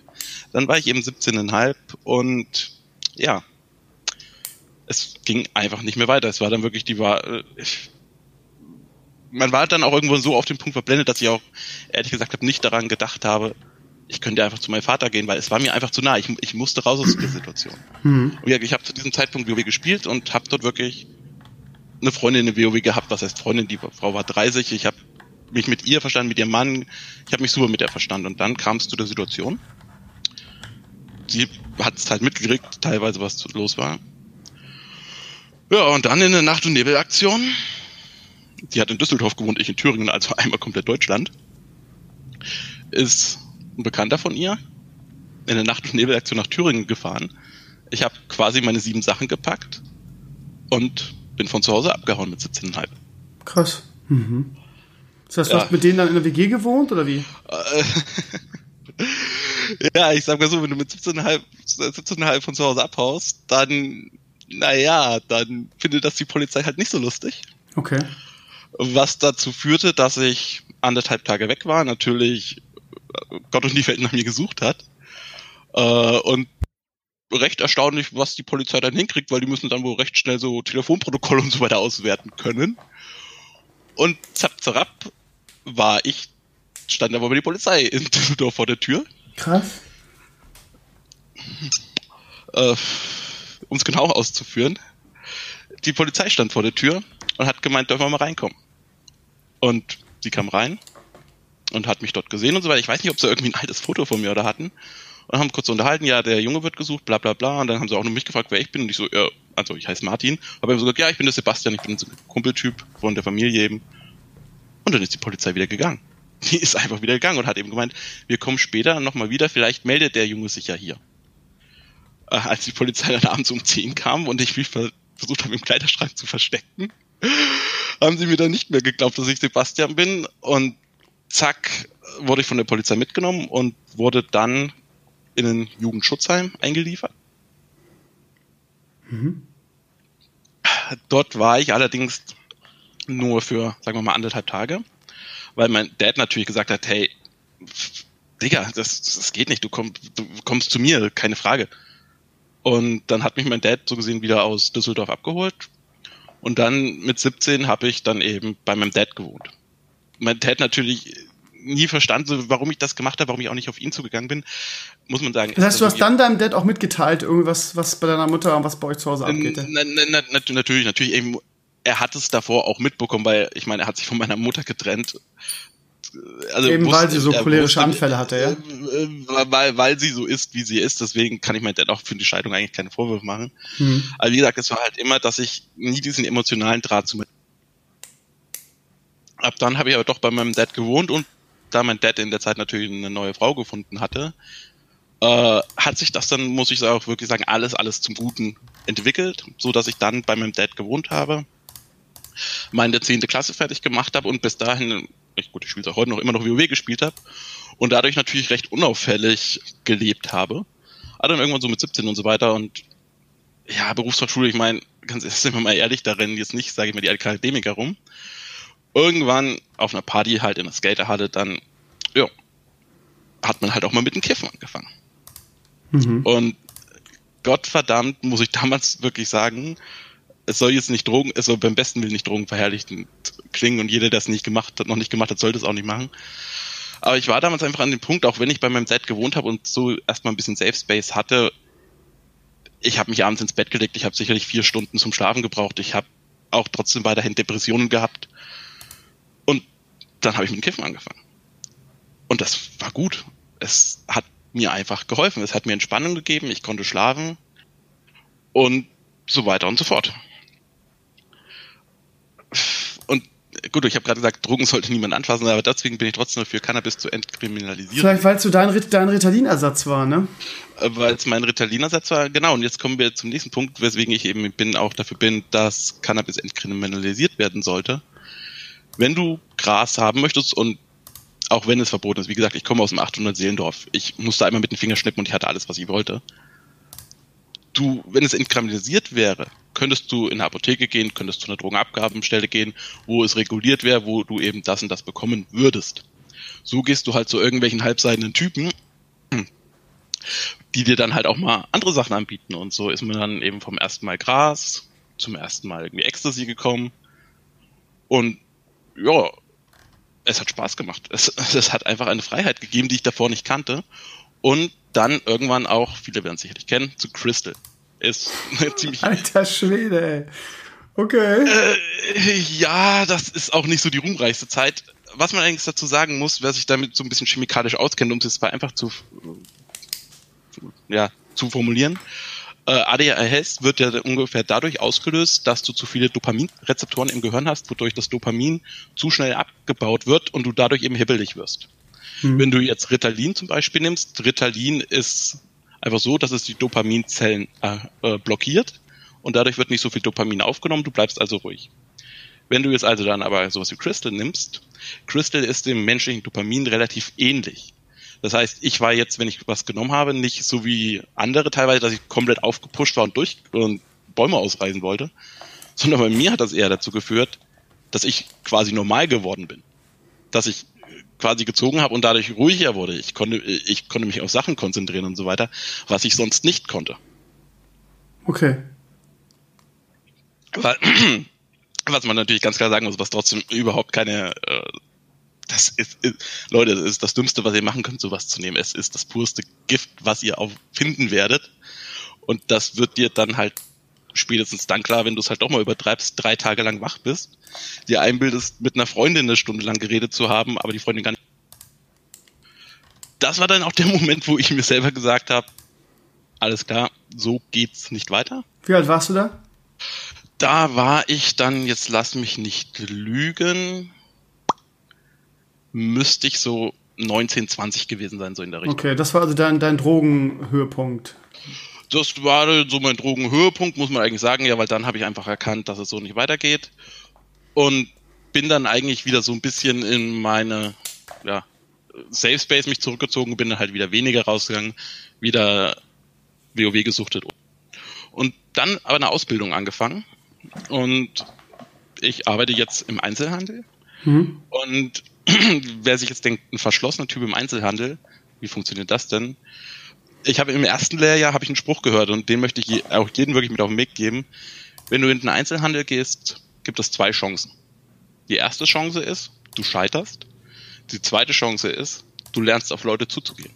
Dann war ich eben 17,5 und ja, es ging einfach nicht mehr weiter. Es war dann wirklich die war äh, man war dann auch irgendwo so auf den Punkt verblendet, dass ich auch ehrlich gesagt habe, nicht daran gedacht habe, ich könnte einfach zu meinem Vater gehen, weil es war mir einfach zu nah. Ich, ich musste raus aus der Situation. Mhm. Und ja, ich habe zu diesem Zeitpunkt WoW gespielt und habe dort wirklich eine Freundin in WoW gehabt. Was heißt Freundin? Die Frau war 30. Ich habe mich mit ihr verstanden, mit ihrem Mann. Ich habe mich super mit ihr verstanden. Und dann kam es zu der Situation. Sie hat es halt mitgekriegt, teilweise was los war. Ja, und dann in der Nacht- und Nebelaktion. Die hat in Düsseldorf gewohnt, ich in Thüringen, also einmal komplett Deutschland. Ist ein Bekannter von ihr in der Nacht- und Nebelaktion nach Thüringen gefahren. Ich habe quasi meine sieben Sachen gepackt und bin von zu Hause abgehauen mit 17,5. Krass. Mhm. Das heißt, du ja. hast mit denen dann in der WG gewohnt oder wie? ja, ich sag mal so, wenn du mit 17,5 17 von zu Hause abhaust, dann, naja, dann findet das die Polizei halt nicht so lustig. Okay. Was dazu führte, dass ich anderthalb Tage weg war, natürlich äh, Gott und die Welt nach mir gesucht hat. Äh, und recht erstaunlich, was die Polizei dann hinkriegt, weil die müssen dann wohl recht schnell so Telefonprotokolle und so weiter auswerten können. Und zapp, zapp war ich, stand aber bei die Polizei in Düsseldorf vor der Tür. Krass. Äh, um es genau auszuführen. Die Polizei stand vor der Tür und hat gemeint, dürfen wir mal reinkommen. Und sie kam rein und hat mich dort gesehen und so weiter. Ich weiß nicht, ob sie irgendwie ein altes Foto von mir oder hatten. Und haben kurz unterhalten, ja, der Junge wird gesucht, bla bla bla. Und dann haben sie auch nur mich gefragt, wer ich bin. Und ich so, ja, also ich heiße Martin. Aber ich so gesagt, ja, ich bin der Sebastian, ich bin so ein Kumpeltyp von der Familie eben. Und dann ist die Polizei wieder gegangen. Die ist einfach wieder gegangen und hat eben gemeint, wir kommen später nochmal wieder, vielleicht meldet der Junge sich ja hier. Äh, als die Polizei dann abends um 10 kam und ich mich versucht habe, im Kleiderschrank zu verstecken, haben sie mir dann nicht mehr geglaubt, dass ich Sebastian bin. Und zack, wurde ich von der Polizei mitgenommen und wurde dann in ein Jugendschutzheim eingeliefert. Mhm. Dort war ich allerdings nur für, sagen wir mal, anderthalb Tage, weil mein Dad natürlich gesagt hat, hey, Digga, das, das geht nicht, du, komm, du kommst zu mir, keine Frage. Und dann hat mich mein Dad so gesehen wieder aus Düsseldorf abgeholt. Und dann mit 17 habe ich dann eben bei meinem Dad gewohnt. Mein Dad natürlich nie verstanden, warum ich das gemacht habe, warum ich auch nicht auf ihn zugegangen bin, muss man sagen. Das heißt, du hast dann deinem Dad auch mitgeteilt, irgendwas, was bei deiner Mutter und was bei euch zu Hause abgeht? Na, na, na, natürlich, natürlich. Eben, er hat es davor auch mitbekommen, weil ich meine, er hat sich von meiner Mutter getrennt. Also Eben wusste, weil sie so cholerische wusste, Anfälle hatte, ja? Äh, weil, weil sie so ist, wie sie ist. Deswegen kann ich mir Dad auch für die Scheidung eigentlich keine Vorwürfe machen. Hm. Aber wie gesagt, es war halt immer, dass ich nie diesen emotionalen Draht zu mir. Ab dann habe ich aber doch bei meinem Dad gewohnt und da mein Dad in der Zeit natürlich eine neue Frau gefunden hatte, äh, hat sich das dann, muss ich auch wirklich sagen, alles, alles zum Guten entwickelt, so dass ich dann bei meinem Dad gewohnt habe, meine zehnte Klasse fertig gemacht habe und bis dahin, ich, gut, ich spiele auch heute noch immer noch WoW gespielt habe und dadurch natürlich recht unauffällig gelebt habe. Aber dann irgendwann so mit 17 und so weiter und ja, Berufsfachschule, ich meine, ganz sind wir mal ehrlich, da rennen jetzt nicht, sage ich mal, die Akademiker rum irgendwann auf einer Party halt in der Skaterhalle dann, ja, hat man halt auch mal mit dem Kiffen angefangen. Mhm. Und Gottverdammt muss ich damals wirklich sagen, es soll jetzt nicht Drogen, es soll beim besten Willen nicht Drogen verherrlichend klingen und jeder, der es nicht gemacht hat, noch nicht gemacht hat, sollte es auch nicht machen. Aber ich war damals einfach an dem Punkt, auch wenn ich bei meinem Set gewohnt habe und so erstmal ein bisschen Safe Space hatte, ich habe mich abends ins Bett gelegt, ich habe sicherlich vier Stunden zum Schlafen gebraucht, ich habe auch trotzdem weiterhin Depressionen gehabt dann habe ich mit dem Kiffen angefangen. Und das war gut. Es hat mir einfach geholfen. Es hat mir Entspannung gegeben, ich konnte schlafen und so weiter und so fort. Und gut, ich habe gerade gesagt, Drogen sollte niemand anfassen, aber deswegen bin ich trotzdem für Cannabis zu entkriminalisieren. Vielleicht, weil es so dein, dein Ritalin-Ersatz war, ne? Äh, weil es mein Ritalin-Ersatz war, genau. Und jetzt kommen wir zum nächsten Punkt, weswegen ich eben bin, auch dafür bin, dass Cannabis entkriminalisiert werden sollte wenn du Gras haben möchtest und auch wenn es verboten ist, wie gesagt, ich komme aus dem 800 Seelendorf, ich musste einmal mit den Fingern schnippen und ich hatte alles, was ich wollte. Du, wenn es entkriminalisiert wäre, könntest du in eine Apotheke gehen, könntest zu einer Drogenabgabenstelle gehen, wo es reguliert wäre, wo du eben das und das bekommen würdest. So gehst du halt zu irgendwelchen halbseidenen Typen, die dir dann halt auch mal andere Sachen anbieten. Und so ist man dann eben vom ersten Mal Gras zum ersten Mal irgendwie Ecstasy gekommen. Und ja, es hat Spaß gemacht. Es, es hat einfach eine Freiheit gegeben, die ich davor nicht kannte. Und dann irgendwann auch, viele werden es sicherlich kennen, zu Crystal. Ist ziemlich. Alter Schwede, ey. Okay. Äh, ja, das ist auch nicht so die ruhmreichste Zeit. Was man eigentlich dazu sagen muss, wer sich damit so ein bisschen chemikalisch auskennt, um es einfach zu, ja, zu formulieren, äh, ADHS wird ja ungefähr dadurch ausgelöst, dass du zu viele Dopaminrezeptoren im Gehirn hast, wodurch das Dopamin zu schnell abgebaut wird und du dadurch eben hibbelig wirst. Mhm. Wenn du jetzt Ritalin zum Beispiel nimmst, Ritalin ist einfach so, dass es die Dopaminzellen äh, äh, blockiert und dadurch wird nicht so viel Dopamin aufgenommen, du bleibst also ruhig. Wenn du jetzt also dann aber sowas wie Crystal nimmst, Crystal ist dem menschlichen Dopamin relativ ähnlich. Das heißt, ich war jetzt, wenn ich was genommen habe, nicht so wie andere teilweise, dass ich komplett aufgepusht war und durch und Bäume ausreißen wollte, sondern bei mir hat das eher dazu geführt, dass ich quasi normal geworden bin. Dass ich quasi gezogen habe und dadurch ruhiger wurde. Ich konnte, ich konnte mich auf Sachen konzentrieren und so weiter, was ich sonst nicht konnte. Okay. Weil, was man natürlich ganz klar sagen muss, was trotzdem überhaupt keine, äh, das ist, ist, Leute, das ist das Dümmste, was ihr machen könnt, sowas zu nehmen. Es ist das purste Gift, was ihr auch finden werdet. Und das wird dir dann halt spätestens dann klar, wenn du es halt doch mal übertreibst, drei Tage lang wach bist, dir einbildest, mit einer Freundin eine Stunde lang geredet zu haben, aber die Freundin gar nicht. Das war dann auch der Moment, wo ich mir selber gesagt habe, alles klar, so geht's nicht weiter. Wie alt warst du da? Da war ich dann, jetzt lass mich nicht lügen, müsste ich so 19, 20 gewesen sein, so in der Richtung. Okay, das war also dein, dein Drogenhöhepunkt. Das war so mein Drogenhöhepunkt, muss man eigentlich sagen, ja, weil dann habe ich einfach erkannt, dass es so nicht weitergeht. Und bin dann eigentlich wieder so ein bisschen in meine, ja, Safe Space mich zurückgezogen, bin dann halt wieder weniger rausgegangen, wieder WoW gesuchtet. Und dann aber eine Ausbildung angefangen. Und ich arbeite jetzt im Einzelhandel. Mhm. Und wer sich jetzt denkt, ein verschlossener Typ im Einzelhandel, wie funktioniert das denn? Ich habe im ersten Lehrjahr habe ich einen Spruch gehört und den möchte ich auch jedem wirklich mit auf den Weg geben. Wenn du in den Einzelhandel gehst, gibt es zwei Chancen. Die erste Chance ist, du scheiterst. Die zweite Chance ist, du lernst auf Leute zuzugehen.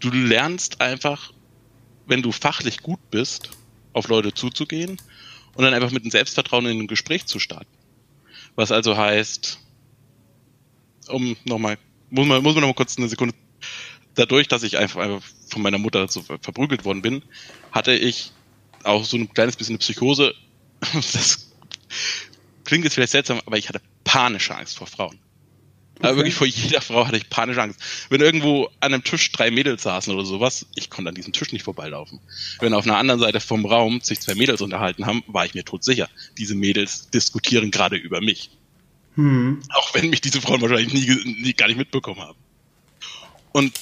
Du lernst einfach, wenn du fachlich gut bist, auf Leute zuzugehen und dann einfach mit dem Selbstvertrauen in ein Gespräch zu starten. Was also heißt, um nochmal, muss man, muss man noch mal kurz eine Sekunde, dadurch, dass ich einfach, von meiner Mutter so verprügelt worden bin, hatte ich auch so ein kleines bisschen eine Psychose. Das klingt jetzt vielleicht seltsam, aber ich hatte panische Angst vor Frauen. Okay. Aber wirklich vor jeder Frau hatte ich panische Angst. Wenn irgendwo an einem Tisch drei Mädels saßen oder sowas, ich konnte an diesem Tisch nicht vorbeilaufen. Wenn auf einer anderen Seite vom Raum sich zwei Mädels unterhalten haben, war ich mir todsicher. Diese Mädels diskutieren gerade über mich. Hm. Auch wenn mich diese Frauen wahrscheinlich nie, nie gar nicht mitbekommen haben. Und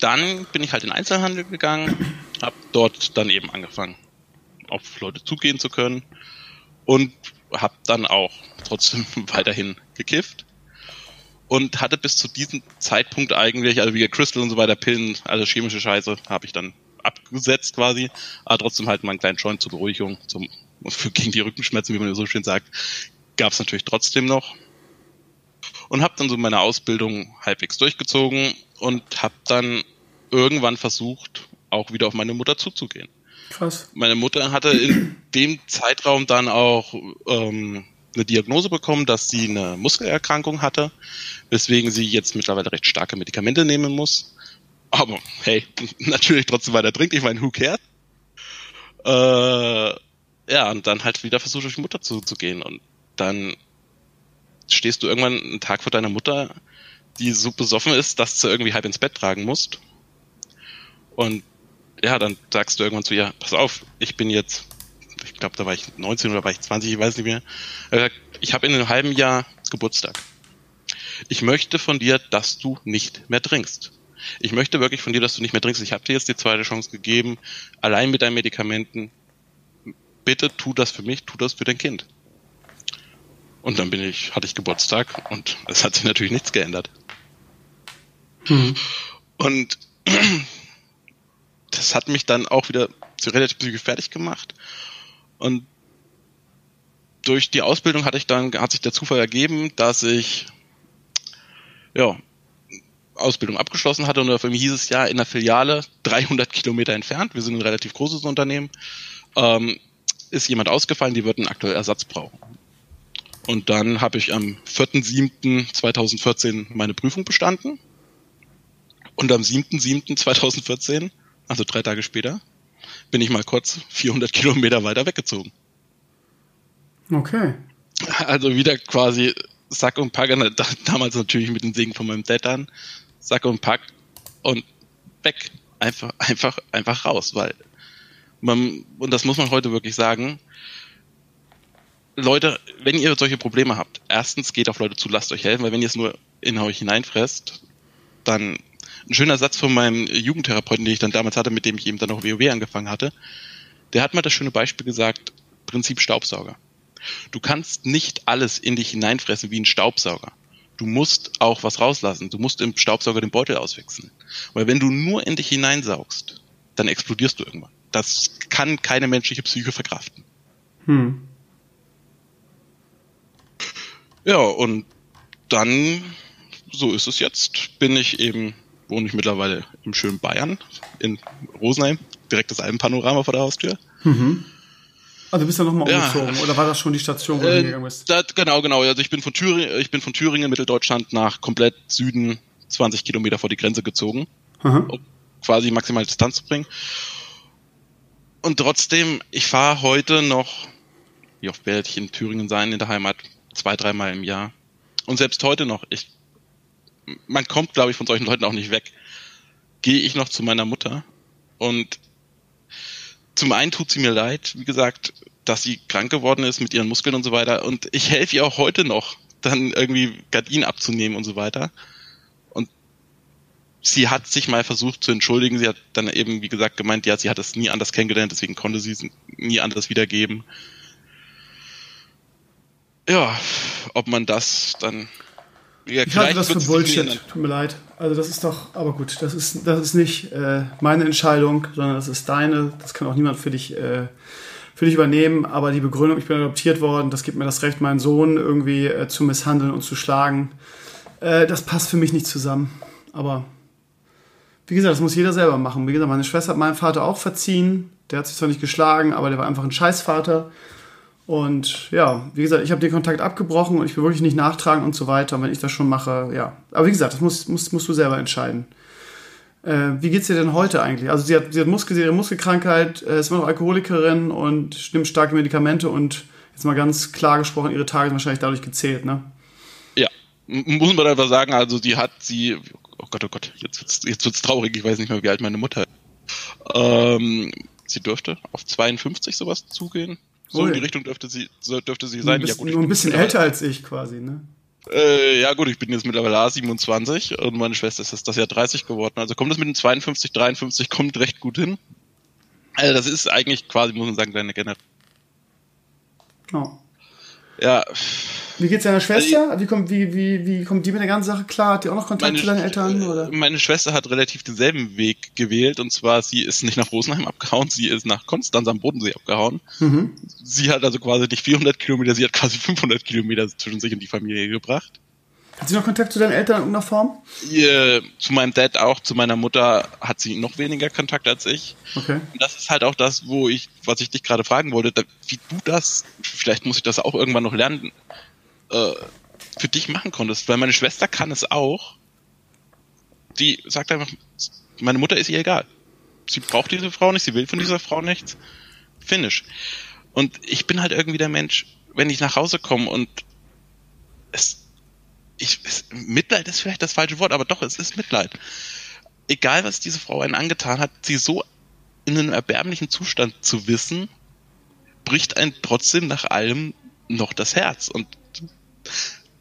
dann bin ich halt in Einzelhandel gegangen, habe dort dann eben angefangen, auf Leute zugehen zu können und habe dann auch trotzdem weiterhin gekifft und hatte bis zu diesem Zeitpunkt eigentlich, also wie Crystal und so weiter, Pillen, also chemische Scheiße, habe ich dann abgesetzt quasi, aber trotzdem halt mal einen kleinen Joint zur Beruhigung, zum, für, gegen die Rückenschmerzen, wie man so schön sagt, gab es natürlich trotzdem noch und habe dann so meine Ausbildung halbwegs durchgezogen und habe dann irgendwann versucht, auch wieder auf meine Mutter zuzugehen. Krass. Meine Mutter hatte in dem Zeitraum dann auch ähm, eine Diagnose bekommen, dass sie eine Muskelerkrankung hatte, weswegen sie jetzt mittlerweile recht starke Medikamente nehmen muss. Aber hey, natürlich trotzdem weiter trinkt. Ich meine, who cares? Äh, ja, und dann halt wieder versucht, auf die Mutter zuzugehen. Und dann stehst du irgendwann einen Tag vor deiner Mutter, die so besoffen ist, dass du irgendwie halb ins Bett tragen musst. Und ja, dann sagst du irgendwann zu ihr, pass auf, ich bin jetzt, ich glaube, da war ich 19 oder war ich 20, ich weiß nicht mehr. Ich habe in einem halben Jahr Geburtstag. Ich möchte von dir, dass du nicht mehr trinkst. Ich möchte wirklich von dir, dass du nicht mehr trinkst. Ich habe dir jetzt die zweite Chance gegeben, allein mit deinen Medikamenten. Bitte tu das für mich, tu das für dein Kind. Und dann bin ich, hatte ich Geburtstag und es hat sich natürlich nichts geändert. Mhm. Und das hat mich dann auch wieder zu relativ psychisch fertig gemacht. Und durch die Ausbildung hatte ich dann, hat sich der Zufall ergeben, dass ich, ja, Ausbildung abgeschlossen hatte und für mich hieß es ja in der Filiale 300 Kilometer entfernt, wir sind ein relativ großes Unternehmen, ähm, ist jemand ausgefallen, die würden aktuell Ersatz brauchen. Und dann habe ich am 4.7.2014 meine Prüfung bestanden. Und am 7.7.2014, also drei Tage später, bin ich mal kurz 400 Kilometer weiter weggezogen. Okay. Also wieder quasi Sack und Pack, damals natürlich mit dem Segen von meinem Dad an, Sack und Pack und weg. Einfach, einfach, einfach raus, weil man, und das muss man heute wirklich sagen, Leute, wenn ihr solche Probleme habt, erstens geht auf Leute zu, lasst euch helfen, weil wenn ihr es nur in euch hineinfresst, dann ein schöner Satz von meinem Jugendtherapeuten, den ich dann damals hatte, mit dem ich eben dann auch WoW angefangen hatte, der hat mal das schöne Beispiel gesagt, Prinzip Staubsauger. Du kannst nicht alles in dich hineinfressen wie ein Staubsauger. Du musst auch was rauslassen. Du musst im Staubsauger den Beutel auswechseln. Weil wenn du nur in dich hineinsaugst, dann explodierst du irgendwann. Das kann keine menschliche Psyche verkraften. Hm. Ja, und dann, so ist es jetzt, bin ich eben, wohne ich mittlerweile im schönen Bayern, in Rosenheim, direkt das Alpenpanorama vor der Haustür. Mhm. Also bist du nochmal ja. umgezogen oder war das schon die Station, wo äh, du hingegangen bist? Das, genau, genau. Also ich bin von Thüringen, ich bin von Thüringen, Mitteldeutschland nach komplett Süden 20 Kilometer vor die Grenze gezogen, mhm. um quasi maximal Distanz zu bringen. Und trotzdem, ich fahre heute noch, wie oft werde ich in Thüringen sein, in der Heimat, zwei, dreimal im Jahr. Und selbst heute noch, ich, man kommt, glaube ich, von solchen Leuten auch nicht weg. Gehe ich noch zu meiner Mutter und zum einen tut sie mir leid, wie gesagt, dass sie krank geworden ist mit ihren Muskeln und so weiter. Und ich helfe ihr auch heute noch, dann irgendwie Gardinen abzunehmen und so weiter. Und sie hat sich mal versucht zu entschuldigen. Sie hat dann eben, wie gesagt, gemeint, ja, sie hat es nie anders kennengelernt, deswegen konnte sie es nie anders wiedergeben ja, ob man das dann. Ja, ich halte das für Bullshit, tut mir leid. Also das ist doch, aber gut, das ist, das ist nicht äh, meine Entscheidung, sondern das ist deine. Das kann auch niemand für dich, äh, für dich übernehmen. Aber die Begründung, ich bin adoptiert worden, das gibt mir das Recht, meinen Sohn irgendwie äh, zu misshandeln und zu schlagen. Äh, das passt für mich nicht zusammen. Aber wie gesagt, das muss jeder selber machen. Wie gesagt, meine Schwester hat meinen Vater auch verziehen. Der hat sich zwar nicht geschlagen, aber der war einfach ein Scheißvater. Und ja, wie gesagt, ich habe den Kontakt abgebrochen und ich will wirklich nicht nachtragen und so weiter. Und wenn ich das schon mache, ja. Aber wie gesagt, das musst, musst, musst du selber entscheiden. Äh, wie geht's dir denn heute eigentlich? Also sie hat, sie hat Muskel, hat Muskelkrankheit, äh, ist immer noch Alkoholikerin und nimmt starke Medikamente und jetzt mal ganz klar gesprochen, ihre Tage sind wahrscheinlich dadurch gezählt, ne? Ja, muss man einfach sagen, also sie hat sie, oh Gott, oh Gott, jetzt wird's, jetzt wird's traurig, ich weiß nicht mehr, wie alt meine Mutter ist. Ähm, sie dürfte auf 52 sowas zugehen. So Ui. in die Richtung dürfte sie, so dürfte sie sein. ja, gut, nur ein bisschen älter als ich quasi, ne? Äh, ja gut, ich bin jetzt mittlerweile A27 und meine Schwester ist das Jahr 30 geworden. Also kommt das mit den 52, 53, kommt recht gut hin. Also das ist eigentlich quasi, muss man sagen, deine Generation. Oh. Ja. Wie geht's deiner Schwester? Wie kommt, wie, wie, wie kommt die mit der ganzen Sache klar? Hat die auch noch Kontakt meine, zu deinen Eltern? Oder? Meine Schwester hat relativ denselben Weg gewählt und zwar, sie ist nicht nach Rosenheim abgehauen, sie ist nach Konstanz am Bodensee abgehauen. Mhm. Sie hat also quasi nicht 400 Kilometer, sie hat quasi 500 Kilometer zwischen sich und die Familie gebracht. Hat sie noch Kontakt zu deinen Eltern in irgendeiner Form? Ja, zu meinem Dad auch, zu meiner Mutter hat sie noch weniger Kontakt als ich. Okay. Und das ist halt auch das, wo ich, was ich dich gerade fragen wollte, wie du das, vielleicht muss ich das auch irgendwann noch lernen, äh, für dich machen konntest. Weil meine Schwester kann es auch. Die sagt einfach, meine Mutter ist ihr egal. Sie braucht diese Frau nicht, sie will von dieser Frau nichts. Finish. Und ich bin halt irgendwie der Mensch, wenn ich nach Hause komme und es ich, es, Mitleid ist vielleicht das falsche Wort, aber doch, es ist Mitleid. Egal, was diese Frau einen angetan hat, sie so in einem erbärmlichen Zustand zu wissen, bricht einen trotzdem nach allem noch das Herz. Und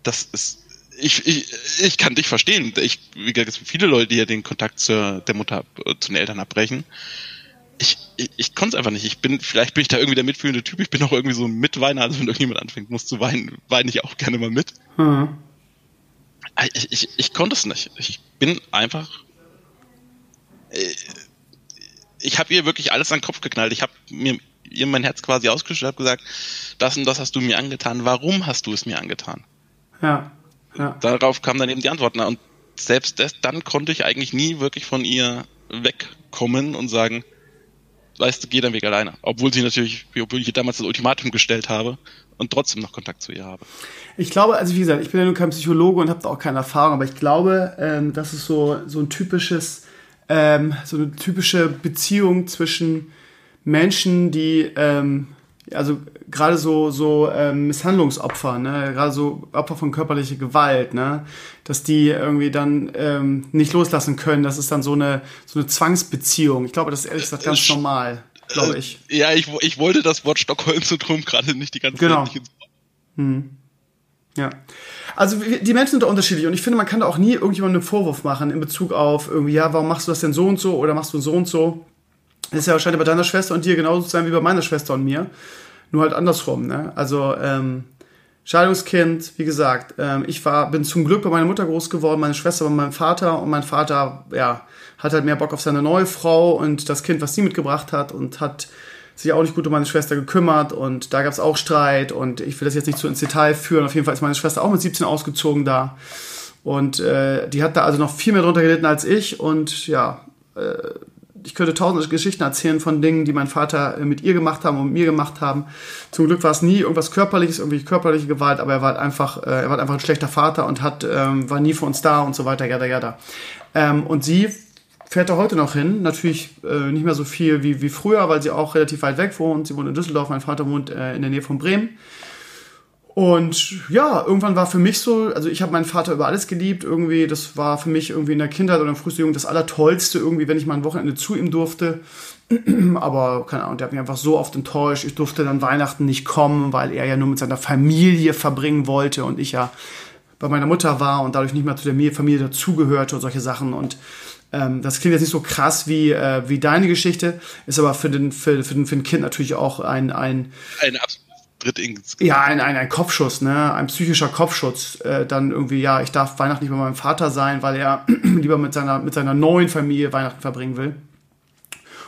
das ist, ich, ich, ich kann dich verstehen. Ich, wie gesagt, es gibt viele Leute, die ja den Kontakt zur, der Mutter, äh, zu den Eltern abbrechen. Ich, ich, ich konnte es einfach nicht. Ich bin, vielleicht bin ich da irgendwie der mitfühlende Typ. Ich bin auch irgendwie so ein Mitweiner. Also wenn irgendjemand anfängt, muss zu weinen, weine ich auch gerne mal mit. Mhm. Ich, ich, ich konnte es nicht. Ich bin einfach. Äh, ich habe ihr wirklich alles an den Kopf geknallt. Ich habe mir ihr mein Herz quasi ausgeschüttet, habe gesagt, das und das hast du mir angetan. Warum hast du es mir angetan? Ja. ja. Darauf kam dann eben die Antwort. Und selbst das, dann konnte ich eigentlich nie wirklich von ihr wegkommen und sagen, weißt du, geh deinen Weg alleine. Obwohl sie natürlich, obwohl ich ihr damals das Ultimatum gestellt habe und trotzdem noch Kontakt zu ihr habe. Ich glaube, also wie gesagt, ich bin ja nur kein Psychologe und habe da auch keine Erfahrung, aber ich glaube, ähm, das ist so, so ein typisches, ähm, so eine typische Beziehung zwischen Menschen, die, ähm, also gerade so, so ähm, Misshandlungsopfer, ne, gerade so Opfer von körperlicher Gewalt, ne, dass die irgendwie dann ähm, nicht loslassen können. Das ist dann so eine, so eine Zwangsbeziehung. Ich glaube, das ist ehrlich gesagt ganz äh, normal, glaube ich. Äh, ja, ich, ich wollte das Wort Stockholm-Syndrom gerade nicht die ganze genau. Zeit ins hm. Ja. Also die Menschen sind da unterschiedlich und ich finde, man kann da auch nie irgendjemandem einen Vorwurf machen in Bezug auf irgendwie, ja, warum machst du das denn so und so oder machst du so und so. Ist ja wahrscheinlich bei deiner Schwester und dir genauso zu sein wie bei meiner Schwester und mir. Nur halt andersrum, ne? Also, ähm, Scheidungskind, wie gesagt, ähm, ich war, bin zum Glück bei meiner Mutter groß geworden, meine Schwester bei meinem Vater und mein Vater, ja, hat halt mehr Bock auf seine neue Frau und das Kind, was sie mitgebracht hat und hat sich auch nicht gut um meine Schwester gekümmert und da gab es auch Streit und ich will das jetzt nicht zu ins Detail führen. Auf jeden Fall ist meine Schwester auch mit 17 ausgezogen da und äh, die hat da also noch viel mehr drunter gelitten als ich und ja, äh, ich könnte tausende Geschichten erzählen von Dingen, die mein Vater äh, mit ihr gemacht haben und mit mir gemacht haben. Zum Glück war es nie irgendwas körperliches, irgendwie körperliche Gewalt, aber er war halt einfach, äh, er war einfach ein schlechter Vater und hat, ähm, war nie für uns da und so weiter, jada, jada. Ähm, und sie fährt da heute noch hin. Natürlich äh, nicht mehr so viel wie, wie früher, weil sie auch relativ weit weg wohnt. Sie wohnt in Düsseldorf, mein Vater wohnt äh, in der Nähe von Bremen. Und ja, irgendwann war für mich so, also ich habe meinen Vater über alles geliebt, irgendwie, das war für mich irgendwie in der Kindheit oder in frühesten Jugend das Allertollste, irgendwie, wenn ich mal ein Wochenende zu ihm durfte. Aber, keine Ahnung, der hat mich einfach so oft enttäuscht. Ich durfte dann Weihnachten nicht kommen, weil er ja nur mit seiner Familie verbringen wollte und ich ja bei meiner Mutter war und dadurch nicht mehr zu der Familie dazugehörte und solche Sachen. Und ähm, das klingt jetzt nicht so krass wie, äh, wie deine Geschichte, ist aber für den, für, für, den, für ein Kind natürlich auch ein, ein, ein Tritt ins Ja, ein, ein, ein Kopfschuss, ne? Ein psychischer Kopfschuss. Äh, dann irgendwie, ja, ich darf Weihnachten nicht bei meinem Vater sein, weil er lieber mit seiner, mit seiner neuen Familie Weihnachten verbringen will.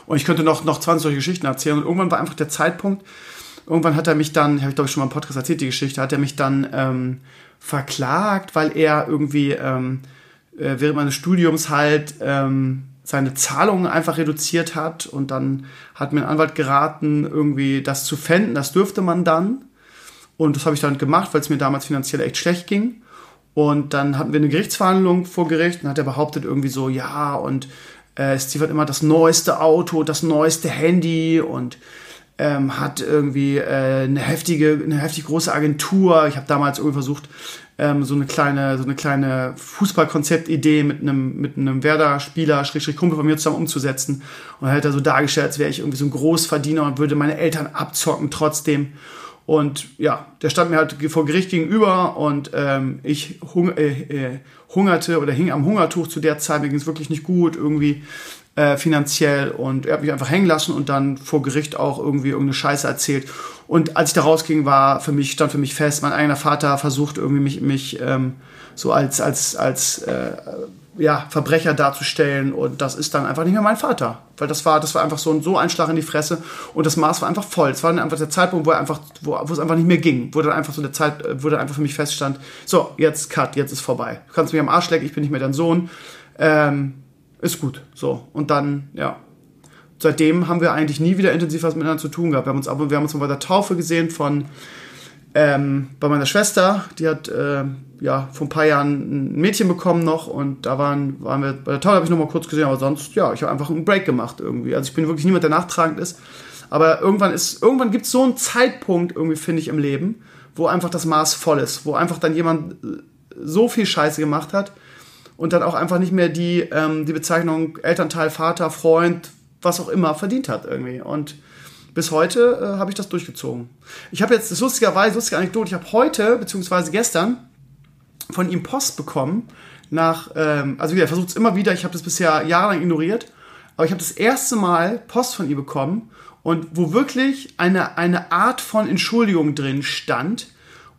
Und ich könnte noch, noch 20 solche Geschichten erzählen. Und irgendwann war einfach der Zeitpunkt, irgendwann hat er mich dann, habe ich glaube ich schon mal im Podcast erzählt, die Geschichte, hat er mich dann ähm, verklagt, weil er irgendwie ähm, äh, während meines Studiums halt ähm, seine Zahlungen einfach reduziert hat und dann hat mir ein Anwalt geraten, irgendwie das zu fänden, das dürfte man dann. Und das habe ich dann gemacht, weil es mir damals finanziell echt schlecht ging. Und dann hatten wir eine Gerichtsverhandlung vor Gericht und hat er behauptet irgendwie so, ja, und äh, Steve hat immer das neueste Auto, das neueste Handy und ähm, hat irgendwie äh, eine heftige, eine heftig große Agentur. Ich habe damals irgendwie versucht, ähm, so eine kleine, so eine kleine Fußballkonzeptidee mit einem, mit einem Werder-Spieler, Schrägstrich Kumpel von mir zusammen umzusetzen. Und er hat er so dargestellt, als wäre ich irgendwie so ein Großverdiener und würde meine Eltern abzocken trotzdem. Und ja, der stand mir halt vor Gericht gegenüber und ähm, ich hung, äh, äh, hungerte oder hing am Hungertuch zu der Zeit. Mir ging es wirklich nicht gut irgendwie äh, finanziell und er hat mich einfach hängen lassen und dann vor Gericht auch irgendwie irgendeine Scheiße erzählt. Und als ich da rausging, war für mich, stand für mich fest, mein eigener Vater versucht irgendwie mich, mich ähm, so als, als, als äh, ja, Verbrecher darzustellen und das ist dann einfach nicht mehr mein Vater. Weil das war, das war einfach so ein, so ein Schlag in die Fresse und das Maß war einfach voll. Es war dann einfach der Zeitpunkt, wo er einfach, wo, wo es einfach nicht mehr ging, wo dann einfach so der Zeit, wo dann einfach für mich feststand, so, jetzt cut, jetzt ist vorbei. Du kannst mich am Arsch lecken, ich bin nicht mehr dein Sohn. Ähm, ist gut. So. Und dann, ja, seitdem haben wir eigentlich nie wieder intensiv was miteinander zu tun gehabt. Wir haben uns, aber wir haben uns mal bei der Taufe gesehen von ähm, bei meiner Schwester, die hat äh, ja vor ein paar Jahren ein Mädchen bekommen noch und da waren, waren wir bei der Taufe habe ich noch mal kurz gesehen, aber sonst ja, ich habe einfach einen Break gemacht irgendwie. Also ich bin wirklich niemand, der nachtragend ist, aber irgendwann ist irgendwann gibt es so einen Zeitpunkt irgendwie finde ich im Leben, wo einfach das Maß voll ist, wo einfach dann jemand so viel Scheiße gemacht hat und dann auch einfach nicht mehr die ähm, die Bezeichnung Elternteil, Vater, Freund, was auch immer verdient hat irgendwie. Und bis heute äh, habe ich das durchgezogen. Ich habe jetzt, das lustigerweise, lustige Anekdote, ich habe heute, beziehungsweise gestern, von ihm Post bekommen, nach, ähm, also er versucht es immer wieder, ich habe das bisher jahrelang ignoriert, aber ich habe das erste Mal Post von ihm bekommen und wo wirklich eine, eine Art von Entschuldigung drin stand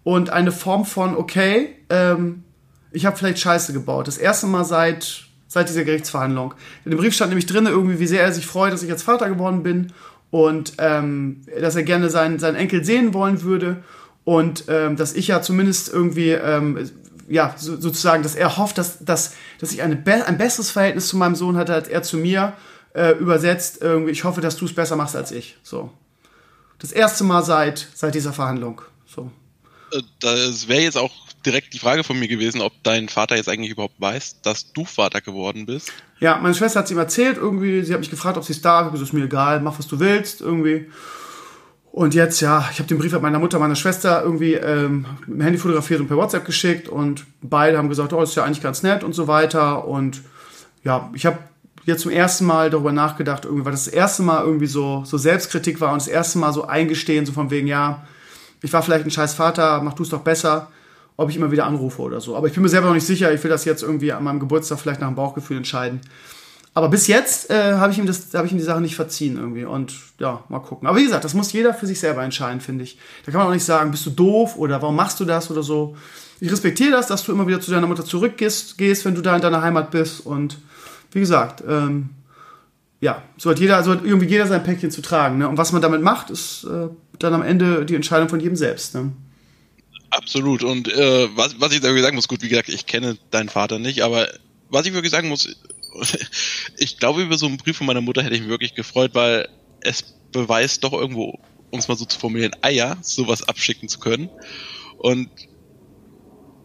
und eine Form von, okay, ähm, ich habe vielleicht Scheiße gebaut. Das erste Mal seit seit dieser Gerichtsverhandlung. In dem Brief stand nämlich drin, irgendwie, wie sehr er sich freut, dass ich jetzt Vater geworden bin und ähm, dass er gerne seinen, seinen Enkel sehen wollen würde und ähm, dass ich ja zumindest irgendwie, ähm, ja, so, sozusagen, dass er hofft, dass, dass, dass ich eine be ein besseres Verhältnis zu meinem Sohn hatte, als er zu mir äh, übersetzt. Irgendwie, ich hoffe, dass du es besser machst als ich. So. Das erste Mal seit, seit dieser Verhandlung. So. Äh, das wäre jetzt auch direkt die Frage von mir gewesen, ob dein Vater jetzt eigentlich überhaupt weiß, dass du Vater geworden bist. Ja, meine Schwester hat es ihm erzählt, irgendwie, sie hat mich gefragt, ob sie es darf, ich so, ist mir egal, mach was du willst, irgendwie. Und jetzt, ja, ich habe den Brief meiner Mutter, meiner Schwester irgendwie ähm, mit dem Handy fotografiert und per WhatsApp geschickt und beide haben gesagt, oh, ist ja eigentlich ganz nett und so weiter. Und ja, ich habe jetzt zum ersten Mal darüber nachgedacht, irgendwie, weil das, das erste Mal irgendwie so, so Selbstkritik war und das erste Mal so eingestehen, so von wegen, ja, ich war vielleicht ein scheiß Vater, mach du es doch besser ob ich immer wieder anrufe oder so. Aber ich bin mir selber noch nicht sicher. Ich will das jetzt irgendwie an meinem Geburtstag vielleicht nach dem Bauchgefühl entscheiden. Aber bis jetzt äh, habe ich ihm habe ich ihm die Sache nicht verziehen irgendwie. Und ja, mal gucken. Aber wie gesagt, das muss jeder für sich selber entscheiden, finde ich. Da kann man auch nicht sagen, bist du doof oder warum machst du das oder so. Ich respektiere das, dass du immer wieder zu deiner Mutter zurückgehst, gehst, wenn du da in deiner Heimat bist. Und wie gesagt, ähm, ja, so hat jeder, so hat irgendwie jeder sein Päckchen zu tragen. Ne? Und was man damit macht, ist äh, dann am Ende die Entscheidung von jedem selbst. Ne? Absolut. Und äh, was, was ich da sagen muss, gut, wie gesagt, ich kenne deinen Vater nicht, aber was ich wirklich sagen muss, ich glaube, über so einen Brief von meiner Mutter hätte ich mich wirklich gefreut, weil es beweist doch irgendwo, um es mal so zu formulieren, Eier, sowas abschicken zu können. Und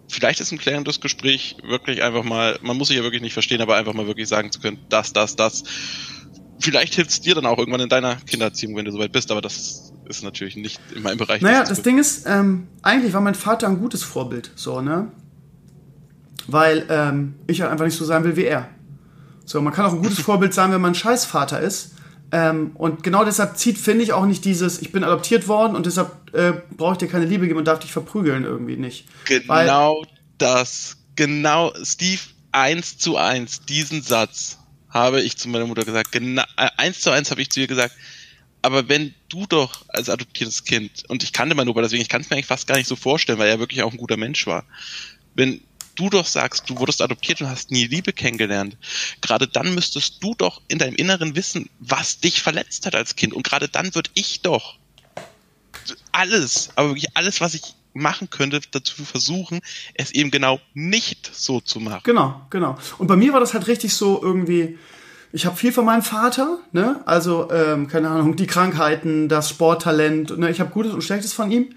vielleicht ist ein klärendes Gespräch wirklich einfach mal, man muss sich ja wirklich nicht verstehen, aber einfach mal wirklich sagen zu können, das, das, das. Vielleicht hilft es dir dann auch irgendwann in deiner Kindererziehung, wenn du soweit bist, aber das ist natürlich nicht in meinem Bereich. Naja, das Ding ist, ähm, eigentlich war mein Vater ein gutes Vorbild, so, ne? Weil ähm, ich halt einfach nicht so sein will wie er. So, man kann auch ein gutes Vorbild sein, wenn man ein Scheißvater ist. Ähm, und genau deshalb zieht, finde ich, auch nicht dieses, ich bin adoptiert worden und deshalb äh, brauche ich dir keine Liebe geben und darf dich verprügeln irgendwie nicht. Genau Weil, das, genau, Steve, eins zu eins, diesen Satz habe ich zu meiner Mutter gesagt. Genau, eins zu eins habe ich zu ihr gesagt. Aber wenn du doch als adoptiertes Kind, und ich kannte meinen Opa, deswegen, ich kann es mir eigentlich fast gar nicht so vorstellen, weil er wirklich auch ein guter Mensch war. Wenn du doch sagst, du wurdest adoptiert und hast nie Liebe kennengelernt, gerade dann müsstest du doch in deinem Inneren wissen, was dich verletzt hat als Kind. Und gerade dann würde ich doch alles, aber wirklich alles, was ich machen könnte, dazu versuchen, es eben genau nicht so zu machen. Genau, genau. Und bei mir war das halt richtig so irgendwie, ich habe viel von meinem Vater, ne? Also, ähm, keine Ahnung, die Krankheiten, das Sporttalent, ne? ich habe Gutes und Schlechtes von ihm.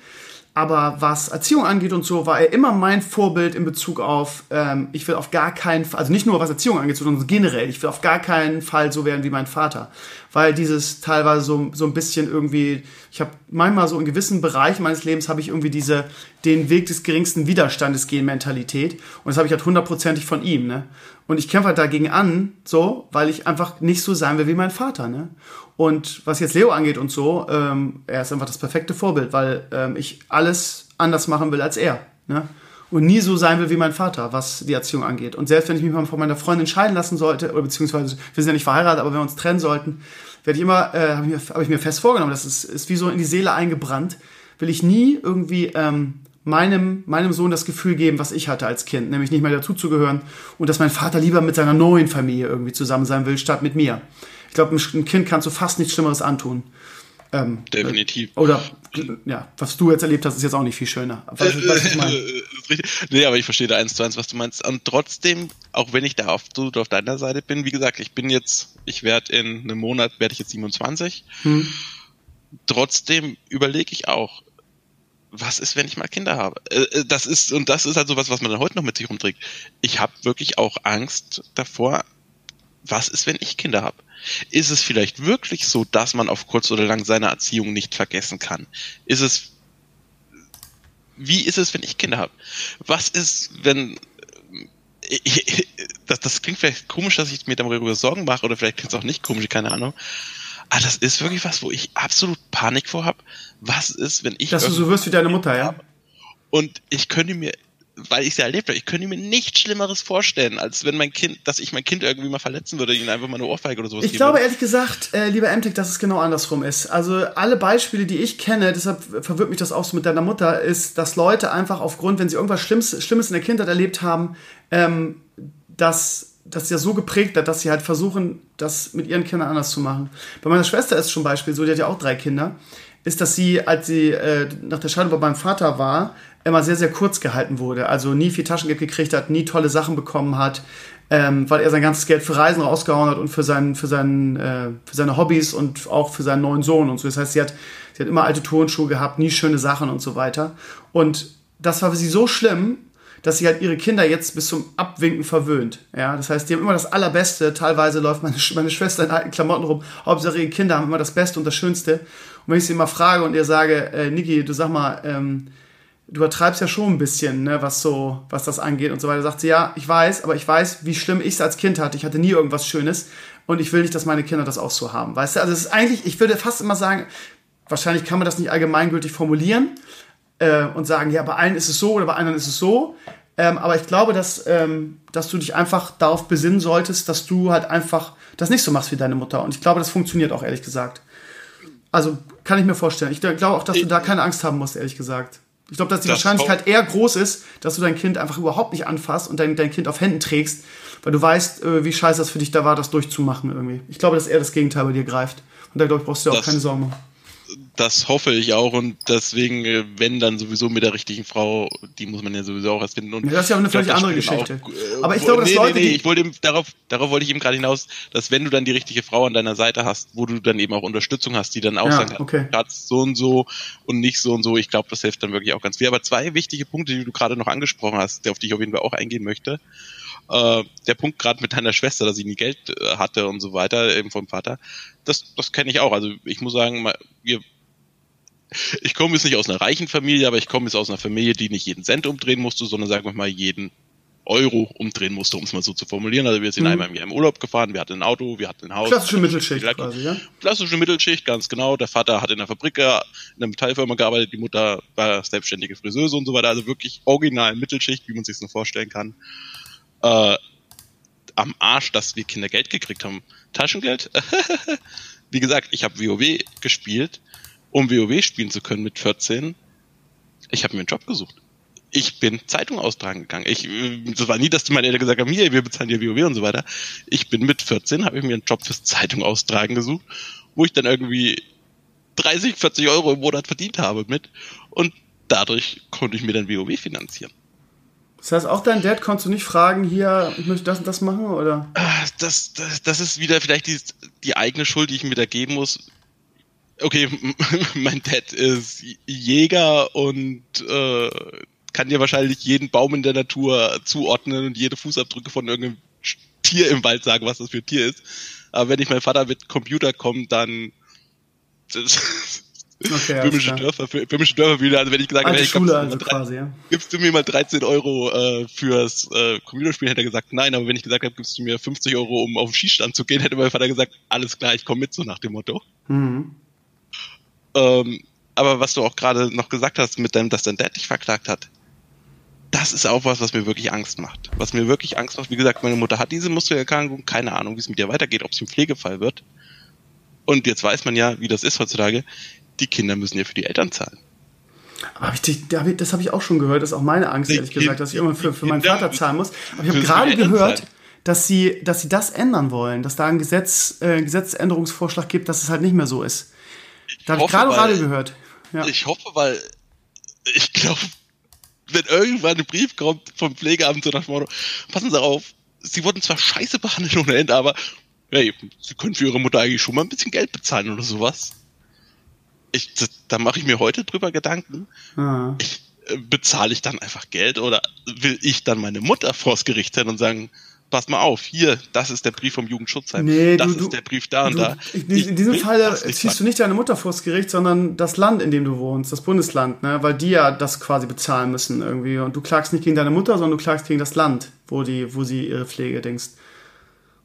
Aber was Erziehung angeht und so, war er immer mein Vorbild in Bezug auf, ähm, ich will auf gar keinen Fall, also nicht nur was Erziehung angeht, sondern generell, ich will auf gar keinen Fall so werden wie mein Vater. Weil dieses teilweise so, so ein bisschen irgendwie, ich habe manchmal so in gewissen Bereichen meines Lebens habe ich irgendwie diese, den Weg des geringsten Widerstandes gehen Mentalität. Und das habe ich halt hundertprozentig von ihm, ne? Und ich kämpfe halt dagegen an, so, weil ich einfach nicht so sein will wie mein Vater, ne? Und was jetzt Leo angeht und so, ähm, er ist einfach das perfekte Vorbild, weil ähm, ich alles anders machen will als er. Ne? Und nie so sein will wie mein Vater, was die Erziehung angeht. Und selbst wenn ich mich mal von meiner Freundin scheiden lassen sollte, oder beziehungsweise wir sind ja nicht verheiratet, aber wenn wir uns trennen sollten, werde ich immer, äh, habe ich, hab ich, mir fest vorgenommen, das ist, ist wie so in die Seele eingebrannt, will ich nie irgendwie ähm, meinem, meinem Sohn das Gefühl geben, was ich hatte als Kind, nämlich nicht mehr dazuzugehören und dass mein Vater lieber mit seiner neuen Familie irgendwie zusammen sein will, statt mit mir. Ich glaube, ein Kind kannst du fast nichts Schlimmeres antun. Ähm, Definitiv. Oder ja, was du jetzt erlebt hast, ist jetzt auch nicht viel schöner. Was, was ich mein? nee, aber ich verstehe da eins zu eins, was du meinst. Und trotzdem, auch wenn ich da auf, du, auf deiner Seite bin, wie gesagt, ich bin jetzt, ich werde in einem Monat, werde ich jetzt 27. Hm. Trotzdem überlege ich auch, was ist, wenn ich mal Kinder habe? Äh, äh, das ist, und das ist halt so was, was man dann heute noch mit sich rumträgt. Ich habe wirklich auch Angst davor, was ist, wenn ich Kinder habe? Ist es vielleicht wirklich so, dass man auf kurz oder lang seine Erziehung nicht vergessen kann? Ist es, wie ist es, wenn ich Kinder habe? Was ist, wenn, ich, das, das klingt vielleicht komisch, dass ich mir darüber Sorgen mache, oder vielleicht klingt es auch nicht komisch, keine Ahnung. Aber das ist wirklich was, wo ich absolut Panik vor habe. Was ist, wenn ich. Dass du so wirst wie deine Mutter, ja? Und ich könnte mir weil ich es ja erlebt habe, ich könnte mir nichts Schlimmeres vorstellen, als wenn mein Kind, dass ich mein Kind irgendwie mal verletzen würde, ihnen einfach mal eine Ohrfeige oder sowas Ich glaube würde. ehrlich gesagt, äh, lieber Emtek, dass es genau andersrum ist. Also alle Beispiele, die ich kenne, deshalb verwirrt mich das auch so mit deiner Mutter, ist, dass Leute einfach aufgrund, wenn sie irgendwas Schlimmes, Schlimmes in der Kindheit erlebt haben, ähm, dass das ja so geprägt hat, dass sie halt versuchen, das mit ihren Kindern anders zu machen. Bei meiner Schwester ist schon ein Beispiel so, die hat ja auch drei Kinder, ist, dass sie, als sie äh, nach der Scheidung bei meinem Vater war, immer sehr, sehr kurz gehalten wurde. Also nie viel Taschengeld gekriegt hat, nie tolle Sachen bekommen hat, ähm, weil er sein ganzes Geld für Reisen rausgehauen hat und für, seinen, für, seinen, äh, für seine Hobbys und auch für seinen neuen Sohn und so. Das heißt, sie hat, sie hat immer alte Turnschuhe gehabt, nie schöne Sachen und so weiter. Und das war für sie so schlimm, dass sie halt ihre Kinder jetzt bis zum Abwinken verwöhnt. Ja, das heißt, die haben immer das Allerbeste. Teilweise läuft meine, meine Schwester in alten Klamotten rum. Hauptsache ihre Kinder haben immer das Beste und das Schönste. Und wenn ich sie immer frage und ihr sage, äh, Niki, du sag mal, ähm, du übertreibst ja schon ein bisschen, ne, was so, was das angeht und so weiter. Sagt sie, ja, ich weiß, aber ich weiß, wie schlimm ich es als Kind hatte. Ich hatte nie irgendwas Schönes und ich will nicht, dass meine Kinder das auch so haben. Weißt du, also es ist eigentlich, ich würde fast immer sagen, wahrscheinlich kann man das nicht allgemeingültig formulieren äh, und sagen, ja, bei allen ist es so oder bei anderen ist es so. Ähm, aber ich glaube, dass, ähm, dass du dich einfach darauf besinnen solltest, dass du halt einfach das nicht so machst wie deine Mutter. Und ich glaube, das funktioniert auch, ehrlich gesagt. Also kann ich mir vorstellen. Ich glaube auch, dass du da keine Angst haben musst, ehrlich gesagt. Ich glaube, dass die das Wahrscheinlichkeit eher groß ist, dass du dein Kind einfach überhaupt nicht anfasst und dein, dein Kind auf Händen trägst, weil du weißt, äh, wie scheiße das für dich da war, das durchzumachen irgendwie. Ich glaube, dass eher das Gegenteil bei dir greift. Und da, glaube ich, brauchst du dir auch keine Sorgen machen das hoffe ich auch und deswegen, äh, wenn dann sowieso mit der richtigen Frau, die muss man ja sowieso auch erst finden. Und ja, das ist ja auch eine völlig andere Geschichte. Auch, äh, Aber ich glaube, nee, Leute, nee, nee, ich wollte eben, darauf, darauf wollte ich eben gerade hinaus, dass wenn du dann die richtige Frau an deiner Seite hast, wo du dann eben auch Unterstützung hast, die dann auch ja, sagen, okay. so und so und nicht so und so, ich glaube, das hilft dann wirklich auch ganz viel. Aber zwei wichtige Punkte, die du gerade noch angesprochen hast, auf die ich auf jeden Fall auch eingehen möchte. Äh, der Punkt gerade mit deiner Schwester, dass sie nie Geld äh, hatte und so weiter, eben vom Vater, das, das kenne ich auch. Also ich muss sagen, wir ich komme jetzt nicht aus einer reichen Familie, aber ich komme jetzt aus einer Familie, die nicht jeden Cent umdrehen musste, sondern sagen wir mal jeden Euro umdrehen musste, um es mal so zu formulieren. Also wir sind mhm. einmal im Jahr im Urlaub gefahren, wir hatten ein Auto, wir hatten ein Haus. Klassische Mittelschicht quasi, ja? Klassische Mittelschicht, ganz genau. Der Vater hat in der Fabrik, in einer Metallfirma gearbeitet, die Mutter war selbstständige Friseuse und so weiter. Also wirklich original Mittelschicht, wie man sich so vorstellen kann. Äh, am Arsch, dass wir Kinder Geld gekriegt haben. Taschengeld? wie gesagt, ich habe WoW gespielt um WoW spielen zu können mit 14, ich habe mir einen Job gesucht. Ich bin Zeitung austragen gegangen. Ich, das war nie, dass meine Eltern gesagt haben, hier, wir bezahlen dir WoW und so weiter. Ich bin mit 14, habe ich mir einen Job fürs Zeitung austragen gesucht, wo ich dann irgendwie 30, 40 Euro im Monat verdient habe mit. Und dadurch konnte ich mir dann WoW finanzieren. Das heißt, auch dein Dad konntest du nicht fragen, hier, ich möchte das und das machen, oder? Ah, das, das, das ist wieder vielleicht die, die eigene Schuld, die ich mir da geben muss okay, mein Dad ist Jäger und äh, kann dir wahrscheinlich jeden Baum in der Natur zuordnen und jede Fußabdrücke von irgendeinem Tier im Wald sagen, was das für ein Tier ist. Aber wenn ich mein Vater mit Computer komme, dann okay, böhmische Dörfer, böhmische Dörfer wieder. Also wenn ich gesagt hey, Schule also quasi, ja. gibst du mir mal 13 Euro äh, fürs äh, Computerspiel, hätte er gesagt, nein. Aber wenn ich gesagt habe, gibst du mir 50 Euro, um auf den Schießstand zu gehen, hätte mein Vater gesagt, alles klar, ich komme mit, so nach dem Motto. Mhm. Ähm, aber was du auch gerade noch gesagt hast, mit dem, dass dein Dad dich verklagt hat, das ist auch was, was mir wirklich Angst macht. Was mir wirklich Angst macht, wie gesagt, meine Mutter hat diese Muskelerkrankung, keine Ahnung, wie es mit ihr weitergeht, ob sie ein Pflegefall wird. Und jetzt weiß man ja, wie das ist heutzutage. Die Kinder müssen ja für die Eltern zahlen. Aber ich, das habe ich auch schon gehört, das ist auch meine Angst, ehrlich gesagt, dass ich immer für, für meinen Vater zahlen muss. Aber ich habe gerade gehört, dass sie, dass sie das ändern wollen, dass da ein Gesetz, äh, Gesetzänderungsvorschlag gibt, dass es halt nicht mehr so ist. Da habe ich gerade Radio gehört. Ja. Ich hoffe, weil ich glaube, wenn irgendwann ein Brief kommt vom Pflegeamt so nach dem Motto, passen Sie auf, Sie wurden zwar scheiße behandelt ohne Ende, aber hey, Sie können für Ihre Mutter eigentlich schon mal ein bisschen Geld bezahlen oder sowas. Ich, da mache ich mir heute drüber Gedanken. Ah. Ich, äh, bezahle ich dann einfach Geld oder will ich dann meine Mutter vors Gericht sein und sagen, pass mal auf, hier, das ist der Brief vom Jugendschutzheim, nee, das du, ist der Brief da und du, da. Ich, in diesem Fall ziehst du nicht deine Mutter vors Gericht, sondern das Land, in dem du wohnst, das Bundesland, ne? weil die ja das quasi bezahlen müssen irgendwie. Und du klagst nicht gegen deine Mutter, sondern du klagst gegen das Land, wo, die, wo sie ihre Pflege denkst.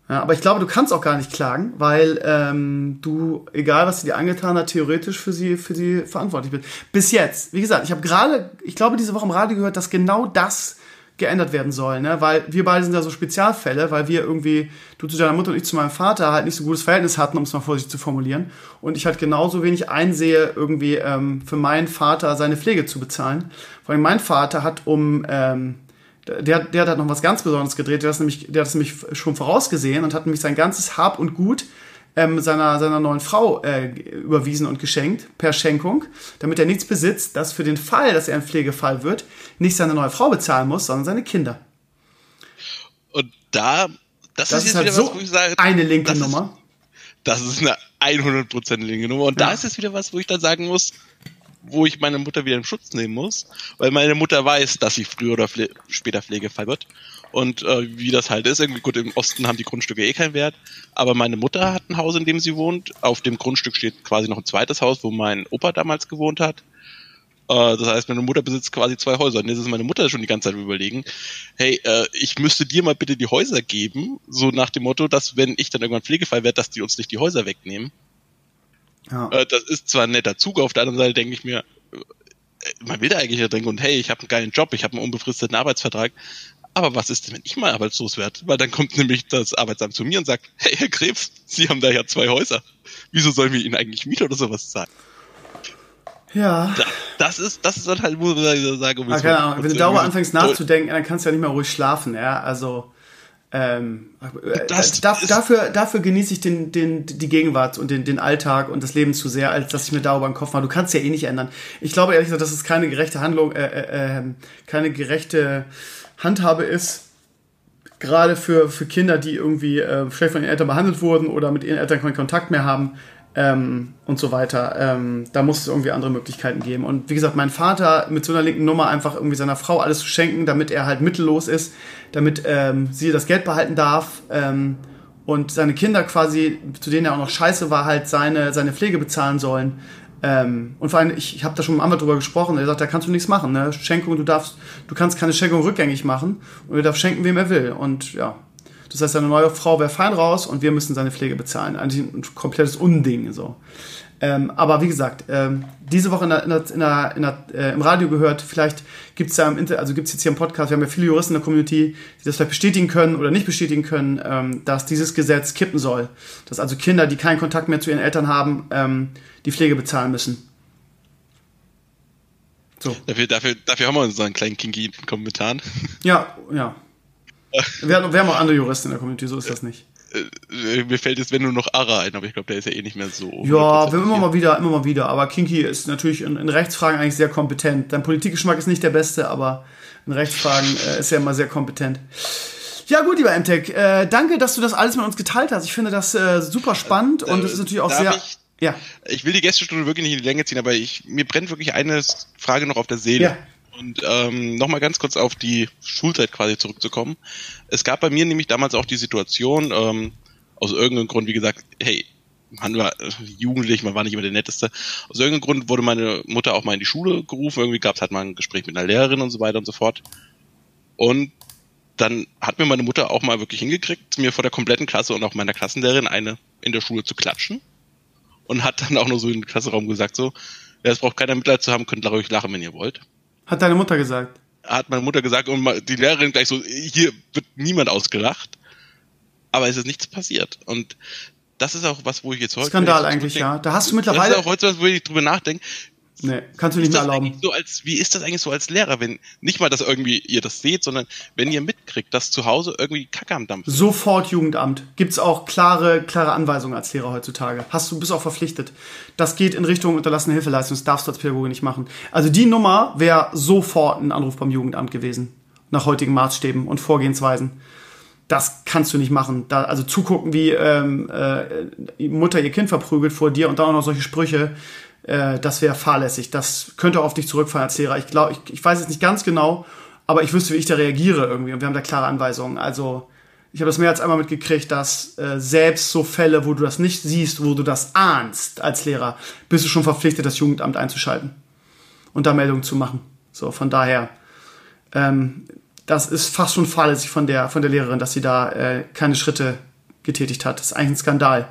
Ja, aber ich glaube, du kannst auch gar nicht klagen, weil ähm, du, egal was sie dir angetan hat, theoretisch für sie, für sie verantwortlich bist. Bis jetzt, wie gesagt, ich habe gerade, ich glaube, diese Woche im Radio gehört, dass genau das geändert werden soll, ne? Weil wir beide sind ja so Spezialfälle, weil wir irgendwie, du zu deiner Mutter und ich zu meinem Vater halt nicht so gutes Verhältnis hatten, um es mal vorsichtig zu formulieren. Und ich halt genauso wenig einsehe, irgendwie ähm, für meinen Vater seine Pflege zu bezahlen. Vor allem mein Vater hat um ähm, der, der hat halt noch was ganz Besonderes gedreht, der hat, nämlich, der hat es nämlich schon vorausgesehen und hat nämlich sein ganzes Hab und Gut ähm, seiner, seiner neuen Frau äh, überwiesen und geschenkt, per Schenkung, damit er nichts besitzt, das für den Fall, dass er ein Pflegefall wird, nicht seine neue Frau bezahlen muss, sondern seine Kinder. Und da, das, das ist, ist halt so was, sage, eine linke das Nummer. Ist, das ist eine 100% linke Nummer. Und ja. da ist es wieder was, wo ich dann sagen muss, wo ich meine Mutter wieder in Schutz nehmen muss, weil meine Mutter weiß, dass sie früher oder später Pflegefall wird und äh, wie das halt ist, irgendwie gut, im Osten haben die Grundstücke eh keinen Wert. Aber meine Mutter hat ein Haus, in dem sie wohnt. Auf dem Grundstück steht quasi noch ein zweites Haus, wo mein Opa damals gewohnt hat. Äh, das heißt, meine Mutter besitzt quasi zwei Häuser. Und jetzt ist meine Mutter schon die ganze Zeit überlegen, hey, äh, ich müsste dir mal bitte die Häuser geben, so nach dem Motto, dass wenn ich dann irgendwann Pflegefall werde, dass die uns nicht die Häuser wegnehmen. Ja. Äh, das ist zwar ein netter Zug, auf der anderen Seite denke ich mir, man will da eigentlich ja denken, und hey, ich habe einen geilen Job, ich habe einen unbefristeten Arbeitsvertrag. Aber was ist denn, wenn ich mal arbeitslos werde? Weil dann kommt nämlich das Arbeitsamt zu mir und sagt, hey, Herr Krebs, Sie haben da ja zwei Häuser. Wieso sollen wir Ihnen eigentlich Miete oder sowas zahlen? Ja. das ist, das ist dann halt, wo ich sage, ah, keine Ahnung. wenn du darüber anfängst nachzudenken, dann kannst du ja nicht mehr ruhig schlafen, ja. Also ähm, das, da, dafür, dafür genieße ich den, den, die Gegenwart und den, den Alltag und das Leben zu sehr, als dass ich mir darüber den Kopf mache. Du kannst ja eh nicht ändern. Ich glaube ehrlich gesagt, dass es keine gerechte Handlung, äh, äh, ähm, keine gerechte Handhabe ist, gerade für, für Kinder, die irgendwie äh, schlecht von ihren Eltern behandelt wurden oder mit ihren Eltern keinen Kontakt mehr haben, ähm, und so weiter. Ähm, da muss es irgendwie andere Möglichkeiten geben. Und wie gesagt, mein Vater mit so einer linken Nummer einfach irgendwie seiner Frau alles zu schenken, damit er halt mittellos ist, damit ähm, sie das Geld behalten darf ähm, und seine Kinder quasi, zu denen er auch noch scheiße war, halt seine, seine Pflege bezahlen sollen. Ähm, und vor allem, ich, ich habe da schon mit Anwalt drüber gesprochen, er sagt, da kannst du nichts machen. Ne? Schenkung, du darfst, du kannst keine Schenkung rückgängig machen und er darf schenken, wem er will. Und ja, das heißt, seine neue Frau wäre fein raus und wir müssen seine Pflege bezahlen. Eigentlich ein komplettes Unding. So. Ähm, aber wie gesagt, ähm, diese Woche in der, in der, in der, äh, im Radio gehört, vielleicht gibt es ja im Inter also gibt's jetzt hier im Podcast, wir haben ja viele Juristen in der Community, die das vielleicht bestätigen können oder nicht bestätigen können, ähm, dass dieses Gesetz kippen soll. Dass also Kinder, die keinen Kontakt mehr zu ihren Eltern haben, ähm, die Pflege bezahlen müssen. So. Dafür, dafür, dafür haben wir unseren kleinen Kinky Kommentar. Ja, ja. Wir haben, wir haben auch andere Juristen in der Community, so ist das nicht. Äh, mir fällt jetzt wenn nur noch Ara ein, aber ich glaube, der ist ja eh nicht mehr so. Ja, wir immer mal wieder, immer mal wieder. Aber Kinky ist natürlich in, in, Rechtsfragen eigentlich sehr kompetent. Dein Politikgeschmack ist nicht der beste, aber in Rechtsfragen äh, ist er immer sehr kompetent. Ja, gut, lieber MTech, äh, danke, dass du das alles mit uns geteilt hast. Ich finde das äh, super spannend und es ist natürlich auch sehr. Ich, ja. Ich will die Gästestunde wirklich nicht in die Länge ziehen, aber ich, mir brennt wirklich eine Frage noch auf der Seele. Ja. Und ähm, nochmal ganz kurz auf die Schulzeit quasi zurückzukommen. Es gab bei mir nämlich damals auch die Situation, ähm, aus irgendeinem Grund, wie gesagt, hey, man war jugendlich, man war nicht immer der Netteste. Aus irgendeinem Grund wurde meine Mutter auch mal in die Schule gerufen. Irgendwie gab es halt mal ein Gespräch mit einer Lehrerin und so weiter und so fort. Und dann hat mir meine Mutter auch mal wirklich hingekriegt, mir vor der kompletten Klasse und auch meiner Klassenlehrerin eine in der Schule zu klatschen. Und hat dann auch nur so in den Klasseraum gesagt, so, ja, es braucht keiner Mitleid zu haben, könnt ruhig lachen, wenn ihr wollt. Hat deine Mutter gesagt? Hat meine Mutter gesagt und die Lehrerin gleich so, hier wird niemand ausgelacht. Aber es ist nichts passiert. Und das ist auch was, wo ich jetzt heute. Skandal eigentlich, ja. Da hast du mittlerweile. Das ist auch heute was, wo ich drüber nachdenke. Nee, kannst du nicht mehr erlauben. So als, wie ist das eigentlich so als Lehrer, wenn nicht mal, dass irgendwie ihr das seht, sondern wenn ihr mitkriegt, dass zu Hause irgendwie Kacke am Dampf ist? Sofort Jugendamt. Gibt's auch klare, klare Anweisungen als Lehrer heutzutage. Hast du, bist auch verpflichtet. Das geht in Richtung unterlassene Hilfeleistung. Das darfst du als Pädagoge nicht machen. Also die Nummer wäre sofort ein Anruf beim Jugendamt gewesen. Nach heutigen Maßstäben und Vorgehensweisen das kannst du nicht machen. Da, also zugucken, wie ähm, äh, die Mutter ihr Kind verprügelt vor dir und dann auch noch solche Sprüche, äh, das wäre fahrlässig. Das könnte auf dich zurückfallen als Lehrer. Ich glaube, ich, ich weiß es nicht ganz genau, aber ich wüsste, wie ich da reagiere irgendwie. Und wir haben da klare Anweisungen. Also ich habe das mehr als einmal mitgekriegt, dass äh, selbst so Fälle, wo du das nicht siehst, wo du das ahnst als Lehrer, bist du schon verpflichtet, das Jugendamt einzuschalten und da Meldungen zu machen. So, von daher, ähm, das ist fast schon fahrlässig von der, von der Lehrerin, dass sie da äh, keine Schritte getätigt hat. Das ist eigentlich ein Skandal.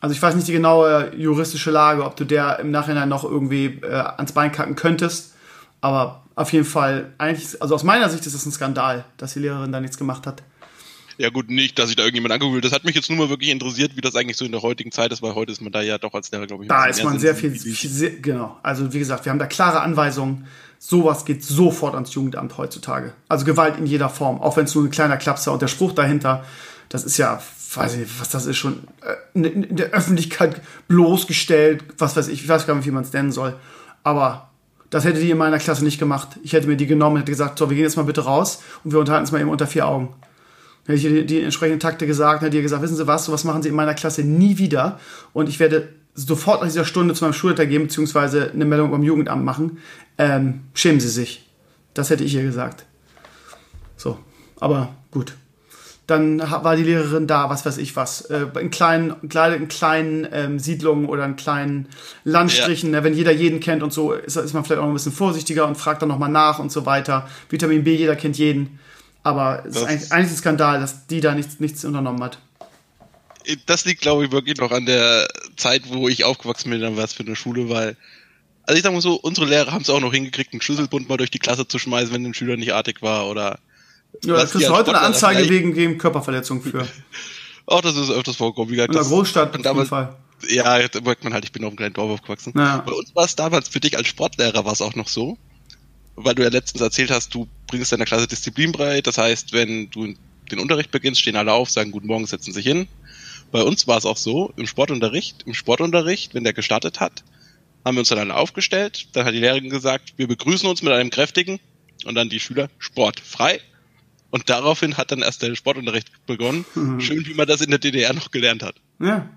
Also ich weiß nicht die genaue juristische Lage, ob du der im Nachhinein noch irgendwie äh, ans Bein kacken könntest. Aber auf jeden Fall, eigentlich, also aus meiner Sicht ist es ein Skandal, dass die Lehrerin da nichts gemacht hat. Ja gut, nicht, dass ich da irgendjemand angeguckt will. Das hat mich jetzt nur mal wirklich interessiert, wie das eigentlich so in der heutigen Zeit ist, weil heute ist man da ja doch als Lehrer, glaube ich. Da ist man sehr viel, viel sehr, genau. Also wie gesagt, wir haben da klare Anweisungen. Sowas geht sofort ans Jugendamt heutzutage. Also Gewalt in jeder Form, auch wenn es nur ein kleiner Klapser und der Spruch dahinter, das ist ja weiß ich, was das ist, schon äh, in der Öffentlichkeit bloßgestellt, was weiß ich, ich weiß gar nicht, wie man es nennen soll. Aber das hätte die in meiner Klasse nicht gemacht. Ich hätte mir die genommen hätte gesagt, so, wir gehen jetzt mal bitte raus und wir unterhalten uns mal eben unter vier Augen. Hätte ich die, die entsprechenden Takte gesagt, hätte ihr gesagt, wissen Sie was, sowas machen Sie in meiner Klasse nie wieder und ich werde sofort nach dieser Stunde zu meinem Schulleiter gehen, beziehungsweise eine Meldung beim Jugendamt machen. Ähm, schämen Sie sich. Das hätte ich ihr gesagt. So, aber gut dann war die Lehrerin da, was weiß ich was, äh, in kleinen, in kleinen ähm, Siedlungen oder in kleinen Landstrichen, ja. ne, wenn jeder jeden kennt und so, ist, ist man vielleicht auch ein bisschen vorsichtiger und fragt dann nochmal nach und so weiter. Vitamin B, jeder kennt jeden. Aber es ist eigentlich, eigentlich ein Skandal, dass die da nichts, nichts unternommen hat. Das liegt, glaube ich, wirklich noch an der Zeit, wo ich aufgewachsen bin, was für eine Schule, weil Also ich sag mal so, unsere Lehrer haben es auch noch hingekriegt, einen Schlüsselbund mal durch die Klasse zu schmeißen, wenn ein Schüler nicht artig war oder. Ja, das ist heute eine Anzeige wegen, wegen Körperverletzung für. Auch das ist öfters vorgekommen. Wie gesagt, In der Großstadt auf jeden Fall. Ja, jetzt merkt man halt, ich bin auf einem kleinen Dorf aufgewachsen. Ja. Bei uns war es damals für dich als Sportlehrer war es auch noch so, weil du ja letztens erzählt hast, du bringst deiner Klasse Disziplin bei. Das heißt, wenn du den Unterricht beginnst, stehen alle auf, sagen Guten Morgen, setzen sich hin. Bei uns war es auch so, im Sportunterricht, im Sportunterricht, wenn der gestartet hat, haben wir uns dann alle aufgestellt. Dann hat die Lehrerin gesagt, wir begrüßen uns mit einem kräftigen und dann die Schüler Sport frei. Und daraufhin hat dann erst der Sportunterricht begonnen. Schön, wie man das in der DDR noch gelernt hat. Ja.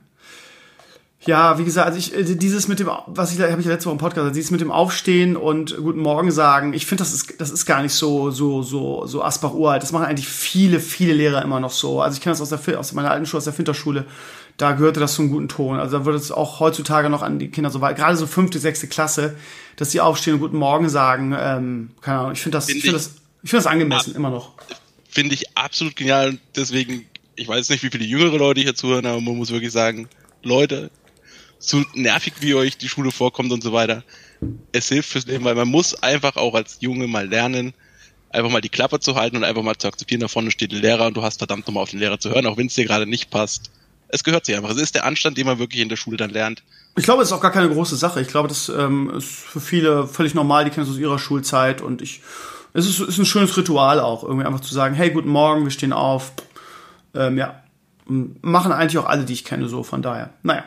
Ja, wie gesagt, also ich, äh, dieses mit dem, was ich, habe ich letzte Woche im Podcast, gesagt, dieses mit dem Aufstehen und Guten Morgen sagen, ich finde, das ist, das ist gar nicht so, so, so, so Asbach uralt. Das machen eigentlich viele, viele Lehrer immer noch so. Also ich kenne das aus der, aus meiner alten Schule, aus der Finterschule. Da gehörte das zum guten Ton. Also da wird es auch heutzutage noch an die Kinder so weit, gerade so fünfte, sechste Klasse, dass sie aufstehen und Guten Morgen sagen. Ähm, keine Ahnung, ich finde das, ich Finde das, ich finde das angemessen, immer noch. Finde ich absolut genial deswegen, ich weiß nicht, wie viele jüngere Leute hier zuhören, aber man muss wirklich sagen, Leute, so nervig wie euch die Schule vorkommt und so weiter, es hilft fürs Leben, weil man muss einfach auch als Junge mal lernen, einfach mal die Klappe zu halten und einfach mal zu akzeptieren, da vorne steht ein Lehrer und du hast verdammt nochmal auf den Lehrer zu hören, auch wenn es dir gerade nicht passt. Es gehört sich einfach. Es ist der Anstand, den man wirklich in der Schule dann lernt. Ich glaube, es ist auch gar keine große Sache. Ich glaube, das ähm, ist für viele völlig normal, die kennen es aus ihrer Schulzeit und ich, es ist, ist ein schönes Ritual auch, irgendwie einfach zu sagen, hey, guten Morgen, wir stehen auf. Ähm, ja, machen eigentlich auch alle, die ich kenne, so, von daher. Naja.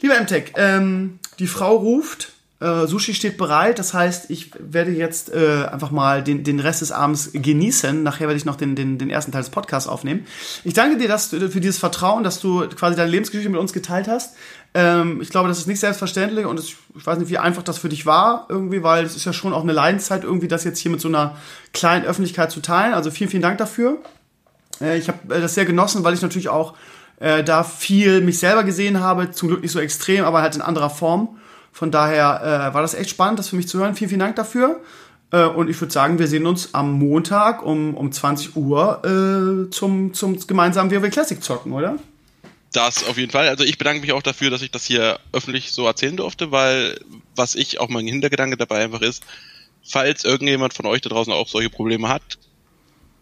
Lieber MTech, ähm, die Frau ruft, äh, Sushi steht bereit, das heißt, ich werde jetzt äh, einfach mal den, den Rest des Abends genießen. Nachher werde ich noch den, den, den ersten Teil des Podcasts aufnehmen. Ich danke dir dass du, für dieses Vertrauen, dass du quasi deine Lebensgeschichte mit uns geteilt hast. Ähm, ich glaube, das ist nicht selbstverständlich und es, ich weiß nicht, wie einfach das für dich war irgendwie, weil es ist ja schon auch eine Leidenszeit irgendwie, das jetzt hier mit so einer kleinen Öffentlichkeit zu teilen. Also vielen, vielen Dank dafür. Äh, ich habe äh, das sehr genossen, weil ich natürlich auch äh, da viel mich selber gesehen habe. Zum Glück nicht so extrem, aber halt in anderer Form. Von daher äh, war das echt spannend, das für mich zu hören. Vielen, vielen Dank dafür. Äh, und ich würde sagen, wir sehen uns am Montag um, um 20 Uhr äh, zum, zum gemeinsamen WoW Classic zocken, oder? Das auf jeden Fall. Also ich bedanke mich auch dafür, dass ich das hier öffentlich so erzählen durfte, weil was ich auch mein Hintergedanke dabei einfach ist, falls irgendjemand von euch da draußen auch solche Probleme hat,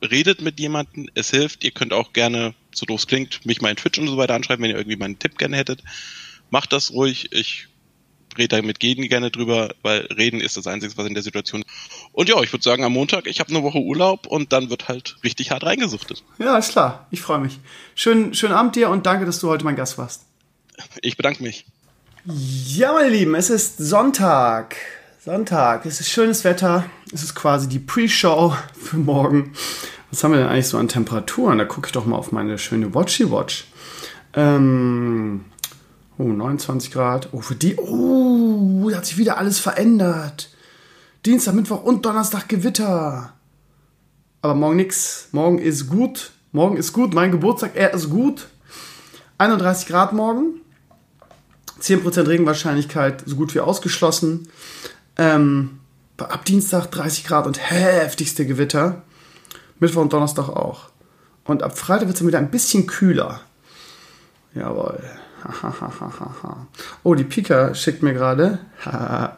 redet mit jemandem, es hilft. Ihr könnt auch gerne, so doof es klingt, mich mal in Twitch und so weiter anschreiben, wenn ihr irgendwie mal einen Tipp gerne hättet. Macht das ruhig. Ich rede da mit jedem gerne drüber, weil reden ist das Einzige, was in der Situation. Und ja, ich würde sagen, am Montag, ich habe eine Woche Urlaub und dann wird halt richtig hart reingesuchtet. Ja, ist klar. Ich freue mich. Schönen, schönen Abend dir und danke, dass du heute mein Gast warst. Ich bedanke mich. Ja, meine Lieben, es ist Sonntag. Sonntag. Es ist schönes Wetter. Es ist quasi die Pre-Show für morgen. Was haben wir denn eigentlich so an Temperaturen? Da gucke ich doch mal auf meine schöne Watchy Watch. Ähm, oh, 29 Grad. Oh, für die. Oh, da hat sich wieder alles verändert. Dienstag, Mittwoch und Donnerstag Gewitter. Aber morgen nix. Morgen ist gut. Morgen ist gut. Mein Geburtstag, er ist gut. 31 Grad morgen. 10% Regenwahrscheinlichkeit so gut wie ausgeschlossen. Ähm, ab Dienstag 30 Grad und heftigste Gewitter. Mittwoch und Donnerstag auch. Und ab Freitag wird es dann wieder ein bisschen kühler. Jawohl. oh, die Pika schickt mir gerade.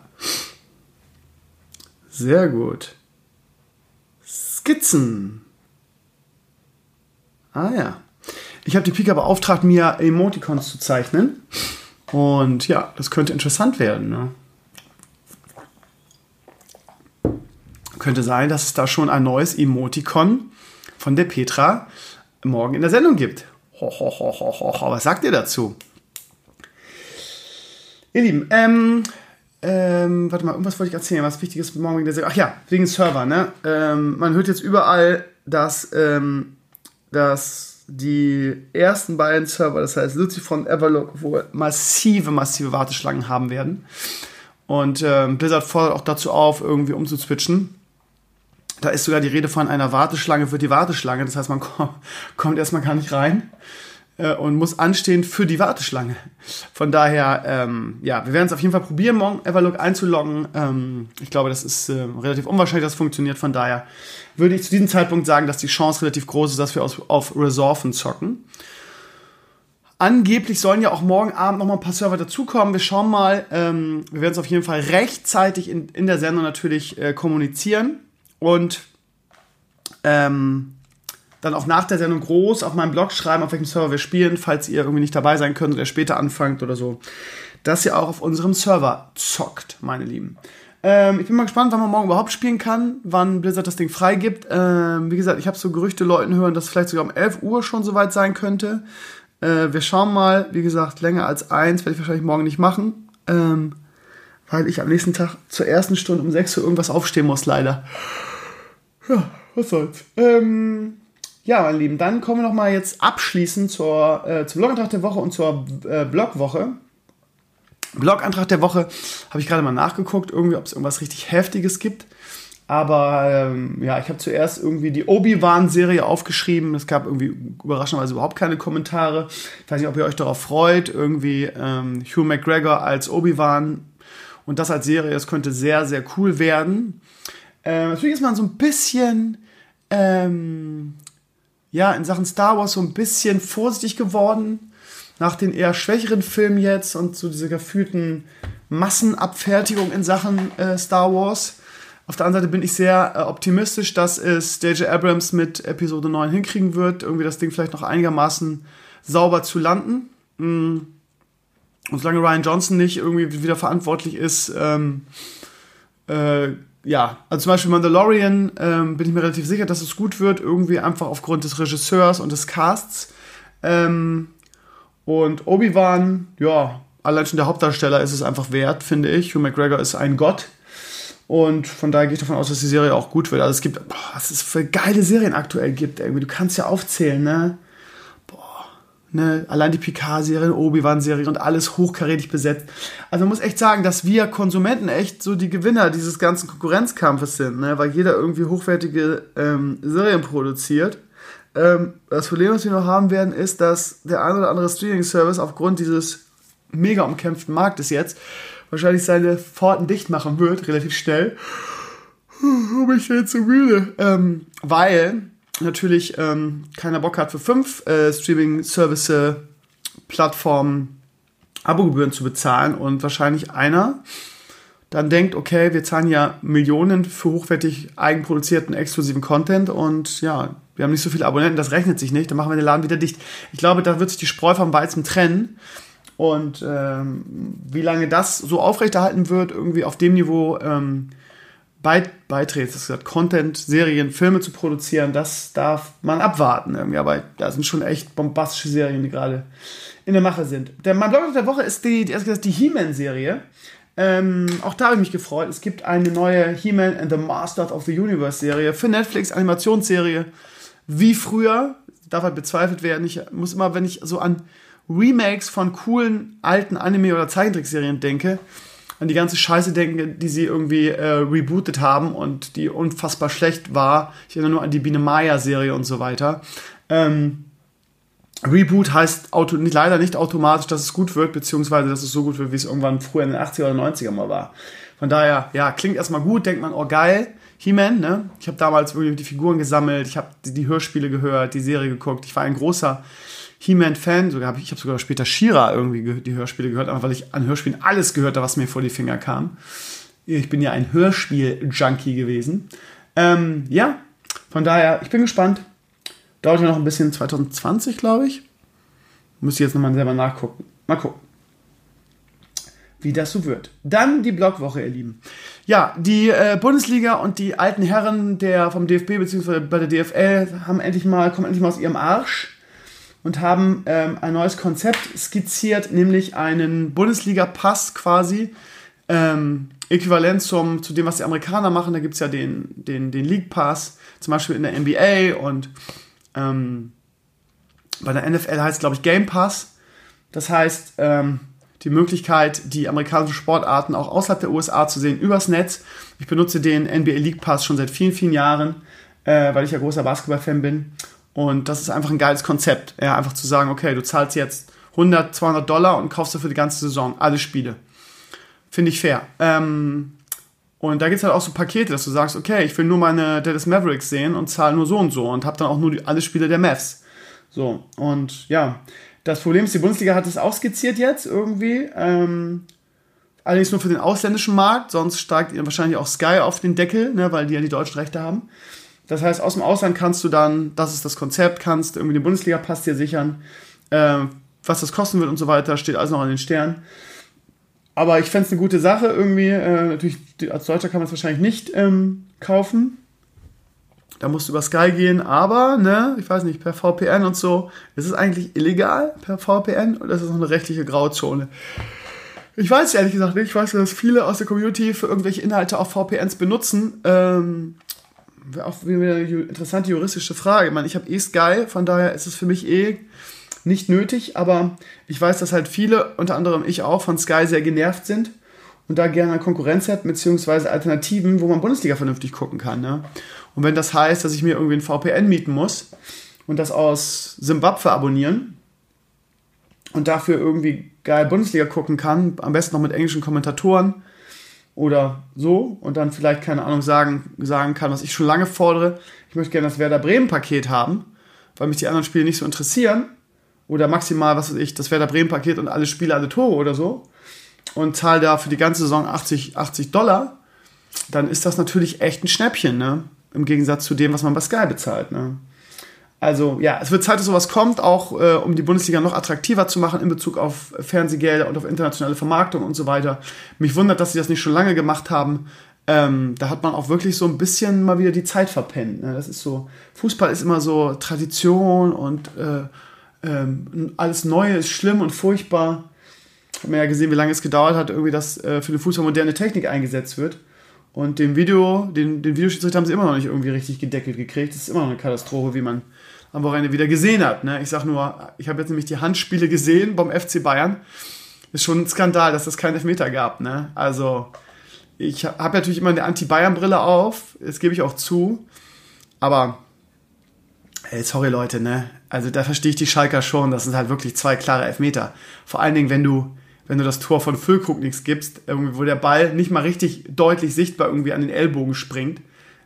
Sehr gut. Skizzen. Ah ja. Ich habe die Pika beauftragt, mir Emoticons zu zeichnen. Und ja, das könnte interessant werden. Ne? Könnte sein, dass es da schon ein neues Emoticon von der Petra morgen in der Sendung gibt. Ho, ho, ho, ho, ho. Was sagt ihr dazu? Ihr Lieben, ähm, ähm, warte mal, irgendwas wollte ich erzählen, was Wichtiges morgen wegen der Sendung. Ach ja, wegen Server, ne? Ähm, man hört jetzt überall, dass, ähm, dass die ersten beiden Server, das heißt Lucifer und Everlock, wohl massive, massive Warteschlangen haben werden. Und ähm, Blizzard fordert auch dazu auf, irgendwie umzuzwitschen. Da ist sogar die Rede von einer Warteschlange für die Warteschlange. Das heißt, man kommt erstmal gar nicht rein äh, und muss anstehen für die Warteschlange. Von daher, ähm, ja, wir werden es auf jeden Fall probieren, morgen Everlook einzuloggen. Ähm, ich glaube, das ist äh, relativ unwahrscheinlich, dass es funktioniert. Von daher würde ich zu diesem Zeitpunkt sagen, dass die Chance relativ groß ist, dass wir aus, auf Resolven zocken. Angeblich sollen ja auch morgen Abend noch mal ein paar Server dazukommen. Wir schauen mal. Ähm, wir werden es auf jeden Fall rechtzeitig in, in der Sendung natürlich äh, kommunizieren und ähm, dann auch nach der Sendung groß auf meinem Blog schreiben, auf welchem Server wir spielen, falls ihr irgendwie nicht dabei sein könnt oder später anfangt oder so. Dass ihr auch auf unserem Server zockt, meine Lieben. Ähm, ich bin mal gespannt, wann man morgen überhaupt spielen kann, wann Blizzard das Ding freigibt. Ähm, wie gesagt, ich habe so Gerüchte Leuten hören, dass es vielleicht sogar um 11 Uhr schon soweit sein könnte. Äh, wir schauen mal, wie gesagt, länger als eins werde ich wahrscheinlich morgen nicht machen, ähm, weil ich am nächsten Tag zur ersten Stunde um 6 Uhr irgendwas aufstehen muss, leider. Ja, was soll's. Ähm, ja, meine Lieben, dann kommen wir noch mal jetzt abschließend zur, äh, zum Blogantrag der Woche und zur äh, Blogwoche. Blogantrag der Woche habe ich gerade mal nachgeguckt, irgendwie, ob es irgendwas richtig Heftiges gibt. Aber ähm, ja, ich habe zuerst irgendwie die Obi-Wan-Serie aufgeschrieben. Es gab irgendwie überraschenderweise überhaupt keine Kommentare. Ich weiß nicht, ob ihr euch darauf freut. Irgendwie ähm, Hugh McGregor als Obi-Wan und das als Serie, das könnte sehr, sehr cool werden. Ähm, natürlich ist man so ein bisschen, ähm, ja, in Sachen Star Wars so ein bisschen vorsichtig geworden nach den eher schwächeren Filmen jetzt und so dieser gefühlten Massenabfertigung in Sachen äh, Star Wars. Auf der anderen Seite bin ich sehr äh, optimistisch, dass es J.J. Abrams mit Episode 9 hinkriegen wird, irgendwie das Ding vielleicht noch einigermaßen sauber zu landen. Mm. Und solange Ryan Johnson nicht irgendwie wieder verantwortlich ist, ähm, äh, ja, also zum Beispiel Mandalorian ähm, bin ich mir relativ sicher, dass es gut wird, irgendwie einfach aufgrund des Regisseurs und des Casts. Ähm, und Obi-Wan, ja, allein schon der Hauptdarsteller ist es einfach wert, finde ich. Hugh McGregor ist ein Gott. Und von daher gehe ich davon aus, dass die Serie auch gut wird. Also es gibt, boah, was es für geile Serien aktuell gibt, irgendwie. Du kannst ja aufzählen, ne? Ne? Allein die Picard-Serie, Obi-Wan-Serie und alles hochkarätig besetzt. Also man muss echt sagen, dass wir Konsumenten echt so die Gewinner dieses ganzen Konkurrenzkampfes sind, ne? Weil jeder irgendwie hochwertige ähm, Serien produziert. Ähm, das Problem, was wir noch haben werden, ist, dass der ein oder andere Streaming-Service aufgrund dieses mega umkämpften Marktes jetzt wahrscheinlich seine Pforten dicht machen wird, relativ schnell. Oh, ich bin so müde. Ähm, weil natürlich ähm, keiner Bock hat, für fünf äh, Streaming-Service Plattformen Abogebühren zu bezahlen und wahrscheinlich einer dann denkt, okay, wir zahlen ja Millionen für hochwertig eigenproduzierten, exklusiven Content und ja, wir haben nicht so viele Abonnenten, das rechnet sich nicht, dann machen wir den Laden wieder dicht. Ich glaube, da wird sich die Spreu vom Weizen trennen. Und ähm, wie lange das so aufrechterhalten wird, irgendwie auf dem Niveau ähm, beit beiträgt, das gesagt, Content, Serien, Filme zu produzieren, das darf man abwarten irgendwie. Aber da sind schon echt bombastische Serien, die gerade in der Mache sind. Der, mein Blog der Woche ist die, die, die He-Man-Serie. Ähm, auch da habe ich mich gefreut. Es gibt eine neue He-Man and the Masters of the Universe Serie für Netflix, Animationsserie. Wie früher, darf halt bezweifelt werden. Ich muss immer, wenn ich so an Remakes von coolen alten Anime- oder Zeichentrickserien denke, an die ganze Scheiße denke, die sie irgendwie äh, rebootet haben und die unfassbar schlecht war. Ich erinnere nur an die Biene Maya-Serie und so weiter. Ähm, Reboot heißt auto, nicht, leider nicht automatisch, dass es gut wird, beziehungsweise dass es so gut wird, wie es irgendwann früher in den 80er oder 90er mal war. Von daher, ja, klingt erstmal gut, denkt man, oh geil, He-Man, ne? Ich habe damals wirklich die Figuren gesammelt, ich habe die, die, Hörspiele gehört, die Serie geguckt. Ich war ein großer He-Man-Fan, sogar hab ich, ich habe sogar später Shira irgendwie die Hörspiele gehört, einfach weil ich an Hörspielen alles gehört habe, was mir vor die Finger kam. Ich bin ja ein Hörspiel-Junkie gewesen. Ähm, ja, von daher, ich bin gespannt. Dauert ja noch ein bisschen 2020, glaube ich. Müsste ich jetzt nochmal selber nachgucken. Mal gucken, wie das so wird. Dann die Blogwoche, ihr Lieben. Ja, die äh, Bundesliga und die alten Herren der, vom DFB bzw. bei der DFL haben endlich mal, kommen endlich mal aus ihrem Arsch und haben ähm, ein neues Konzept skizziert, nämlich einen Bundesliga-Pass quasi. Ähm, äquivalent zum, zu dem, was die Amerikaner machen. Da gibt es ja den, den, den League Pass, zum Beispiel in der NBA und ähm, bei der NFL heißt es, glaube ich, Game Pass. Das heißt, ähm, die Möglichkeit, die amerikanischen Sportarten auch außerhalb der USA zu sehen, übers Netz. Ich benutze den NBA League Pass schon seit vielen, vielen Jahren, äh, weil ich ja großer Basketball-Fan bin. Und das ist einfach ein geiles Konzept. Ja, einfach zu sagen, okay, du zahlst jetzt 100, 200 Dollar und kaufst dafür die ganze Saison, alle Spiele. Finde ich fair. Ähm, und da gibt es halt auch so Pakete, dass du sagst, okay, ich will nur meine Dallas Mavericks sehen und zahle nur so und so und habe dann auch nur die, alle Spiele der Mavs. So, und ja, Das Problem ist, die Bundesliga hat es auch skizziert jetzt irgendwie. Ähm, allerdings nur für den ausländischen Markt, sonst steigt wahrscheinlich auch Sky auf den Deckel, ne, weil die ja die deutschen Rechte haben. Das heißt, aus dem Ausland kannst du dann, das ist das Konzept, kannst irgendwie den Bundesliga-Pass dir sichern. Äh, was das kosten wird und so weiter, steht alles noch an den Sternen. Aber ich fände es eine gute Sache irgendwie. Äh, natürlich, als Deutscher kann man es wahrscheinlich nicht ähm, kaufen. Da musst du über Sky gehen, aber, ne, ich weiß nicht, per VPN und so, ist es eigentlich illegal per VPN oder ist es noch eine rechtliche Grauzone? Ich weiß ehrlich gesagt nicht. Ich weiß, dass viele aus der Community für irgendwelche Inhalte auch VPNs benutzen. Ähm, auch wieder eine interessante juristische Frage. Ich meine, ich habe eh Sky, von daher ist es für mich eh nicht nötig, aber ich weiß, dass halt viele, unter anderem ich auch, von Sky sehr genervt sind und da gerne Konkurrenz hat, beziehungsweise Alternativen, wo man Bundesliga vernünftig gucken kann. Ne? Und wenn das heißt, dass ich mir irgendwie ein VPN mieten muss und das aus Simbabwe abonnieren und dafür irgendwie geil Bundesliga gucken kann, am besten noch mit englischen Kommentatoren oder so und dann vielleicht, keine Ahnung, sagen, sagen kann, was ich schon lange fordere. Ich möchte gerne das Werder Bremen-Paket haben, weil mich die anderen Spiele nicht so interessieren. Oder maximal, was weiß ich, das Werder Bremen-Paket und alle Spiele, alle Tore oder so. Und zahle da für die ganze Saison 80, 80 Dollar. Dann ist das natürlich echt ein Schnäppchen, ne? Im Gegensatz zu dem, was man bei Sky bezahlt, ne? Also ja, es wird Zeit, dass sowas kommt, auch äh, um die Bundesliga noch attraktiver zu machen in Bezug auf Fernsehgelder und auf internationale Vermarktung und so weiter. Mich wundert, dass sie das nicht schon lange gemacht haben. Ähm, da hat man auch wirklich so ein bisschen mal wieder die Zeit verpennt. Ne? Das ist so, Fußball ist immer so Tradition und äh, äh, alles Neue ist schlimm und furchtbar. Habe mir ja gesehen, wie lange es gedauert hat, irgendwie, dass äh, für den Fußball moderne Technik eingesetzt wird. Und den Video, den, den Videoschiedsrichter haben sie immer noch nicht irgendwie richtig gedeckelt gekriegt. Das ist immer noch eine Katastrophe, wie man am Wochenende wieder gesehen hat. Ne? Ich sag nur, ich habe jetzt nämlich die Handspiele gesehen beim FC Bayern. Ist schon ein Skandal, dass es keinen Elfmeter gab. Ne? Also, ich habe natürlich immer eine Anti-Bayern-Brille auf, das gebe ich auch zu. Aber, ey, sorry Leute, ne? Also da verstehe ich die Schalker schon, das sind halt wirklich zwei klare Elfmeter. Vor allen Dingen, wenn du, wenn du das Tor von Füllkrug nichts gibst, wo der Ball nicht mal richtig deutlich sichtbar irgendwie an den Ellbogen springt,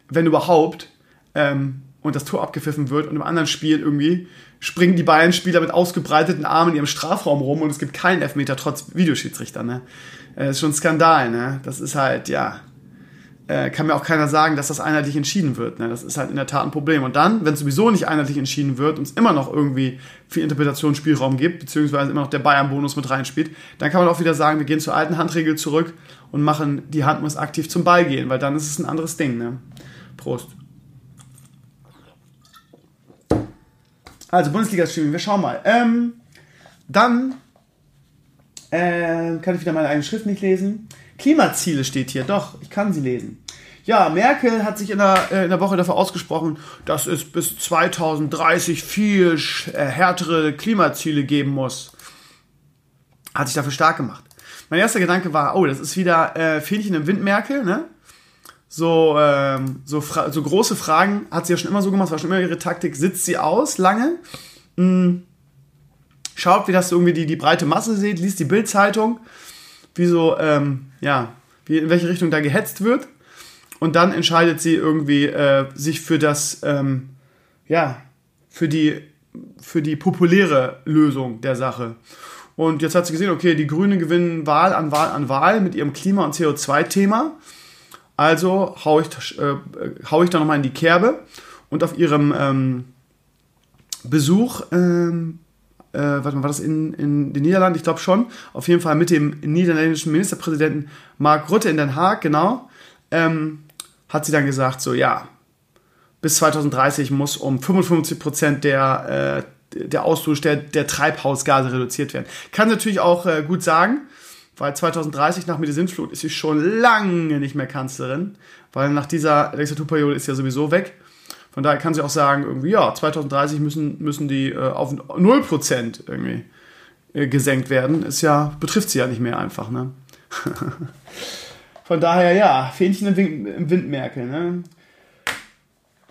wenn überhaupt, ähm, und das Tor abgepfiffen wird und im anderen Spiel irgendwie springen die Bayern-Spieler mit ausgebreiteten Armen in ihrem Strafraum rum und es gibt keinen Elfmeter trotz Videoschiedsrichter, ne? Das äh, ist schon ein Skandal, ne? Das ist halt, ja, äh, kann mir auch keiner sagen, dass das einheitlich entschieden wird, ne? Das ist halt in der Tat ein Problem. Und dann, wenn es sowieso nicht einheitlich entschieden wird und es immer noch irgendwie viel Interpretationsspielraum gibt, beziehungsweise immer noch der Bayern-Bonus mit reinspielt, dann kann man auch wieder sagen, wir gehen zur alten Handregel zurück und machen, die Hand muss aktiv zum Ball gehen, weil dann ist es ein anderes Ding, ne? Prost. Also Bundesliga-Streaming, wir schauen mal. Ähm, dann äh, kann ich wieder meine eigene Schrift nicht lesen. Klimaziele steht hier, doch, ich kann sie lesen. Ja, Merkel hat sich in der, äh, in der Woche dafür ausgesprochen, dass es bis 2030 viel äh, härtere Klimaziele geben muss. Hat sich dafür stark gemacht. Mein erster Gedanke war, oh, das ist wieder äh, Fähnchen im Wind Merkel, ne? So, ähm, so, so große Fragen hat sie ja schon immer so gemacht, war schon immer ihre Taktik, sitzt sie aus lange, mh, hm, schaut, wie das irgendwie die, die breite Masse sieht, liest die Bildzeitung, wie so, ähm, ja, wie, in welche Richtung da gehetzt wird. Und dann entscheidet sie irgendwie äh, sich für das, ähm, ja, für die, für die populäre Lösung der Sache. Und jetzt hat sie gesehen, okay, die Grünen gewinnen Wahl an Wahl an Wahl mit ihrem Klima- und CO2-Thema. Also hau ich, äh, hau ich da nochmal in die Kerbe und auf ihrem ähm, Besuch, ähm, äh, warte mal, war das in, in den Niederlanden? Ich glaube schon. Auf jeden Fall mit dem niederländischen Ministerpräsidenten Mark Rutte in Den Haag, genau. Ähm, hat sie dann gesagt, so ja, bis 2030 muss um 55 Prozent der, äh, der Austausch der, der Treibhausgase reduziert werden. Kann natürlich auch äh, gut sagen, weil 2030 nach Medizinflut ist sie schon lange nicht mehr Kanzlerin, weil nach dieser Legislaturperiode ist sie ja sowieso weg. Von daher kann sie auch sagen, irgendwie, ja, 2030 müssen, müssen die äh, auf 0% irgendwie äh, gesenkt werden. Ist ja, betrifft sie ja nicht mehr einfach, ne? Von daher, ja, Fähnchen im Wind, im Wind Merkel, ne?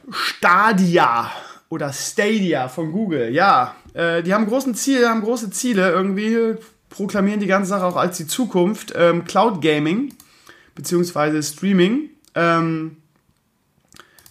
Stadia oder Stadia von Google, ja. Äh, die haben großen Ziele, haben große Ziele irgendwie proklamieren die ganze Sache auch als die Zukunft. Ähm, Cloud Gaming beziehungsweise Streaming. Ähm,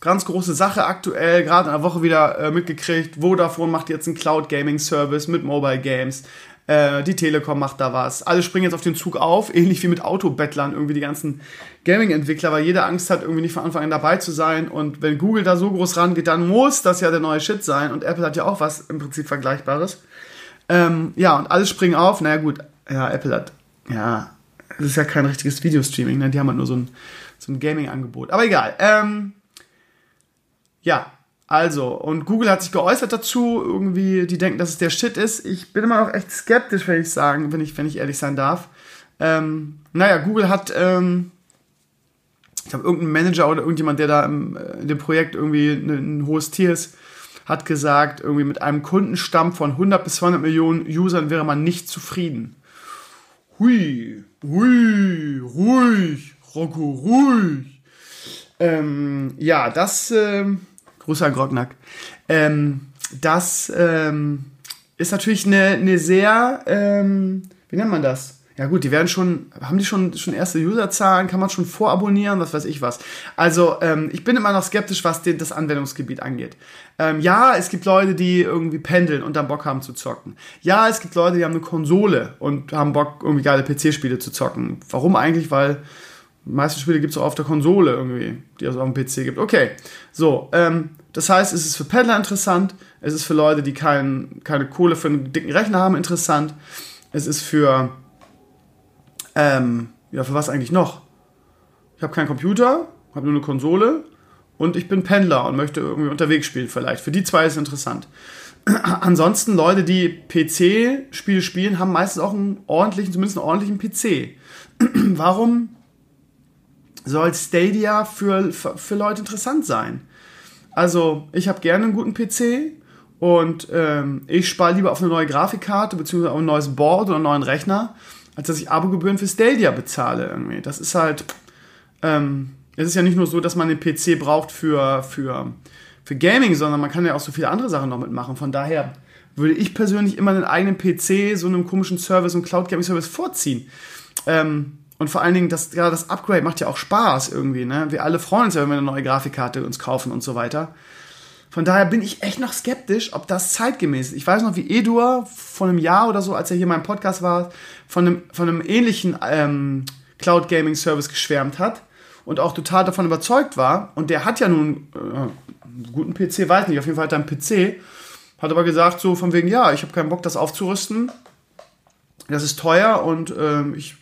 ganz große Sache aktuell, gerade in der Woche wieder äh, mitgekriegt. Vodafone macht jetzt einen Cloud Gaming Service mit Mobile Games. Äh, die Telekom macht da was. Alle springen jetzt auf den Zug auf, ähnlich wie mit Autobettlern, irgendwie die ganzen Gaming-Entwickler, weil jeder Angst hat, irgendwie nicht von Anfang an dabei zu sein. Und wenn Google da so groß rangeht, dann muss das ja der neue Shit sein. Und Apple hat ja auch was im Prinzip Vergleichbares. Ähm, ja, und alle springen auf. Naja, gut, ja, Apple hat, ja, es ist ja kein richtiges Videostreaming, ne? Die haben halt nur so ein, so ein Gaming-Angebot. Aber egal. Ähm, ja, also, und Google hat sich geäußert dazu, irgendwie, die denken, dass es der Shit ist. Ich bin immer noch echt skeptisch, wenn ich sagen, wenn ich, wenn ich ehrlich sein darf. Ähm, naja, Google hat, ähm, ich glaube, irgendein Manager oder irgendjemand, der da im, äh, in dem Projekt irgendwie ein, ein hohes Tier ist, hat gesagt, irgendwie mit einem Kundenstamm von 100 bis 200 Millionen Usern wäre man nicht zufrieden. Hui, hui, ruhig, Rocco, ruhig. Ähm, ja, das, ähm, Grüße an Grognack. Ähm, das ähm, ist natürlich eine, eine sehr, ähm, wie nennt man das? Ja gut, die werden schon, haben die schon, schon erste Userzahlen, kann man schon vorabonnieren, was weiß ich was. Also ähm, ich bin immer noch skeptisch, was den, das Anwendungsgebiet angeht. Ähm, ja, es gibt Leute, die irgendwie pendeln und dann Bock haben zu zocken. Ja, es gibt Leute, die haben eine Konsole und haben Bock, irgendwie geile PC-Spiele zu zocken. Warum eigentlich? Weil die meisten Spiele gibt es auch auf der Konsole irgendwie, die es auf dem PC gibt. Okay, so, ähm, das heißt, es ist für Pendler interessant, es ist für Leute, die kein, keine Kohle für einen dicken Rechner haben, interessant. Es ist für ähm, ja, für was eigentlich noch? Ich habe keinen Computer, habe nur eine Konsole und ich bin Pendler und möchte irgendwie unterwegs spielen vielleicht. Für die zwei ist es interessant. Ansonsten Leute, die PC-Spiele spielen, haben meistens auch einen ordentlichen, zumindest einen ordentlichen PC. Warum soll Stadia für, für, Leute interessant sein? Also, ich habe gerne einen guten PC und ähm, ich spare lieber auf eine neue Grafikkarte bzw. auf ein neues Board oder einen neuen Rechner, als dass ich Abogebühren für Stadia bezahle irgendwie. Das ist halt, ähm, es ist ja nicht nur so, dass man den PC braucht für, für, für Gaming, sondern man kann ja auch so viele andere Sachen noch mitmachen. Von daher würde ich persönlich immer einen eigenen PC so einem komischen Service und Cloud Gaming Service vorziehen. Ähm, und vor allen Dingen, das, gerade das Upgrade macht ja auch Spaß irgendwie. Ne? Wir alle freuen uns ja, wenn wir eine neue Grafikkarte uns kaufen und so weiter. Von daher bin ich echt noch skeptisch, ob das zeitgemäß ist. Ich weiß noch, wie Edur vor einem Jahr oder so, als er hier in meinem Podcast war, von einem, von einem ähnlichen ähm, Cloud Gaming Service geschwärmt hat und auch total davon überzeugt war. Und der hat ja nun äh, einen guten PC, weiß nicht, auf jeden Fall hat er einen PC. Hat aber gesagt, so von wegen, ja, ich habe keinen Bock, das aufzurüsten. Das ist teuer und ähm, ich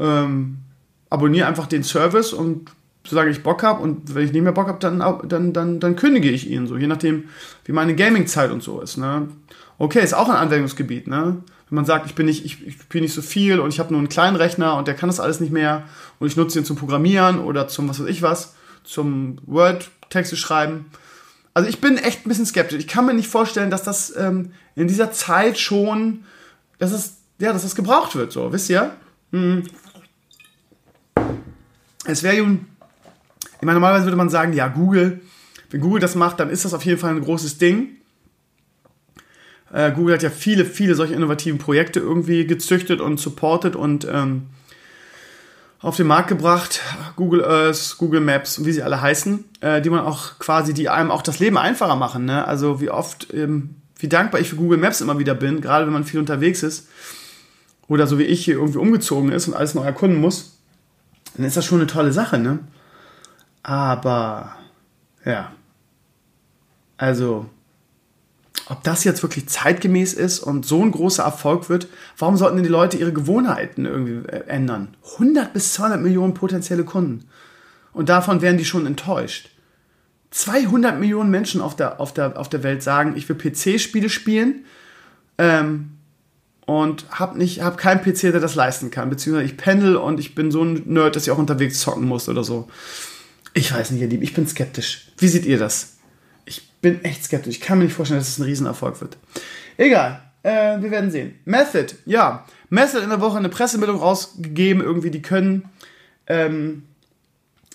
ähm, abonniere einfach den Service und solange ich Bock habe und wenn ich nicht mehr Bock habe, dann, dann, dann, dann kündige ich ihn so, je nachdem, wie meine Gaming-Zeit und so ist. Ne? Okay, ist auch ein Anwendungsgebiet. Ne? Wenn man sagt, ich bin nicht, ich, ich spiele nicht so viel und ich habe nur einen kleinen Rechner und der kann das alles nicht mehr und ich nutze ihn zum Programmieren oder zum was weiß ich was, zum Word-Texte schreiben. Also ich bin echt ein bisschen skeptisch. Ich kann mir nicht vorstellen, dass das ähm, in dieser Zeit schon, dass es, ja, dass das gebraucht wird, so, wisst ihr? Hm. Es wäre ich meine, normalerweise würde man sagen, ja, Google, wenn Google das macht, dann ist das auf jeden Fall ein großes Ding. Äh, Google hat ja viele, viele solche innovativen Projekte irgendwie gezüchtet und supported und ähm, auf den Markt gebracht. Google Earth, Google Maps und wie sie alle heißen, äh, die man auch quasi, die einem auch das Leben einfacher machen. Ne? Also wie oft, ähm, wie dankbar ich für Google Maps immer wieder bin, gerade wenn man viel unterwegs ist oder so wie ich hier irgendwie umgezogen ist und alles noch erkunden muss, dann ist das schon eine tolle Sache. Ne? Aber ja, also ob das jetzt wirklich zeitgemäß ist und so ein großer Erfolg wird, warum sollten denn die Leute ihre Gewohnheiten irgendwie äh, ändern? 100 bis 200 Millionen potenzielle Kunden. Und davon werden die schon enttäuscht. 200 Millionen Menschen auf der, auf der, auf der Welt sagen, ich will PC-Spiele spielen ähm, und habe hab keinen PC, der das leisten kann. Beziehungsweise ich pendel und ich bin so ein Nerd, dass ich auch unterwegs zocken muss oder so. Ich weiß nicht, ihr Lieben, ich bin skeptisch. Wie seht ihr das? Ich bin echt skeptisch. Ich kann mir nicht vorstellen, dass es ein Riesenerfolg wird. Egal, äh, wir werden sehen. Method, ja. Method in der Woche eine Pressemeldung rausgegeben, irgendwie, die können ähm,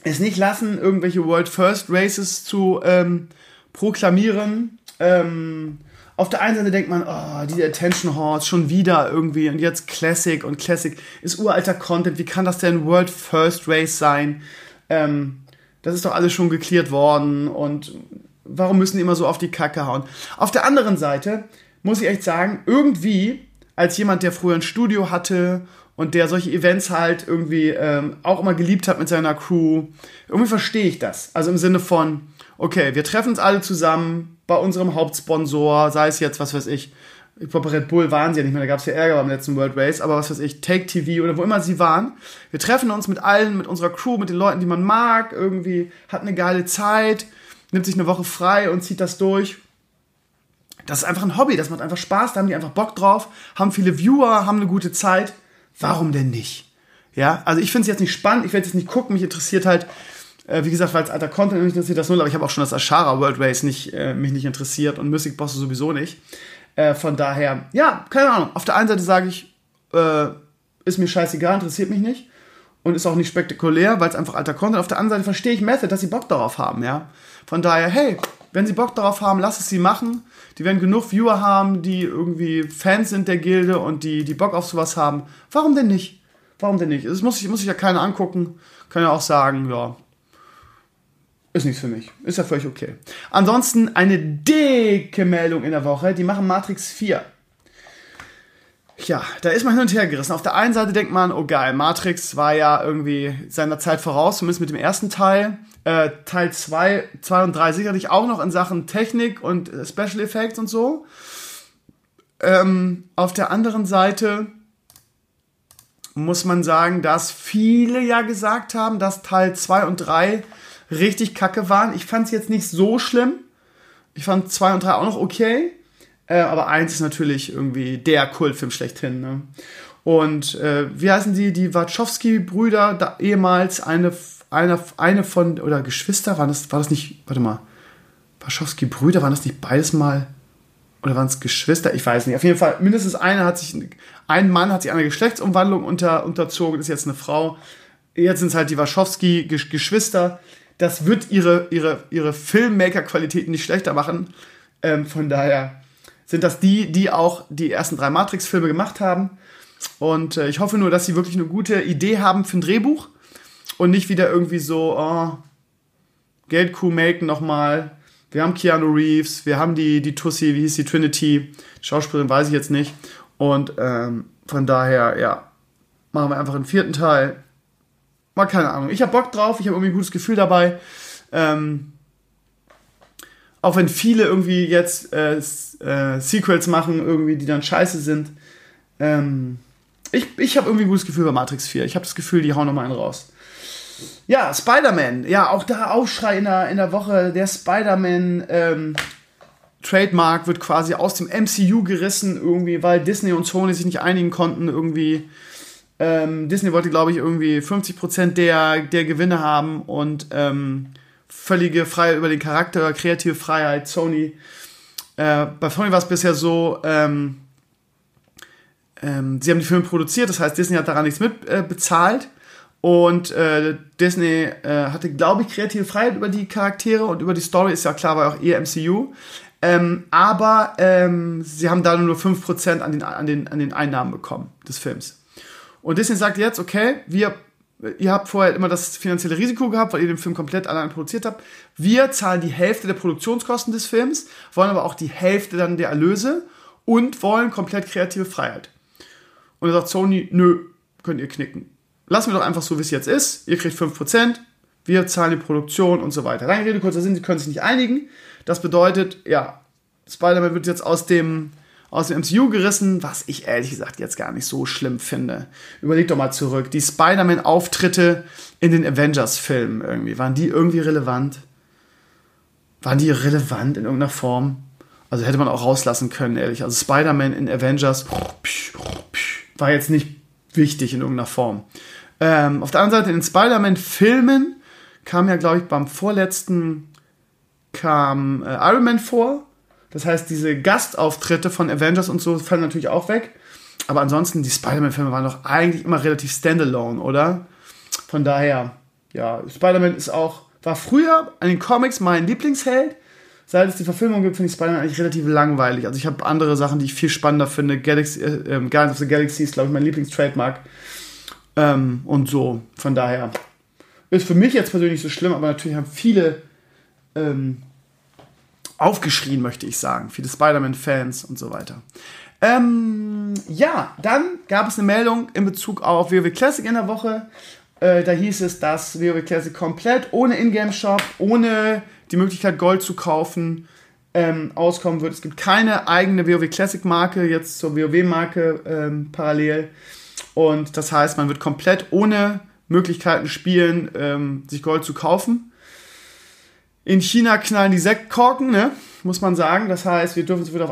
es nicht lassen, irgendwelche World First Races zu ähm, proklamieren. Ähm, auf der einen Seite denkt man, oh, diese Attention Horse schon wieder irgendwie und jetzt Classic und Classic ist uralter Content. Wie kann das denn World First Race sein? Ähm, das ist doch alles schon geklärt worden und warum müssen die immer so auf die Kacke hauen? Auf der anderen Seite muss ich echt sagen, irgendwie, als jemand, der früher ein Studio hatte und der solche Events halt irgendwie ähm, auch immer geliebt hat mit seiner Crew, irgendwie verstehe ich das. Also im Sinne von, okay, wir treffen uns alle zusammen bei unserem Hauptsponsor, sei es jetzt, was weiß ich, ich glaube, Red Bull waren sie ja nicht mehr, da gab es ja Ärger beim letzten World Race, aber was weiß ich, Take TV oder wo immer sie waren. Wir treffen uns mit allen, mit unserer Crew, mit den Leuten, die man mag, irgendwie, hat eine geile Zeit, nimmt sich eine Woche frei und zieht das durch. Das ist einfach ein Hobby, das macht einfach Spaß, da haben die einfach Bock drauf, haben viele Viewer, haben eine gute Zeit. Warum denn nicht? Ja, also ich finde es jetzt nicht spannend, ich werde jetzt nicht gucken, mich interessiert halt, äh, wie gesagt, weil es alter Content interessiert das null, aber ich habe auch schon das Ashara World Race nicht, äh, mich nicht interessiert und Mystic Boss sowieso nicht. Äh, von daher, ja, keine Ahnung. Auf der einen Seite sage ich, äh, ist mir scheißegal, interessiert mich nicht und ist auch nicht spektakulär, weil es einfach alter Content. Auf der anderen Seite verstehe ich Method, dass sie Bock darauf haben, ja. Von daher, hey, wenn sie Bock darauf haben, lass es sie machen. Die werden genug Viewer haben, die irgendwie Fans sind der Gilde und die, die Bock auf sowas haben. Warum denn nicht? Warum denn nicht? Das muss ich, muss ich ja keiner angucken. Kann ja auch sagen, ja, ist nichts für mich. Ist ja völlig okay. Ansonsten eine dicke Meldung in der Woche. Die machen Matrix 4. Ja, da ist man hin und her gerissen. Auf der einen Seite denkt man, oh geil, Matrix war ja irgendwie seiner Zeit voraus, zumindest mit dem ersten Teil. Äh, Teil 2, 2 und 3 sicherlich auch noch in Sachen Technik und äh, Special Effects und so. Ähm, auf der anderen Seite muss man sagen, dass viele ja gesagt haben, dass Teil 2 und 3 richtig kacke waren. Ich fand es jetzt nicht so schlimm. Ich fand 2 und 3 auch noch okay. Äh, aber 1 ist natürlich irgendwie der Kultfilm schlechthin. Ne? Und äh, wie heißen die? Die Wachowski-Brüder, ehemals eine, eine, eine von, oder Geschwister, waren das, war das nicht, warte mal, Wachowski-Brüder, waren das nicht beides mal, oder waren es Geschwister? Ich weiß nicht. Auf jeden Fall, mindestens einer hat sich, ein Mann hat sich einer Geschlechtsumwandlung unter, unterzogen, ist jetzt eine Frau. Jetzt sind es halt die Wachowski-Geschwister das wird ihre, ihre, ihre Filmmaker-Qualitäten nicht schlechter machen. Ähm, von daher sind das die, die auch die ersten drei Matrix-Filme gemacht haben. Und äh, ich hoffe nur, dass sie wirklich eine gute Idee haben für ein Drehbuch und nicht wieder irgendwie so, oh, Geldkuh melken nochmal. Wir haben Keanu Reeves, wir haben die, die Tussi, wie hieß die Trinity, Schauspielerin weiß ich jetzt nicht. Und ähm, von daher, ja, machen wir einfach einen vierten Teil Mal keine Ahnung. Ich habe Bock drauf, ich habe irgendwie ein gutes Gefühl dabei. Ähm, auch wenn viele irgendwie jetzt äh, äh, Sequels machen, irgendwie, die dann scheiße sind. Ähm, ich ich habe irgendwie ein gutes Gefühl bei Matrix 4. Ich habe das Gefühl, die hauen nochmal einen raus. Ja, Spider-Man. Ja, auch da Aufschrei in der, in der Woche. Der Spider-Man ähm, Trademark wird quasi aus dem MCU gerissen, irgendwie, weil Disney und Sony sich nicht einigen konnten, irgendwie ähm, Disney wollte, glaube ich, irgendwie 50% der, der Gewinne haben und ähm, völlige Freiheit über den Charakter, kreative Freiheit. Sony. Äh, bei Sony war es bisher so, ähm, ähm, sie haben die Filme produziert, das heißt, Disney hat daran nichts mit äh. Und äh, Disney äh, hatte, glaube ich, kreative Freiheit über die Charaktere und über die Story, ist ja klar, war auch eher MCU. Ähm, aber ähm, sie haben da nur 5% an den, an, den, an den Einnahmen bekommen des Films. Und Disney sagt jetzt, okay, wir, ihr habt vorher immer das finanzielle Risiko gehabt, weil ihr den Film komplett allein produziert habt. Wir zahlen die Hälfte der Produktionskosten des Films, wollen aber auch die Hälfte dann der Erlöse und wollen komplett kreative Freiheit. Und dann sagt Sony, nö, könnt ihr knicken. Lassen wir doch einfach so, wie es jetzt ist. Ihr kriegt 5%, wir zahlen die Produktion und so weiter. Lange Rede, kurzer Sinn, sie können sich nicht einigen. Das bedeutet, ja, Spider-Man wird jetzt aus dem aus dem MCU gerissen, was ich ehrlich gesagt jetzt gar nicht so schlimm finde. Überleg doch mal zurück. Die Spider-Man-Auftritte in den Avengers-Filmen irgendwie, waren die irgendwie relevant? Waren die relevant in irgendeiner Form? Also hätte man auch rauslassen können, ehrlich. Also Spider-Man in Avengers war jetzt nicht wichtig in irgendeiner Form. Ähm, auf der anderen Seite in den Spider-Man-Filmen kam ja, glaube ich, beim vorletzten kam äh, Iron Man vor das heißt, diese Gastauftritte von Avengers und so fallen natürlich auch weg. Aber ansonsten, die Spider-Man-Filme waren doch eigentlich immer relativ standalone, oder? Von daher, ja, Spider-Man ist auch, war früher an den Comics mein Lieblingsheld. Seit es die Verfilmung gibt, finde ich Spider-Man eigentlich relativ langweilig. Also ich habe andere Sachen, die ich viel spannender finde. Galaxy, äh, ähm, Guardians of the Galaxy ist, glaube ich, mein Lieblingstrademark. Ähm, und so, von daher. Ist für mich jetzt persönlich so schlimm, aber natürlich haben viele ähm, aufgeschrien, möchte ich sagen. Viele Spider-Man-Fans und so weiter. Ähm, ja, dann gab es eine Meldung in Bezug auf WoW Classic in der Woche. Äh, da hieß es, dass WoW Classic komplett ohne Ingame-Shop, ohne die Möglichkeit Gold zu kaufen, ähm, auskommen wird. Es gibt keine eigene WoW Classic Marke, jetzt zur WoW Marke ähm, parallel. Und das heißt, man wird komplett ohne Möglichkeiten spielen, ähm, sich Gold zu kaufen. In China knallen die Sektkorken, ne? muss man sagen. Das heißt, wir dürfen uns wieder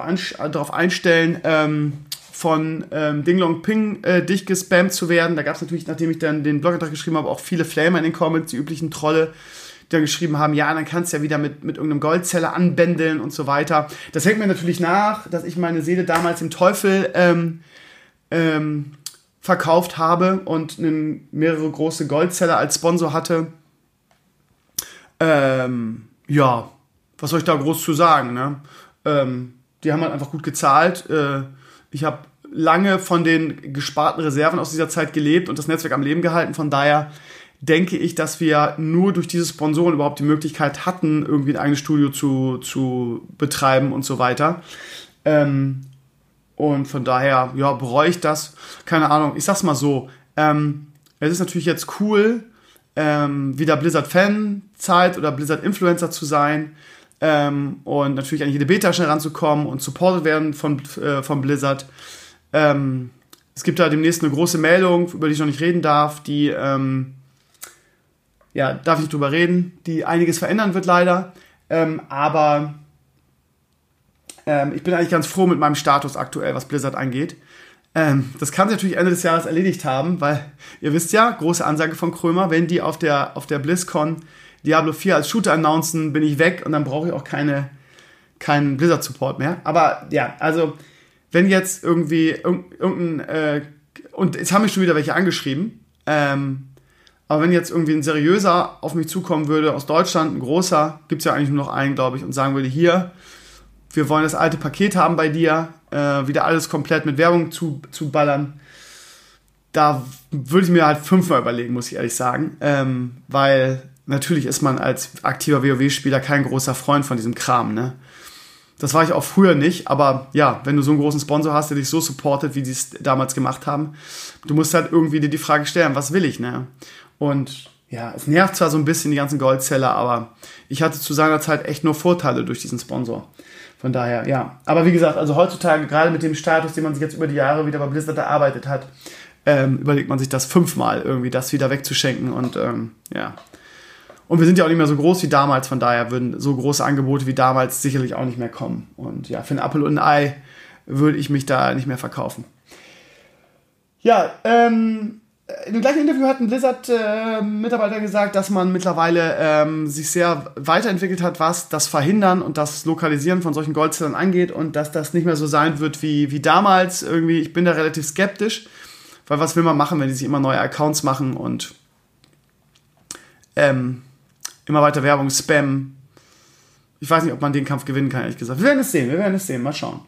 darauf einstellen, ähm, von ähm, Dinglong Ping äh, dicht gespammt zu werden. Da gab es natürlich, nachdem ich dann den Blogantrag geschrieben habe, auch viele Flamer in den Comments, die üblichen Trolle, die dann geschrieben haben, ja, dann kannst du ja wieder mit, mit irgendeinem Goldzeller anbändeln und so weiter. Das hängt mir natürlich nach, dass ich meine Seele damals im Teufel ähm, ähm, verkauft habe und einen, mehrere große Goldzeller als Sponsor hatte. Ähm, ja, was soll ich da groß zu sagen? Ne? Ähm, die haben halt einfach gut gezahlt. Äh, ich habe lange von den gesparten Reserven aus dieser Zeit gelebt und das Netzwerk am Leben gehalten. Von daher denke ich, dass wir nur durch diese Sponsoren überhaupt die Möglichkeit hatten, irgendwie ein eigenes Studio zu, zu betreiben und so weiter. Ähm, und von daher, ja, bereue ich das. Keine Ahnung, ich sag's mal so. Ähm, es ist natürlich jetzt cool, ähm, wieder Blizzard-Fan-Zeit oder Blizzard-Influencer zu sein ähm, und natürlich an jede Beta schnell ranzukommen und supported werden von, äh, von Blizzard. Ähm, es gibt da demnächst eine große Meldung, über die ich noch nicht reden darf, die, ähm, ja, darf ich nicht drüber reden, die einiges verändern wird leider. Ähm, aber ähm, ich bin eigentlich ganz froh mit meinem Status aktuell, was Blizzard angeht. Ähm, das kann sich natürlich Ende des Jahres erledigt haben, weil ihr wisst ja, große Ansage von Krömer, wenn die auf der, auf der BlizzCon Diablo 4 als Shooter announcen, bin ich weg und dann brauche ich auch keine, keinen Blizzard-Support mehr. Aber ja, also wenn jetzt irgendwie irgendein, äh, und jetzt haben mich schon wieder welche angeschrieben, ähm, aber wenn jetzt irgendwie ein seriöser auf mich zukommen würde aus Deutschland, ein großer, gibt es ja eigentlich nur noch einen, glaube ich, und sagen würde, hier, wir wollen das alte Paket haben bei dir, äh, wieder alles komplett mit Werbung zu, zu ballern, da würde ich mir halt fünfmal überlegen, muss ich ehrlich sagen, ähm, weil natürlich ist man als aktiver WoW-Spieler kein großer Freund von diesem Kram, ne? Das war ich auch früher nicht, aber ja, wenn du so einen großen Sponsor hast, der dich so supportet, wie die es damals gemacht haben, du musst halt irgendwie dir die Frage stellen, was will ich, ne? Und ja, es nervt zwar so ein bisschen die ganzen Goldzeller, aber ich hatte zu seiner Zeit echt nur Vorteile durch diesen Sponsor. Von daher, ja. Aber wie gesagt, also heutzutage, gerade mit dem Status, den man sich jetzt über die Jahre wieder bei Blizzard erarbeitet hat, ähm, überlegt man sich das fünfmal irgendwie, das wieder wegzuschenken und ähm, ja. Und wir sind ja auch nicht mehr so groß wie damals, von daher würden so große Angebote wie damals sicherlich auch nicht mehr kommen. Und ja, für ein Apple und ein Ei würde ich mich da nicht mehr verkaufen. Ja, ähm, in dem gleichen Interview hat ein Blizzard-Mitarbeiter äh, gesagt, dass man mittlerweile ähm, sich sehr weiterentwickelt hat, was das Verhindern und das Lokalisieren von solchen Goldzellern angeht und dass das nicht mehr so sein wird wie, wie damals. Irgendwie, ich bin da relativ skeptisch, weil was will man machen, wenn die sich immer neue Accounts machen und ähm, immer weiter Werbung, Spam. Ich weiß nicht, ob man den Kampf gewinnen kann, ehrlich gesagt. Wir werden es sehen, wir werden es sehen. Mal schauen.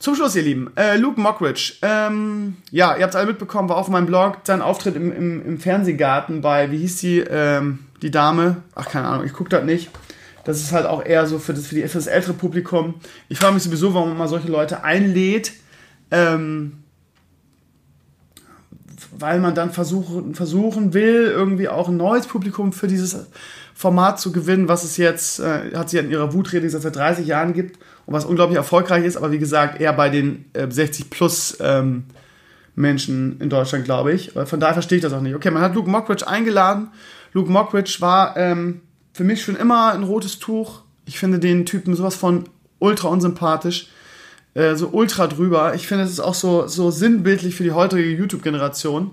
Zum Schluss, ihr Lieben, äh, Luke Mockridge. Ähm, ja, ihr habt es alle mitbekommen, war auf meinem Blog sein Auftritt im, im, im Fernsehgarten bei, wie hieß die, ähm, die Dame? Ach, keine Ahnung, ich gucke das nicht. Das ist halt auch eher so für das, für, die, für das ältere Publikum. Ich frage mich sowieso, warum man mal solche Leute einlädt. Ähm, weil man dann versuchen, versuchen will, irgendwie auch ein neues Publikum für dieses Format zu gewinnen, was es jetzt, äh, hat sie in ihrer Wutrede gesagt, seit 30 Jahren gibt und was unglaublich erfolgreich ist, aber wie gesagt, eher bei den äh, 60 plus ähm, Menschen in Deutschland, glaube ich. Von daher verstehe ich das auch nicht. Okay, man hat Luke Mockridge eingeladen. Luke Mockridge war ähm, für mich schon immer ein rotes Tuch. Ich finde den Typen sowas von ultra unsympathisch. Äh, so ultra drüber. Ich finde, es ist auch so, so sinnbildlich für die heutige YouTube-Generation.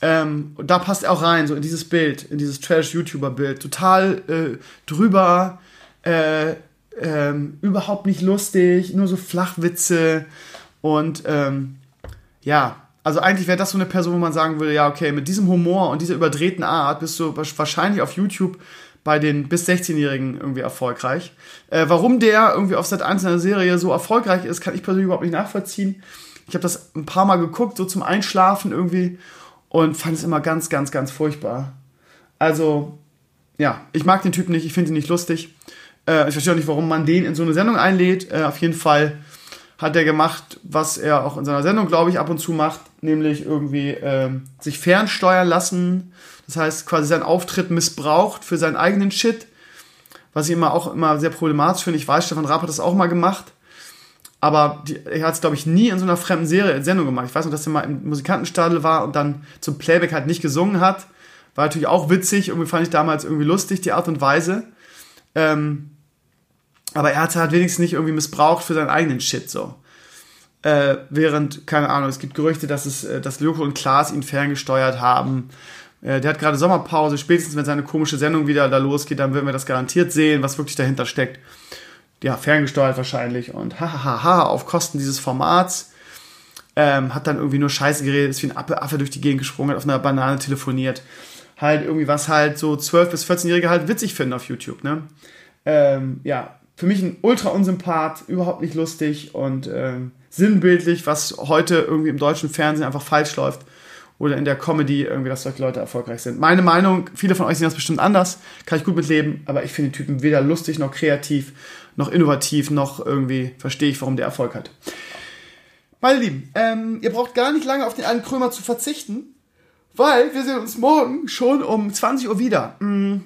Ähm, da passt er auch rein, so in dieses Bild, in dieses Trash-YouTuber-Bild. Total äh, drüber, äh, ähm, überhaupt nicht lustig, nur so Flachwitze. Und ähm, ja, also eigentlich wäre das so eine Person, wo man sagen würde, ja, okay, mit diesem Humor und dieser überdrehten Art bist du wahrscheinlich auf YouTube bei den bis 16-Jährigen irgendwie erfolgreich. Äh, warum der irgendwie auf Sat 1 in der Serie so erfolgreich ist, kann ich persönlich überhaupt nicht nachvollziehen. Ich habe das ein paar Mal geguckt, so zum Einschlafen irgendwie, und fand es immer ganz, ganz, ganz furchtbar. Also, ja, ich mag den Typen nicht, ich finde ihn nicht lustig. Äh, ich verstehe auch nicht, warum man den in so eine Sendung einlädt. Äh, auf jeden Fall hat er gemacht, was er auch in seiner Sendung, glaube ich, ab und zu macht, nämlich irgendwie äh, sich fernsteuern lassen. Das heißt, quasi seinen Auftritt missbraucht für seinen eigenen Shit, was ich immer auch immer sehr problematisch finde. Ich weiß, Stefan Raab hat das auch mal gemacht, aber die, er hat es, glaube ich, nie in so einer fremden Serie, Sendung gemacht. Ich weiß noch, dass er mal im Musikantenstadel war und dann zum Playback halt nicht gesungen hat. War natürlich auch witzig, irgendwie fand ich damals irgendwie lustig, die Art und Weise. Ähm, aber er hat es halt wenigstens nicht irgendwie missbraucht für seinen eigenen Shit so. Äh, während, keine Ahnung, es gibt Gerüchte, dass es, äh, dass Lyko und Klaas ihn ferngesteuert haben. Äh, der hat gerade Sommerpause, spätestens wenn seine komische Sendung wieder da losgeht, dann werden wir das garantiert sehen, was wirklich dahinter steckt. Ja, ferngesteuert wahrscheinlich und hahaha, auf Kosten dieses Formats. Ähm, hat dann irgendwie nur Scheiße geredet, ist wie ein Affe, Affe durch die Gegend gesprungen, hat auf einer Banane telefoniert. Halt irgendwie, was halt so 12- bis 14-Jährige halt witzig finden auf YouTube, ne? Ähm, ja, für mich ein ultra unsympath, überhaupt nicht lustig und ähm, sinnbildlich, was heute irgendwie im deutschen Fernsehen einfach falsch läuft oder in der Comedy irgendwie, dass solche Leute erfolgreich sind. Meine Meinung, viele von euch sehen das bestimmt anders, kann ich gut mitleben, aber ich finde den Typen weder lustig noch kreativ, noch innovativ, noch irgendwie verstehe ich, warum der Erfolg hat. Meine Lieben, ähm, ihr braucht gar nicht lange auf den einen Krömer zu verzichten, weil wir sehen uns morgen schon um 20 Uhr wieder. Mm.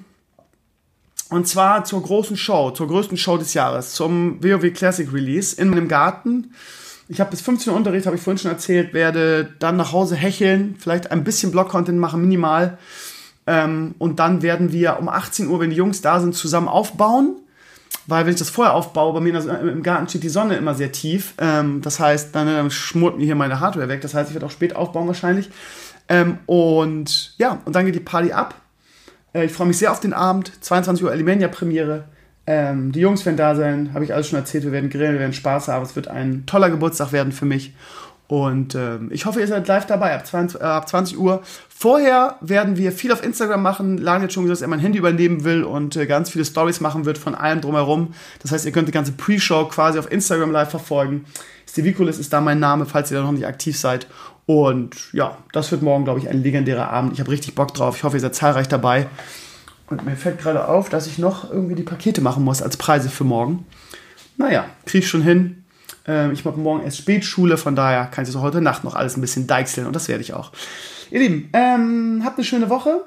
Und zwar zur großen Show, zur größten Show des Jahres, zum WoW Classic Release in meinem Garten. Ich habe bis 15 Uhr Unterricht, habe ich vorhin schon erzählt, werde dann nach Hause hecheln, vielleicht ein bisschen Blog-Content machen, minimal. Ähm, und dann werden wir um 18 Uhr, wenn die Jungs da sind, zusammen aufbauen. Weil wenn ich das vorher aufbaue, bei mir im Garten steht die Sonne immer sehr tief. Ähm, das heißt, dann, dann schmort mir hier meine Hardware weg. Das heißt, ich werde auch spät aufbauen wahrscheinlich. Ähm, und ja, und dann geht die Party ab. Äh, ich freue mich sehr auf den Abend. 22 Uhr Alimania-Premiere. Ähm, die Jungs werden da sein, habe ich alles schon erzählt. Wir werden grillen, wir werden Spaß haben. Es wird ein toller Geburtstag werden für mich. Und ähm, ich hoffe, ihr seid live dabei ab 20, äh, ab 20 Uhr. Vorher werden wir viel auf Instagram machen. Lan hat schon gesagt, dass er mein Handy übernehmen will und äh, ganz viele Stories machen wird von allem drumherum. Das heißt, ihr könnt die ganze Pre-Show quasi auf Instagram live verfolgen. Stevie ist da mein Name, falls ihr da noch nicht aktiv seid. Und ja, das wird morgen, glaube ich, ein legendärer Abend. Ich habe richtig Bock drauf. Ich hoffe, ihr seid zahlreich dabei. Und mir fällt gerade auf, dass ich noch irgendwie die Pakete machen muss als Preise für morgen. Naja, kriege ich schon hin. Ähm, ich mache morgen erst Spätschule, von daher kann ich so heute Nacht noch alles ein bisschen deichseln und das werde ich auch. Ihr Lieben, ähm, habt eine schöne Woche.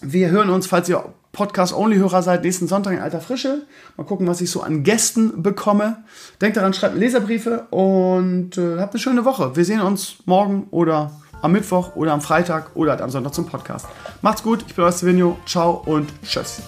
Wir hören uns, falls ihr Podcast-Only-Hörer seid, nächsten Sonntag in alter Frische. Mal gucken, was ich so an Gästen bekomme. Denkt daran, schreibt Leserbriefe und äh, habt eine schöne Woche. Wir sehen uns morgen oder am Mittwoch oder am Freitag oder am Sonntag zum Podcast. Macht's gut, ich bin euer Stevenio. Ciao und tschüss.